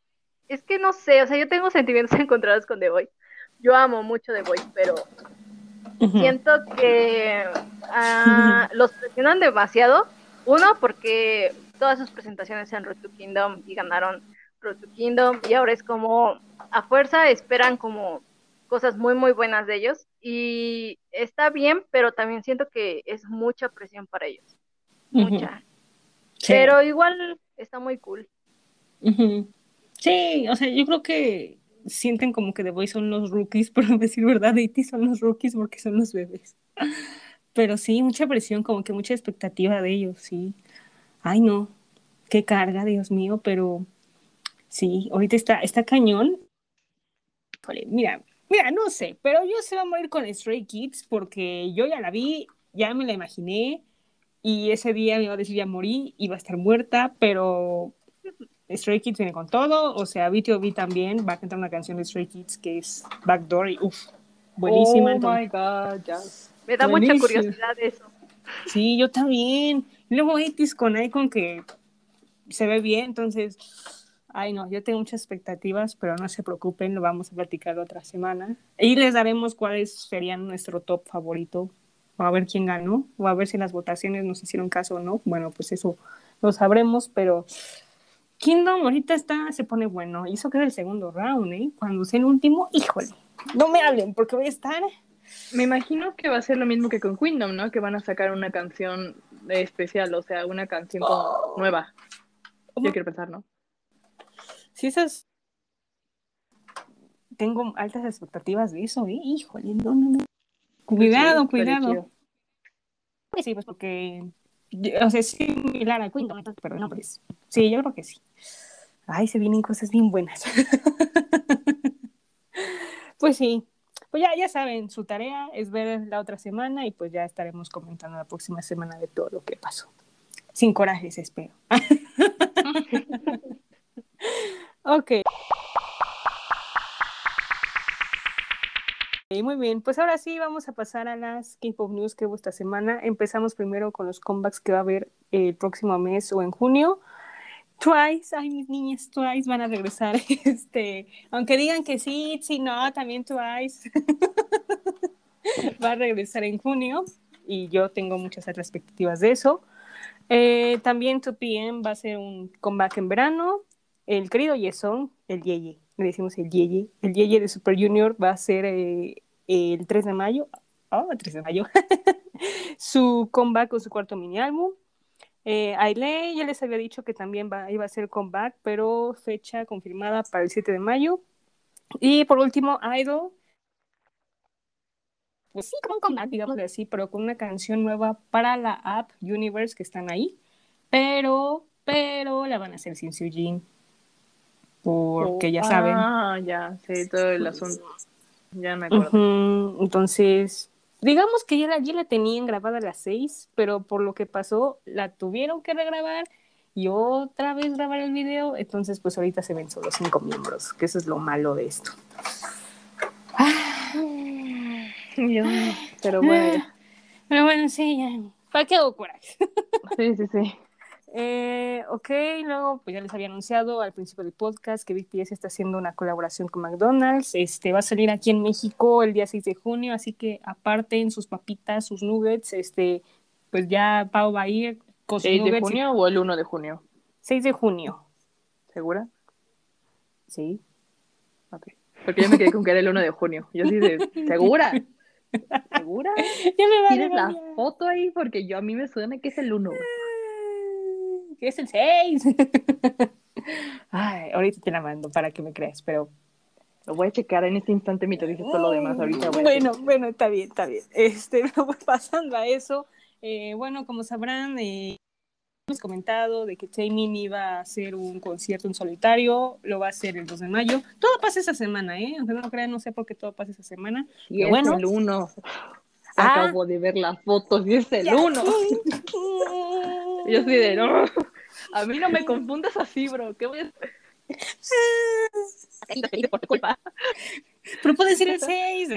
C: es que no sé, o sea, yo tengo [laughs] sentimientos encontrados con The Boys. Yo amo mucho The Boys, pero Siento que ah, [laughs] los presionan demasiado. Uno, porque todas sus presentaciones en Road to Kingdom y ganaron Road to Kingdom y ahora es como a fuerza esperan como cosas muy muy buenas de ellos y está bien, pero también siento que es mucha presión para ellos, mucha.
A: Sí.
C: Pero igual está muy cool.
A: Sí, o sea, yo creo que sienten como que The Voice son los rookies, [laughs] a decir verdad, AT son los rookies porque son los bebés. Pero sí, mucha presión, como que mucha expectativa de ellos, sí. Ay, no, qué carga, Dios mío, pero sí, ahorita está, está cañón. Mira, mira, no sé, pero yo se va a morir con Stray Kids porque yo ya la vi, ya me la imaginé y ese día me iba a decir ya morí, iba a estar muerta, pero Stray Kids viene con todo, o sea, BTOB también va a cantar una canción de Stray Kids que es Backdoor y uff, buenísima.
B: Oh
A: entonces-
B: my god, yes.
C: Me da mucha curiosidad eso.
A: Sí, yo también. Y luego Itis con Icon que se ve bien, entonces, ay no, yo tengo muchas expectativas, pero no se preocupen, lo vamos a platicar otra semana. Y les daremos cuáles serían nuestro top favorito, o a ver quién ganó, o a ver si las votaciones nos hicieron caso o no. Bueno, pues eso lo sabremos, pero Kingdom ahorita está, se pone bueno. Hizo que es el segundo round, ¿eh? Cuando sea el último, híjole, no me hablen porque voy a estar
B: Me imagino que va a ser lo mismo que con Kingdom, ¿no? Que van a sacar una canción especial, o sea, una canción como nueva. Yo quiero pensar, ¿no?
A: Sí, esas. Tengo altas expectativas de eso, ¿eh? Híjole, no, no, no. Cuidado,
B: Sí, estaría
A: cuidado.
B: chido.
A: Sí, pues porque. O sea, es similar a entonces, pero no, pues. Sí, yo creo que sí. Ay, se vienen cosas bien buenas. [laughs] pues sí. Pues ya, ya saben, su tarea es ver la otra semana y pues ya estaremos comentando la próxima semana de todo lo que pasó. Sin corajes, espero. [laughs] ok. Muy bien, pues ahora sí vamos a pasar a las K-Pop News que hubo esta semana. Empezamos primero con los comebacks que va a haber el próximo mes o en junio. Twice, ay mis niñas, Twice van a regresar, [laughs] este, aunque digan que sí, sí, no, también Twice [laughs] va a regresar en junio y yo tengo muchas expectativas de eso. Eh, también 2PM va a ser un comeback en verano. El querido Yesong, el Yeye, le decimos el Yeye, el Yeye de Super Junior va a ser eh, el 3 de mayo, oh, 3 de mayo, [laughs] su comeback con su cuarto mini álbum. Eh, Ailey ya les había dicho que también iba a ser comeback, pero fecha confirmada para el 7 de mayo. Y por último, Idol. Pues sí, como comeback, digámosle así, pero con una canción nueva para la app Universe que están ahí. Pero, pero la van a hacer sin Jin. Porque ya saben.
B: Ah, ya, sí, todo el asunto. Ya me acuerdo.
A: Entonces, digamos que ya la, ya la tenían grabada a las seis, pero por lo que pasó, la tuvieron que regrabar y otra vez grabar el video. Entonces, pues ahorita se ven solo cinco miembros, que eso es lo malo de esto.
B: Dios mío, Pero bueno,
A: Pero bueno, sí, ya. ¿Para qué hago coraje?
B: sí, sí, sí.
A: Eh, ok, luego pues ya les había anunciado al principio del podcast que BTS está haciendo una colaboración con McDonald's. Este va a salir aquí en México el día 6 de junio, así que aparten sus papitas, sus nuggets, este pues ya Pau va a ir con sus
B: ¿6 de
A: y-
B: junio o el 1 de junio?
A: 6 de junio.
B: ¿Segura?
A: Sí.
B: Ok. Porque yo me quedé con que era el 1 de junio. Yo sí de, ¿segura? [laughs] ¿Segura?
A: Ya me va
B: ¿Tienes la foto ahí? Porque yo a mí me suena que es el 1.
A: Que es el 6. [laughs] Ay, ahorita te la mando para que me creas, pero
B: Lo voy a checar en este instante mientras dices todo lo demás. Ahorita voy a
A: Bueno, bueno, está bien, está bien. Este, [laughs] pasando a eso, eh, bueno, como sabrán, eh, hemos comentado de que Taemin iba a hacer un concierto en solitario, lo va a hacer el 2 de mayo. Todo pasa esa semana, ¿eh? Aunque no lo crean, no sé por qué todo pasa esa semana.
B: Y es
A: bueno.
B: el 1.
A: Ah.
B: Acabo de ver las fotos y es el. 1. [laughs] Yo soy de no. A mí no me confundas así, bro. ¿Qué voy a hacer [laughs] por tu culpa?
A: Pero puede ser el [laughs] 6.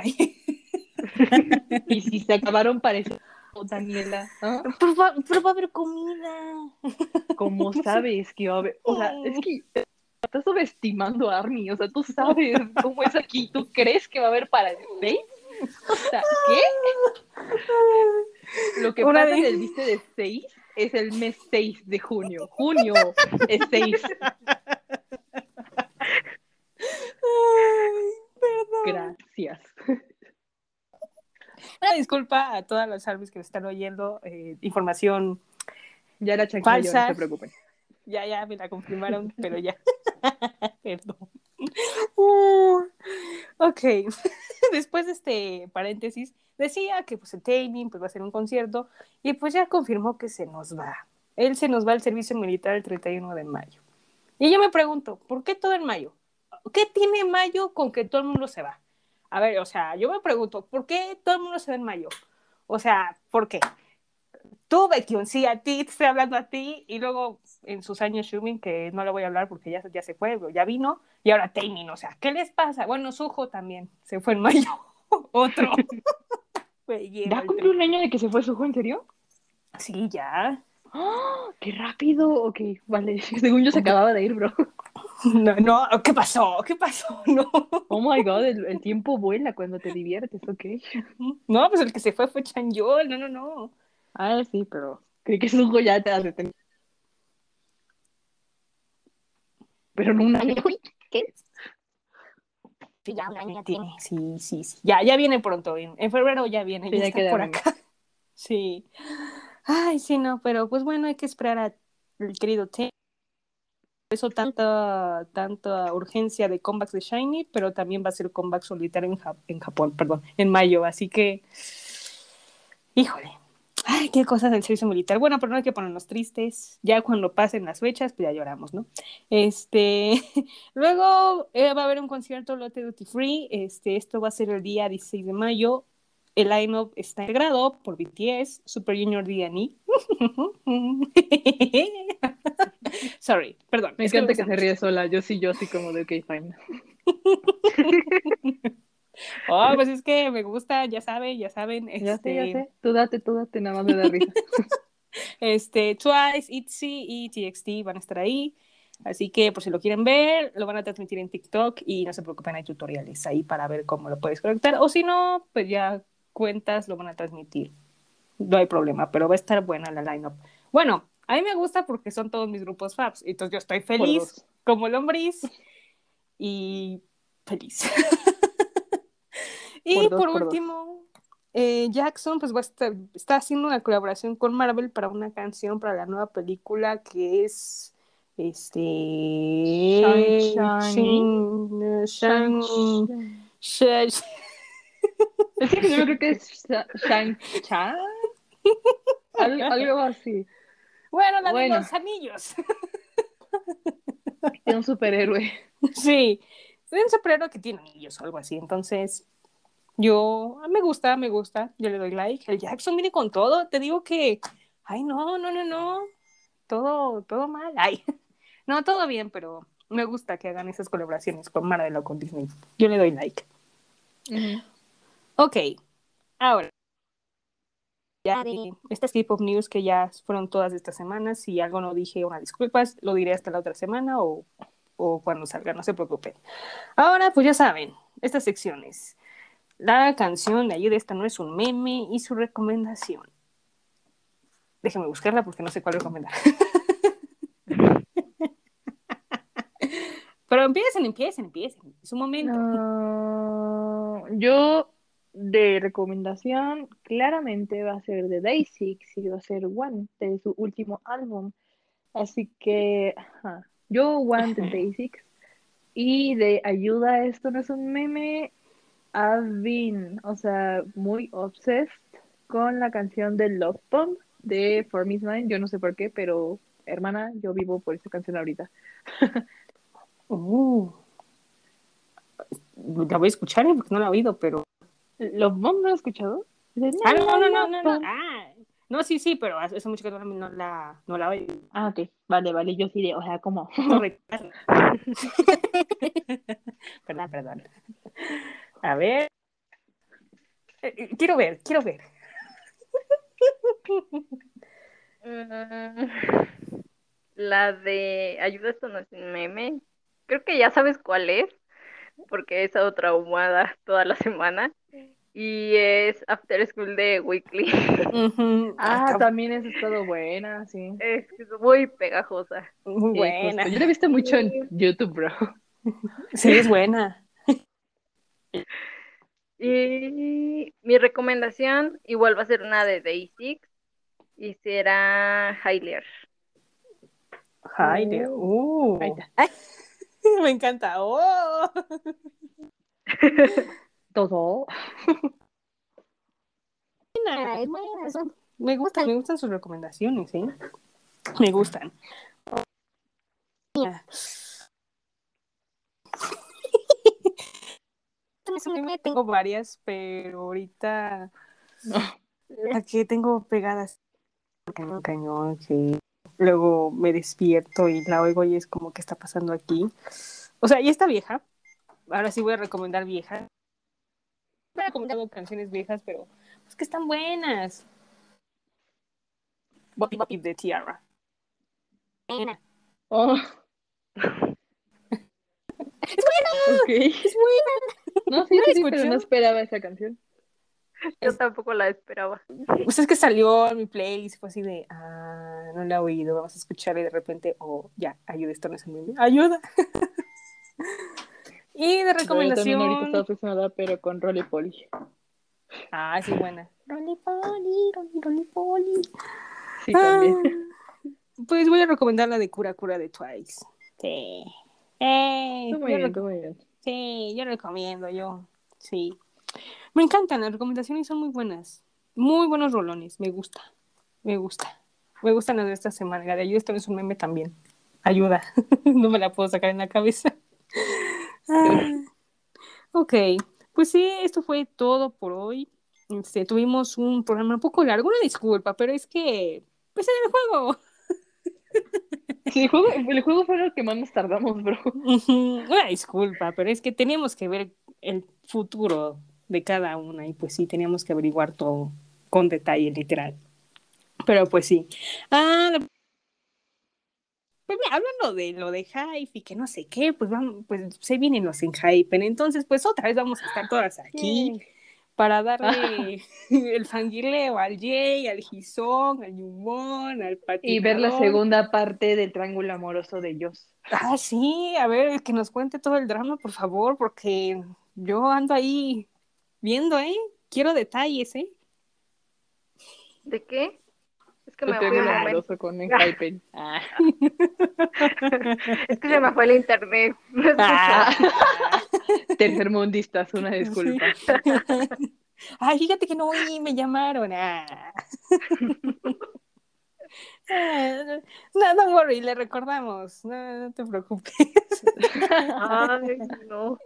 B: Y si se acabaron parece Daniela. ¿ah?
A: Pero va, pero va a haber comida.
B: ¿Cómo sabes que va a haber? O sea, es que estás subestimando a Army. O sea, tú sabes cómo es aquí. ¿Tú crees que va a haber para el 6? [laughs] O sea, ¿qué? Lo que
A: Una
B: pasa
A: de-
B: en el viste de 6 es el mes 6 de junio. Junio es 6. Gracias.
A: Una disculpa a todas las armies que me están oyendo. eh, información
B: Ya la
A: Falsa.
B: no se preocupen.
A: Ya, ya me la confirmaron, [laughs] pero ya. [laughs] Perdón. Uh, ok. [laughs] Después de este paréntesis, decía que pues el Taemin pues, va a hacer un concierto y pues ya confirmó que se nos va. Él se nos va al servicio militar el 31 de mayo. Y yo me pregunto, ¿por qué todo en mayo? ¿Qué tiene mayo con que todo el mundo se va? A ver, o sea, yo me pregunto, ¿por qué todo el mundo se va en mayo? O sea, ¿por qué? Tú, Baekhyun, sí, a ti, te estoy hablando a ti, y luego en sus años Shumin, que no le voy a hablar porque ya, ya se fue, ya vino, y ahora Taemin, o sea, ¿qué les pasa? Bueno, Suho también se fue en mayo, [laughs] otro. [laughs]
B: ¿Ya cumplió un año de que se fue su juego? ¿En serio?
A: Sí, ya.
B: ¡Ah! ¡Qué rápido! Ok, vale. [laughs] Según yo se acababa de ir, bro.
A: No, no, ¿qué pasó? ¿Qué pasó? No.
B: Oh my god, el, el tiempo vuela cuando te diviertes, ok.
A: No, pues el que se fue fue Chanyeol, no, no, no.
B: Ah, sí, pero creí que su juego ya te hace tener. Pero no un año.
E: ¿Qué? Sí, ya un año ya tiene.
A: Sí, sí, sí. Ya, ya viene pronto. En, en febrero ya viene.
B: Sí,
A: ya
B: ya
A: está por
B: un
A: acá. [laughs] Sí. Ay, sí, no, pero pues bueno, hay que esperar a el querido T. Por eso tanta, tanta urgencia de comebacks de Shiny, pero también va a ser comeback solitario en, en Japón, perdón, en mayo. Así que, híjole. Ay, qué cosas del servicio militar. Bueno, pero no hay que ponernos tristes. Ya cuando pasen las fechas, pues ya lloramos, ¿no? Este, [laughs] luego eh, va a haber un concierto Lotte Duty Free. Este, esto va a ser el día 16 de mayo. El line-up está integrado por BTS, Super Junior D&E. [laughs] Sorry, perdón.
B: Me
A: que
B: encanta que
A: gusta
B: se ríe sola. Yo sí, yo sí, como de ok, fine. [laughs]
A: Oh, pues es que me gusta, ya saben, ya saben.
B: Ya sé, ya
A: este,
B: sé. Tú date, tú date, nada más me da risa. [laughs]
A: Este, Twice, ITZY y TXT van a estar ahí. Así que por si lo quieren ver, lo van a transmitir en TikTok y no se preocupen, hay tutoriales ahí para ver cómo lo puedes conectar. O si no, pues ya cuentas lo van a transmitir. No hay problema, pero va a estar buena la lineup. Bueno, a mí me gusta porque son todos mis grupos Fabs. Entonces yo estoy feliz como lombriz y feliz. [laughs] y
B: Por dos,
A: por,
B: por dos.
A: último, eh, Jackson pues va a estar, está haciendo una colaboración con Marvel para una canción para la nueva película que es este
B: Shang-
A: Shang- Shang-
B: yo creo que es Sha- Shang-Cha. Algo, algo así.
A: bueno la
B: Bueno.
A: de los anillos
B: De un superhéroe. [laughs]
A: sí es un superhéroe que tiene anillos o algo así entonces yo ah, me gusta me gusta yo le doy like el Jackson viene con todo te digo que ay no no no no todo todo mal ay [laughs] no todo bien pero me gusta que hagan esas colaboraciones con Marvel o con Disney yo le doy like Ok, ahora. Ya de estas of news que ya fueron todas estas semanas, si algo no dije, una disculpas, lo diré hasta la otra semana o, o cuando salga, no se preocupen. Ahora, pues ya saben, estas secciones. La canción de ayer, esta no es un meme y su recomendación. Déjenme buscarla porque no sé cuál recomendar. [laughs] Pero empiecen, empiecen, empiecen. Es un momento.
B: No, yo de recomendación claramente va a ser de Day6 y va a ser One de su último álbum. Así que ajá, yo One de. [laughs] Day6 y de ayuda, esto no es un meme, I've been, o sea, muy obsessed con la canción de Love Bomb de For Miss Mine. Yo no sé por qué, pero hermana, yo vivo por esa canción ahorita. [laughs]
A: Uh. La voy a escuchar ¿eh? porque no la he oído, pero.
B: ¿Love Bomb no lo has escuchado? De
A: Ah, no, no, no, no, no. Ah, no, sí, sí, pero hace mucho que no, la, no la oigo.
B: Ah, ok. Vale, vale, yo sí de, o sea.
A: Correcto. [laughs] [laughs] perdón, perdón. A ver. Eh, eh, Quiero ver, quiero ver.
C: Mm, La de ayuda, esto no es un meme. Creo que ya sabes cuál es, porque he estado traumada toda la semana. Y es After School de Weekly. [laughs]
B: Ah, también has estado buena, sí.
C: Es es muy pegajosa.
A: muy buena.
B: justo. Yo la he visto mucho en YouTube, bro.
A: Sí, es buena.
C: Y mi recomendación igual va a ser una de Day6 y será Hyler.
A: De- uh. Ay, [laughs] me encanta. Oh. [laughs]
B: Todo.
E: Ah,
A: Me gustan, me gustan sus recomendaciones, ¿eh? Me gustan. Mira. Tengo varias, pero ahorita [laughs] la que tengo pegadas cañón, cañón, sí. Luego me despierto y la oigo y es como que está pasando aquí. O sea, ya está vieja. Ahora sí voy a recomendar viejas. He recomendado canciones viejas, pero es que están buenas. Bobby Bobby de Tiara.
E: buena.
B: Oh.
A: Es buena.
B: No, sí,
A: ¿No la
B: sí, sí, pero no esperaba esa canción.
C: Yo tampoco la esperaba.
A: Pues es que salió en mi playlist, fue así de, ah, no la he oído, vamos a escucharla y de repente, oh, ya, ayuda, esto no es el meme, ayuda. [laughs] y de
B: Yo también ahorita
A: recomendación,
B: estaba obsesionada, pero con Rolly Polly.
A: ah, sí, buena. Rolly Polly, Rolly, Rolly Polly.
B: Sí, también.
A: Ah, pues voy a recomendar la de Cura Cura de Twice. Sí. Eh,
B: muy bien, muy bien.
A: Sí, yo recomiendo, yo. Sí. Me encantan, las recomendaciones son muy buenas. Muy buenos rolones, me gusta. Me gusta. Me gustan las de esta semana. La de ayuda, esto es un meme también. Ayuda. [laughs] no me la puedo sacar en la cabeza. Ah, ok, pues sí, esto fue todo por hoy. Este, tuvimos un programa un poco largo, una disculpa, pero es que, pues en el juego. [laughs] [laughs]
B: Sí, el juego, el juego fue el que más nos tardamos, bro.
A: Una disculpa, pero es que teníamos que ver el futuro de cada una y pues sí, teníamos que averiguar todo con detalle, literal. Pero pues sí. Ah, la- pues mira, hablando de lo de hype y que no sé qué, pues vamos, pues se vienen los en hype. Entonces, pues otra vez vamos a estar todas aquí para [laughs] darle el fangirleo al Jay, al Gizón, al Yumon, al patinador.
B: Y ver la segunda parte del triángulo amoroso de Joss.
A: Ah, sí, a ver, que nos cuente todo el drama, por favor, porque yo ando ahí viendo, ¿eh? quiero detalles, ¿eh?
C: ¿De qué? Es que me
B: el
C: momento.
B: amoroso con Skype. [laughs] Ah.
C: Es que se me fue el internet. No.
A: Ah. [laughs]
B: Tercermundistas, una disculpa. [laughs]
A: Ay, fíjate que no oí, me llamaron. Ah. Ah, [laughs] No, don't worry, le recordamos. No, no te preocupes.
C: Ay, no.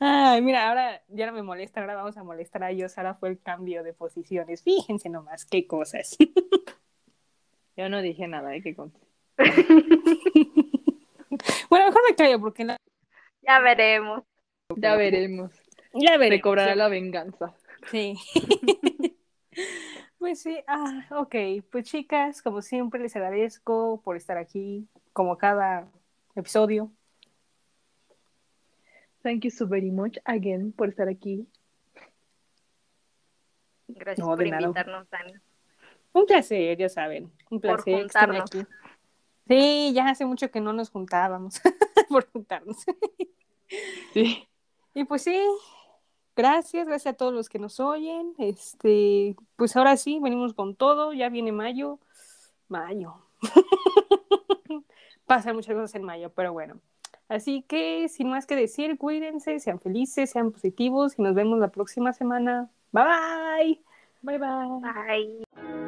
A: Ay, mira, ahora ya no me molesta, ahora vamos a molestar a ellos. Ahora fue el cambio de posiciones. Fíjense nomás qué cosas.
B: Yo no dije nada, ¿eh? Que conste. [laughs]
A: Bueno, mejor me callo porque no-
C: Ya veremos.
B: Ya veremos. [laughs]
A: ya.
B: Se cobrará la venganza.
A: Sí. [laughs] Pues sí, ah, ok. Pues chicas, como siempre, les agradezco por estar aquí, como cada episodio.
B: Thank you so very much again por estar aquí.
C: Gracias
A: No,
C: por invitarnos, Dani.
A: Un placer, ya saben. Un placer
C: juntarnos.
A: aquí. Sí, ya hace mucho que no nos juntábamos [laughs] por juntarnos.
B: Sí.
A: Y pues sí, gracias, gracias a todos los que nos oyen. Este, pues ahora sí, venimos con todo, ya viene mayo. Mayo. [laughs] Pasan muchas cosas en mayo, pero bueno. Así que, sin más que decir, cuídense, sean felices, sean positivos y nos vemos la próxima semana. Bye bye.
B: Bye bye.
C: Bye.